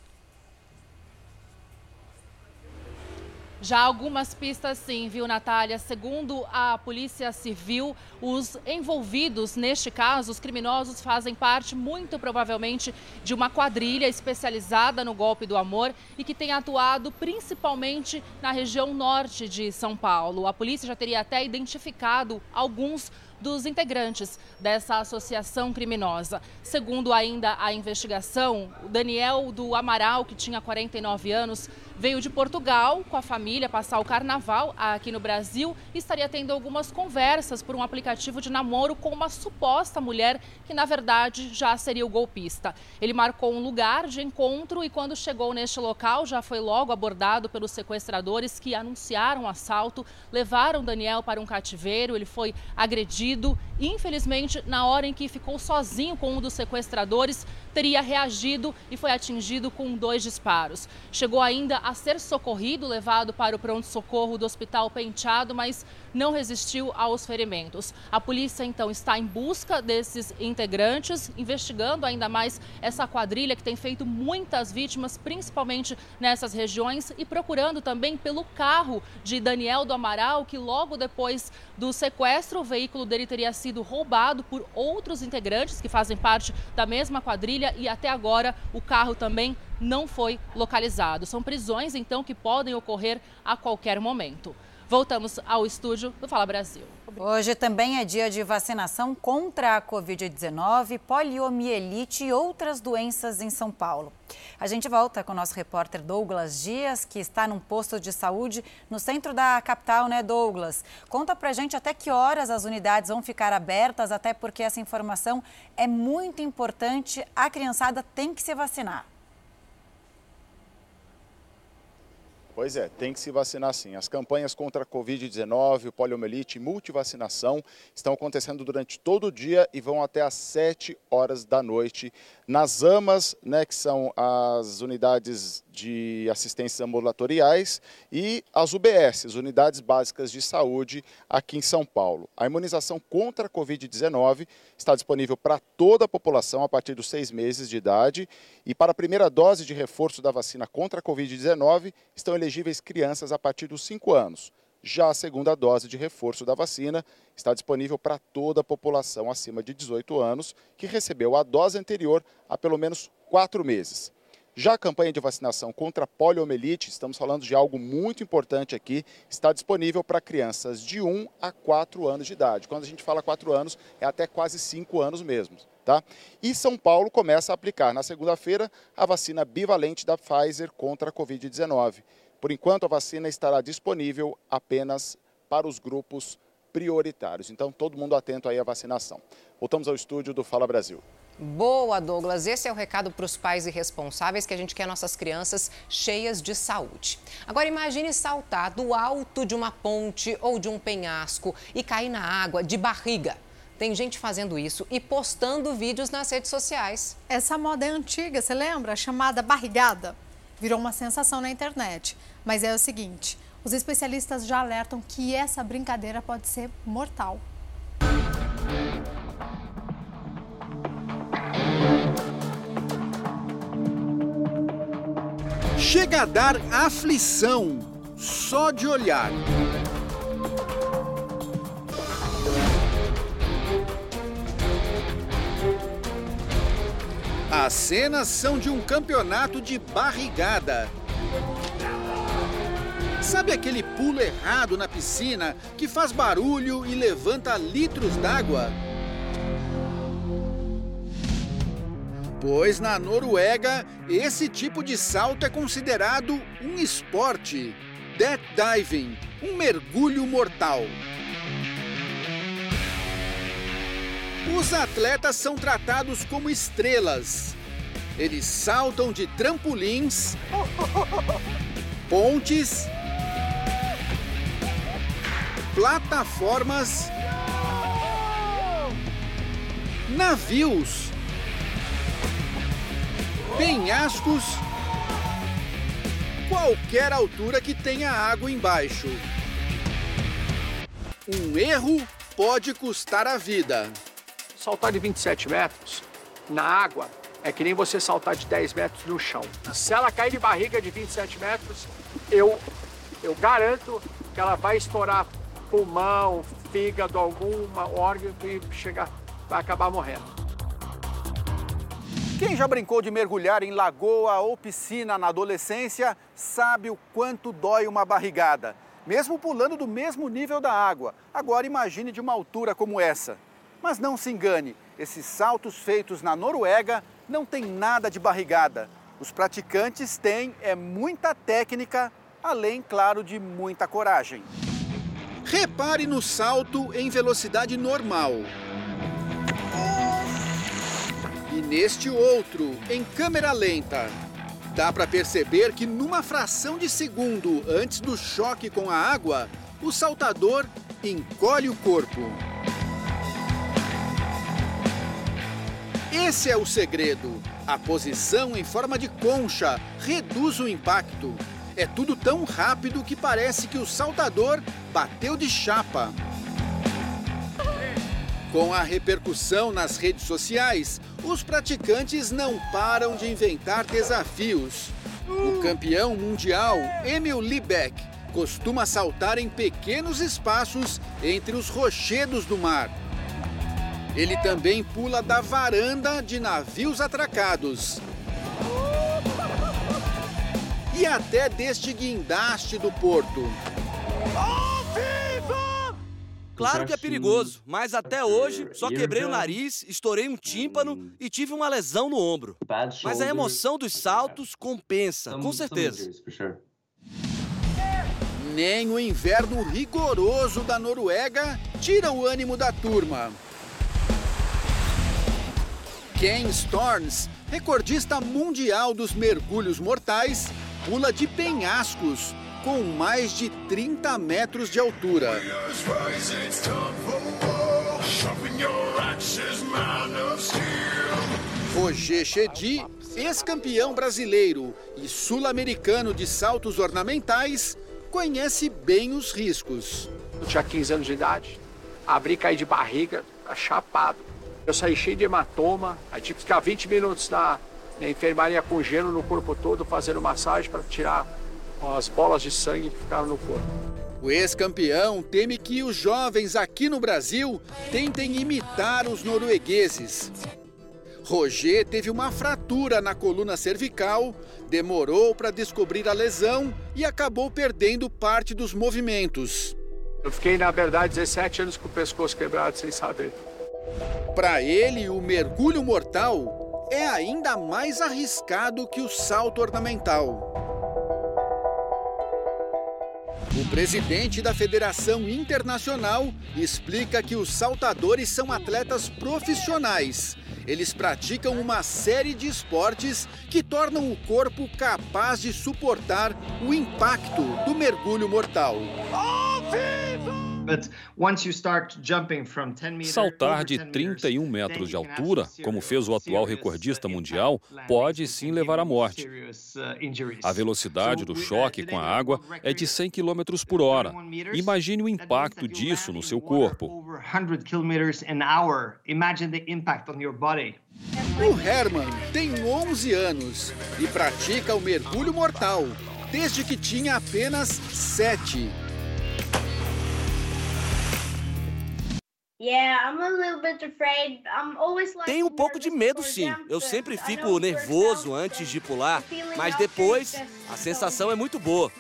Já algumas pistas sim, viu, Natália? Segundo a Polícia Civil, os envolvidos neste caso, os criminosos, fazem parte, muito provavelmente, de uma quadrilha especializada no golpe do amor e que tem atuado principalmente na região norte de São Paulo. A polícia já teria até identificado alguns dos integrantes dessa associação criminosa. Segundo ainda a investigação, o Daniel do Amaral, que tinha 49 anos, veio de Portugal com a família passar o carnaval aqui no Brasil e estaria tendo algumas conversas por um aplicativo de namoro com uma suposta mulher que, na verdade, já seria o golpista. Ele marcou um lugar de encontro e, quando chegou neste local, já foi logo abordado pelos sequestradores que anunciaram o assalto, levaram Daniel para um cativeiro, ele foi agredido. Infelizmente, na hora em que ficou sozinho com um dos sequestradores, teria reagido e foi atingido com dois disparos. Chegou ainda a ser socorrido, levado para o pronto-socorro do Hospital Penteado, mas não resistiu aos ferimentos. A polícia então está em busca desses integrantes, investigando ainda mais essa quadrilha que tem feito muitas vítimas, principalmente nessas regiões, e procurando também pelo carro de Daniel do Amaral, que logo depois do sequestro, o veículo dele teria sido roubado por outros integrantes que fazem parte da mesma quadrilha e até agora o carro também não foi localizado. São prisões, então, que podem ocorrer a qualquer momento. Voltamos ao estúdio do Fala Brasil. Hoje também é dia de vacinação contra a Covid-19, poliomielite e outras doenças em São Paulo. A gente volta com o nosso repórter Douglas Dias, que está num posto de saúde no centro da capital, né, Douglas? Conta pra gente até que horas as unidades vão ficar abertas, até porque essa informação é muito importante. A criançada tem que se vacinar. Pois é, tem que se vacinar sim. As campanhas contra a Covid-19, poliomielite e multivacinação estão acontecendo durante todo o dia e vão até às 7 horas da noite nas AMAs, né, que são as unidades de assistências ambulatoriais e as UBS, Unidades Básicas de Saúde, aqui em São Paulo. A imunização contra a Covid-19 está disponível para toda a população a partir dos seis meses de idade e para a primeira dose de reforço da vacina contra a Covid-19 estão elegíveis crianças a partir dos cinco anos. Já a segunda dose de reforço da vacina está disponível para toda a população acima de 18 anos que recebeu a dose anterior há pelo menos quatro meses. Já a campanha de vacinação contra a poliomielite, estamos falando de algo muito importante aqui, está disponível para crianças de 1 a 4 anos de idade. Quando a gente fala 4 anos, é até quase 5 anos mesmo. Tá? E São Paulo começa a aplicar na segunda-feira a vacina bivalente da Pfizer contra a Covid-19. Por enquanto, a vacina estará disponível apenas para os grupos prioritários. Então, todo mundo atento aí à vacinação. Voltamos ao estúdio do Fala Brasil. Boa, Douglas. Esse é o recado para os pais irresponsáveis que a gente quer nossas crianças cheias de saúde. Agora imagine saltar do alto de uma ponte ou de um penhasco e cair na água de barriga. Tem gente fazendo isso e postando vídeos nas redes sociais. Essa moda é antiga, você lembra? Chamada barrigada. Virou uma sensação na internet. Mas é o seguinte: os especialistas já alertam que essa brincadeira pode ser mortal. Chega a dar aflição só de olhar. As cenas são de um campeonato de barrigada. Sabe aquele pulo errado na piscina que faz barulho e levanta litros d'água? Pois na Noruega, esse tipo de salto é considerado um esporte. Death diving, um mergulho mortal. Os atletas são tratados como estrelas. Eles saltam de trampolins, pontes, plataformas, navios penhascos, qualquer altura que tenha água embaixo. Um erro pode custar a vida. Saltar de 27 metros na água é que nem você saltar de 10 metros no chão. Se ela cair de barriga de 27 metros, eu, eu garanto que ela vai estourar pulmão, fígado, alguma órgão e chegar, vai acabar morrendo. Quem já brincou de mergulhar em lagoa ou piscina na adolescência sabe o quanto dói uma barrigada, mesmo pulando do mesmo nível da água. Agora imagine de uma altura como essa. Mas não se engane, esses saltos feitos na Noruega não tem nada de barrigada. Os praticantes têm é muita técnica, além, claro, de muita coragem. Repare no salto em velocidade normal. E neste outro, em câmera lenta, dá para perceber que numa fração de segundo antes do choque com a água, o saltador encolhe o corpo. Esse é o segredo. A posição em forma de concha reduz o impacto. É tudo tão rápido que parece que o saltador bateu de chapa. Com a repercussão nas redes sociais, os praticantes não param de inventar desafios. O campeão mundial, Emil Liebeck, costuma saltar em pequenos espaços entre os rochedos do mar. Ele também pula da varanda de navios atracados. E até deste guindaste do porto. Claro que é perigoso, mas até hoje só quebrei o nariz, estourei um tímpano e tive uma lesão no ombro. Mas a emoção dos saltos compensa, com certeza. Nem o inverno rigoroso da Noruega tira o ânimo da turma. Ken Storms, recordista mundial dos mergulhos mortais, pula de penhascos com mais de 30 metros de altura. Roger Chedi ex-campeão brasileiro e sul-americano de saltos ornamentais, conhece bem os riscos. Eu tinha 15 anos de idade, abri, caí de barriga, chapado. Eu saí cheio de hematoma, aí tive que ficar 20 minutos na, na enfermaria com gelo no corpo todo, fazendo massagem para tirar as bolas de sangue que ficaram no corpo. O ex-campeão teme que os jovens aqui no Brasil tentem imitar os noruegueses. Roger teve uma fratura na coluna cervical, demorou para descobrir a lesão e acabou perdendo parte dos movimentos. Eu fiquei, na verdade, 17 anos com o pescoço quebrado sem saber. Para ele, o mergulho mortal é ainda mais arriscado que o salto ornamental. O presidente da Federação Internacional explica que os saltadores são atletas profissionais. Eles praticam uma série de esportes que tornam o corpo capaz de suportar o impacto do mergulho mortal. Saltar de 31 metros de altura, como fez o atual recordista mundial, pode sim levar à morte. uh, A velocidade do choque com a água é de 100 km por hora. Imagine o impacto disso no seu corpo. O Herman tem 11 anos e pratica o mergulho mortal desde que tinha apenas 7. Tenho um pouco de medo, sim. Eu sempre fico nervoso antes de pular, mas depois a sensação é muito boa.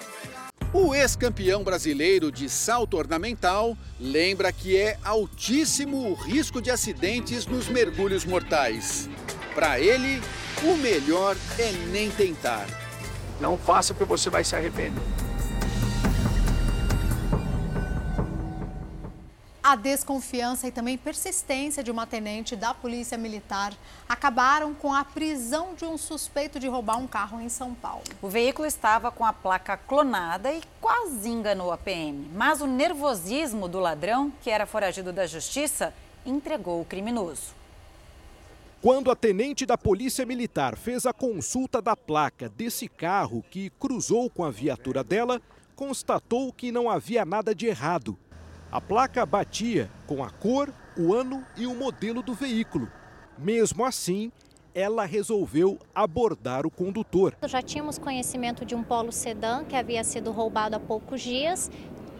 O ex-campeão brasileiro de salto ornamental lembra que é altíssimo o risco de acidentes nos mergulhos mortais. Para ele, o melhor é nem tentar. Não faça porque você vai se arrepender. A desconfiança e também persistência de uma tenente da Polícia Militar acabaram com a prisão de um suspeito de roubar um carro em São Paulo. O veículo estava com a placa clonada e quase enganou a PM. Mas o nervosismo do ladrão, que era foragido da justiça, entregou o criminoso. Quando a tenente da Polícia Militar fez a consulta da placa desse carro que cruzou com a viatura dela, constatou que não havia nada de errado. A placa batia com a cor, o ano e o modelo do veículo. Mesmo assim, ela resolveu abordar o condutor. Já tínhamos conhecimento de um polo sedã que havia sido roubado há poucos dias.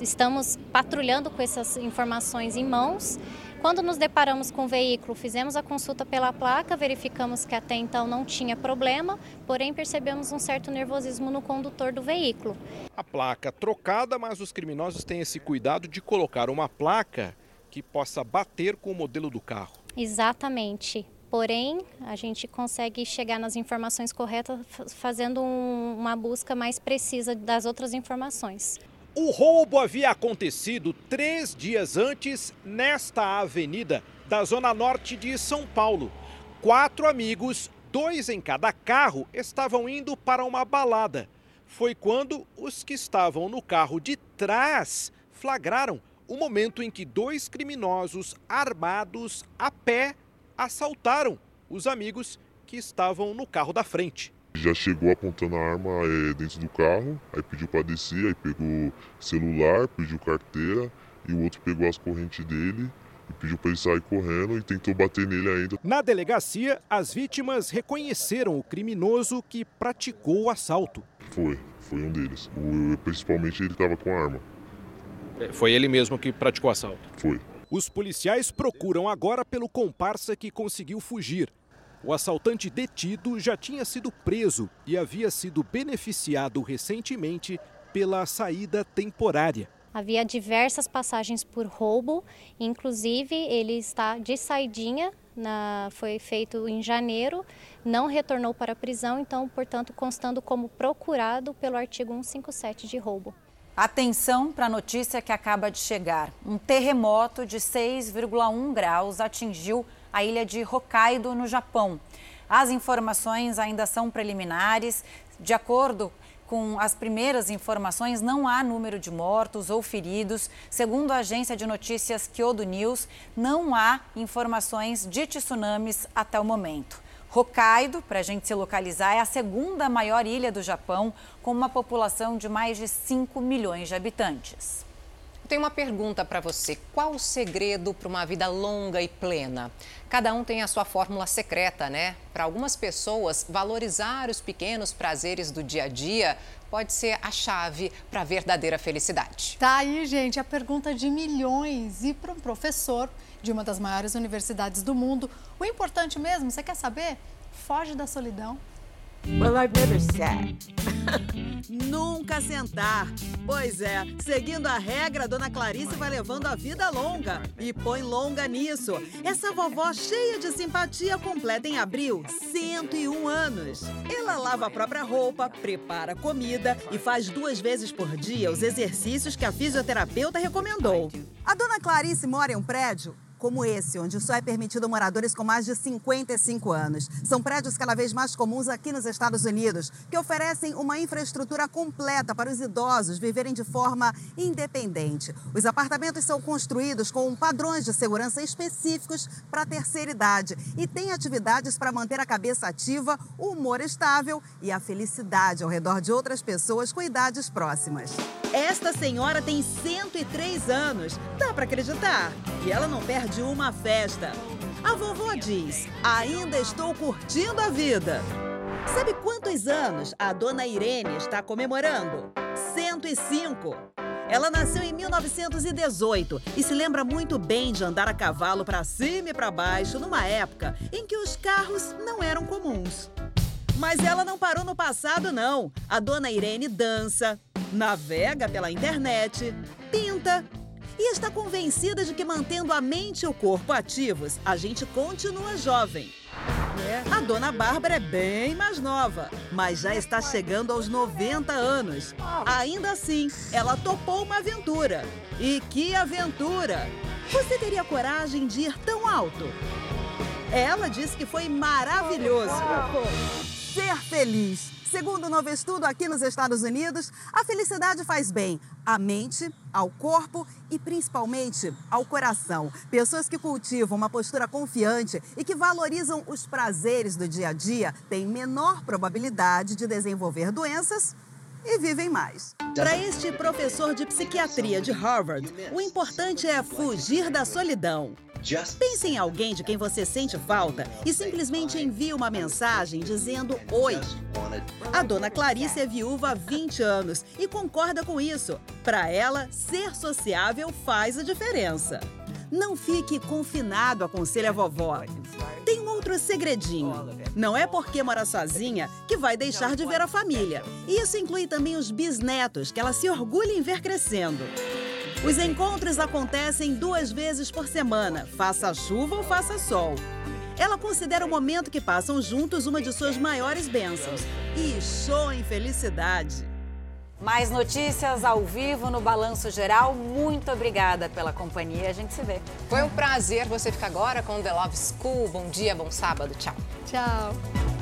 Estamos patrulhando com essas informações em mãos. Quando nos deparamos com o veículo, fizemos a consulta pela placa, verificamos que até então não tinha problema, porém percebemos um certo nervosismo no condutor do veículo. A placa trocada, mas os criminosos têm esse cuidado de colocar uma placa que possa bater com o modelo do carro. Exatamente. Porém, a gente consegue chegar nas informações corretas fazendo um, uma busca mais precisa das outras informações. O roubo havia acontecido três dias antes nesta avenida da Zona Norte de São Paulo. Quatro amigos, dois em cada carro, estavam indo para uma balada. Foi quando os que estavam no carro de trás flagraram o momento em que dois criminosos armados a pé assaltaram os amigos que estavam no carro da frente. Já chegou apontando a arma é, dentro do carro, aí pediu para descer, aí pegou celular, pediu carteira e o outro pegou as correntes dele e pediu para ele sair correndo e tentou bater nele ainda. Na delegacia, as vítimas reconheceram o criminoso que praticou o assalto. Foi, foi um deles. O, principalmente ele estava com a arma. É, foi ele mesmo que praticou o assalto? Foi. Os policiais procuram agora pelo comparsa que conseguiu fugir. O assaltante detido já tinha sido preso e havia sido beneficiado recentemente pela saída temporária. Havia diversas passagens por roubo, inclusive ele está de saidinha, na, foi feito em janeiro, não retornou para a prisão, então, portanto, constando como procurado pelo artigo 157 de roubo. Atenção para a notícia que acaba de chegar. Um terremoto de 6,1 graus atingiu a ilha de Hokkaido, no Japão. As informações ainda são preliminares. De acordo com as primeiras informações, não há número de mortos ou feridos. Segundo a agência de notícias Kyodo News, não há informações de tsunamis até o momento. Hokkaido, para a gente se localizar, é a segunda maior ilha do Japão, com uma população de mais de 5 milhões de habitantes. Tenho uma pergunta para você. Qual o segredo para uma vida longa e plena? Cada um tem a sua fórmula secreta, né? Para algumas pessoas, valorizar os pequenos prazeres do dia a dia pode ser a chave para a verdadeira felicidade. Tá aí, gente, a pergunta de milhões. E para um professor de uma das maiores universidades do mundo, o importante mesmo, você quer saber? Foge da solidão. Well, I've never sat. Nunca sentar. Pois é, seguindo a regra, Dona Clarice vai levando a vida longa. E põe longa nisso. Essa vovó cheia de simpatia completa em abril 101 anos. Ela lava a própria roupa, prepara comida e faz duas vezes por dia os exercícios que a fisioterapeuta recomendou. A Dona Clarice mora em um prédio como esse, onde só é permitido moradores com mais de 55 anos. São prédios cada vez mais comuns aqui nos Estados Unidos, que oferecem uma infraestrutura completa para os idosos viverem de forma independente. Os apartamentos são construídos com padrões de segurança específicos para a terceira idade e têm atividades para manter a cabeça ativa, o humor estável e a felicidade ao redor de outras pessoas com idades próximas. Esta senhora tem 103 anos. Dá para acreditar? E ela não perde uma festa. A vovó diz: ainda estou curtindo a vida. Sabe quantos anos a dona Irene está comemorando? 105. Ela nasceu em 1918 e se lembra muito bem de andar a cavalo para cima e para baixo numa época em que os carros não eram comuns. Mas ela não parou no passado, não. A dona Irene dança, navega pela internet, pinta e está convencida de que mantendo a mente e o corpo ativos, a gente continua jovem. A dona Bárbara é bem mais nova, mas já está chegando aos 90 anos. Ainda assim, ela topou uma aventura. E que aventura! Você teria coragem de ir tão alto? Ela disse que foi maravilhoso. Ser feliz. Segundo um novo estudo aqui nos Estados Unidos, a felicidade faz bem à mente, ao corpo e principalmente ao coração. Pessoas que cultivam uma postura confiante e que valorizam os prazeres do dia a dia têm menor probabilidade de desenvolver doenças e vivem mais. Para este professor de psiquiatria de Harvard, o importante é fugir da solidão. Pense em alguém de quem você sente falta e simplesmente envie uma mensagem dizendo oi. A dona Clarice é viúva há 20 anos e concorda com isso. Para ela, ser sociável faz a diferença. Não fique confinado, aconselha a vovó. Tem um outro segredinho. Não é porque mora sozinha que vai deixar de ver a família. Isso inclui também os bisnetos, que ela se orgulha em ver crescendo. Os encontros acontecem duas vezes por semana, faça chuva ou faça sol. Ela considera o momento que passam juntos uma de suas maiores bênçãos. E show em felicidade. Mais notícias ao vivo no Balanço Geral. Muito obrigada pela companhia. A gente se vê. Foi um prazer. Você fica agora com The Love School. Bom dia, bom sábado. Tchau. Tchau.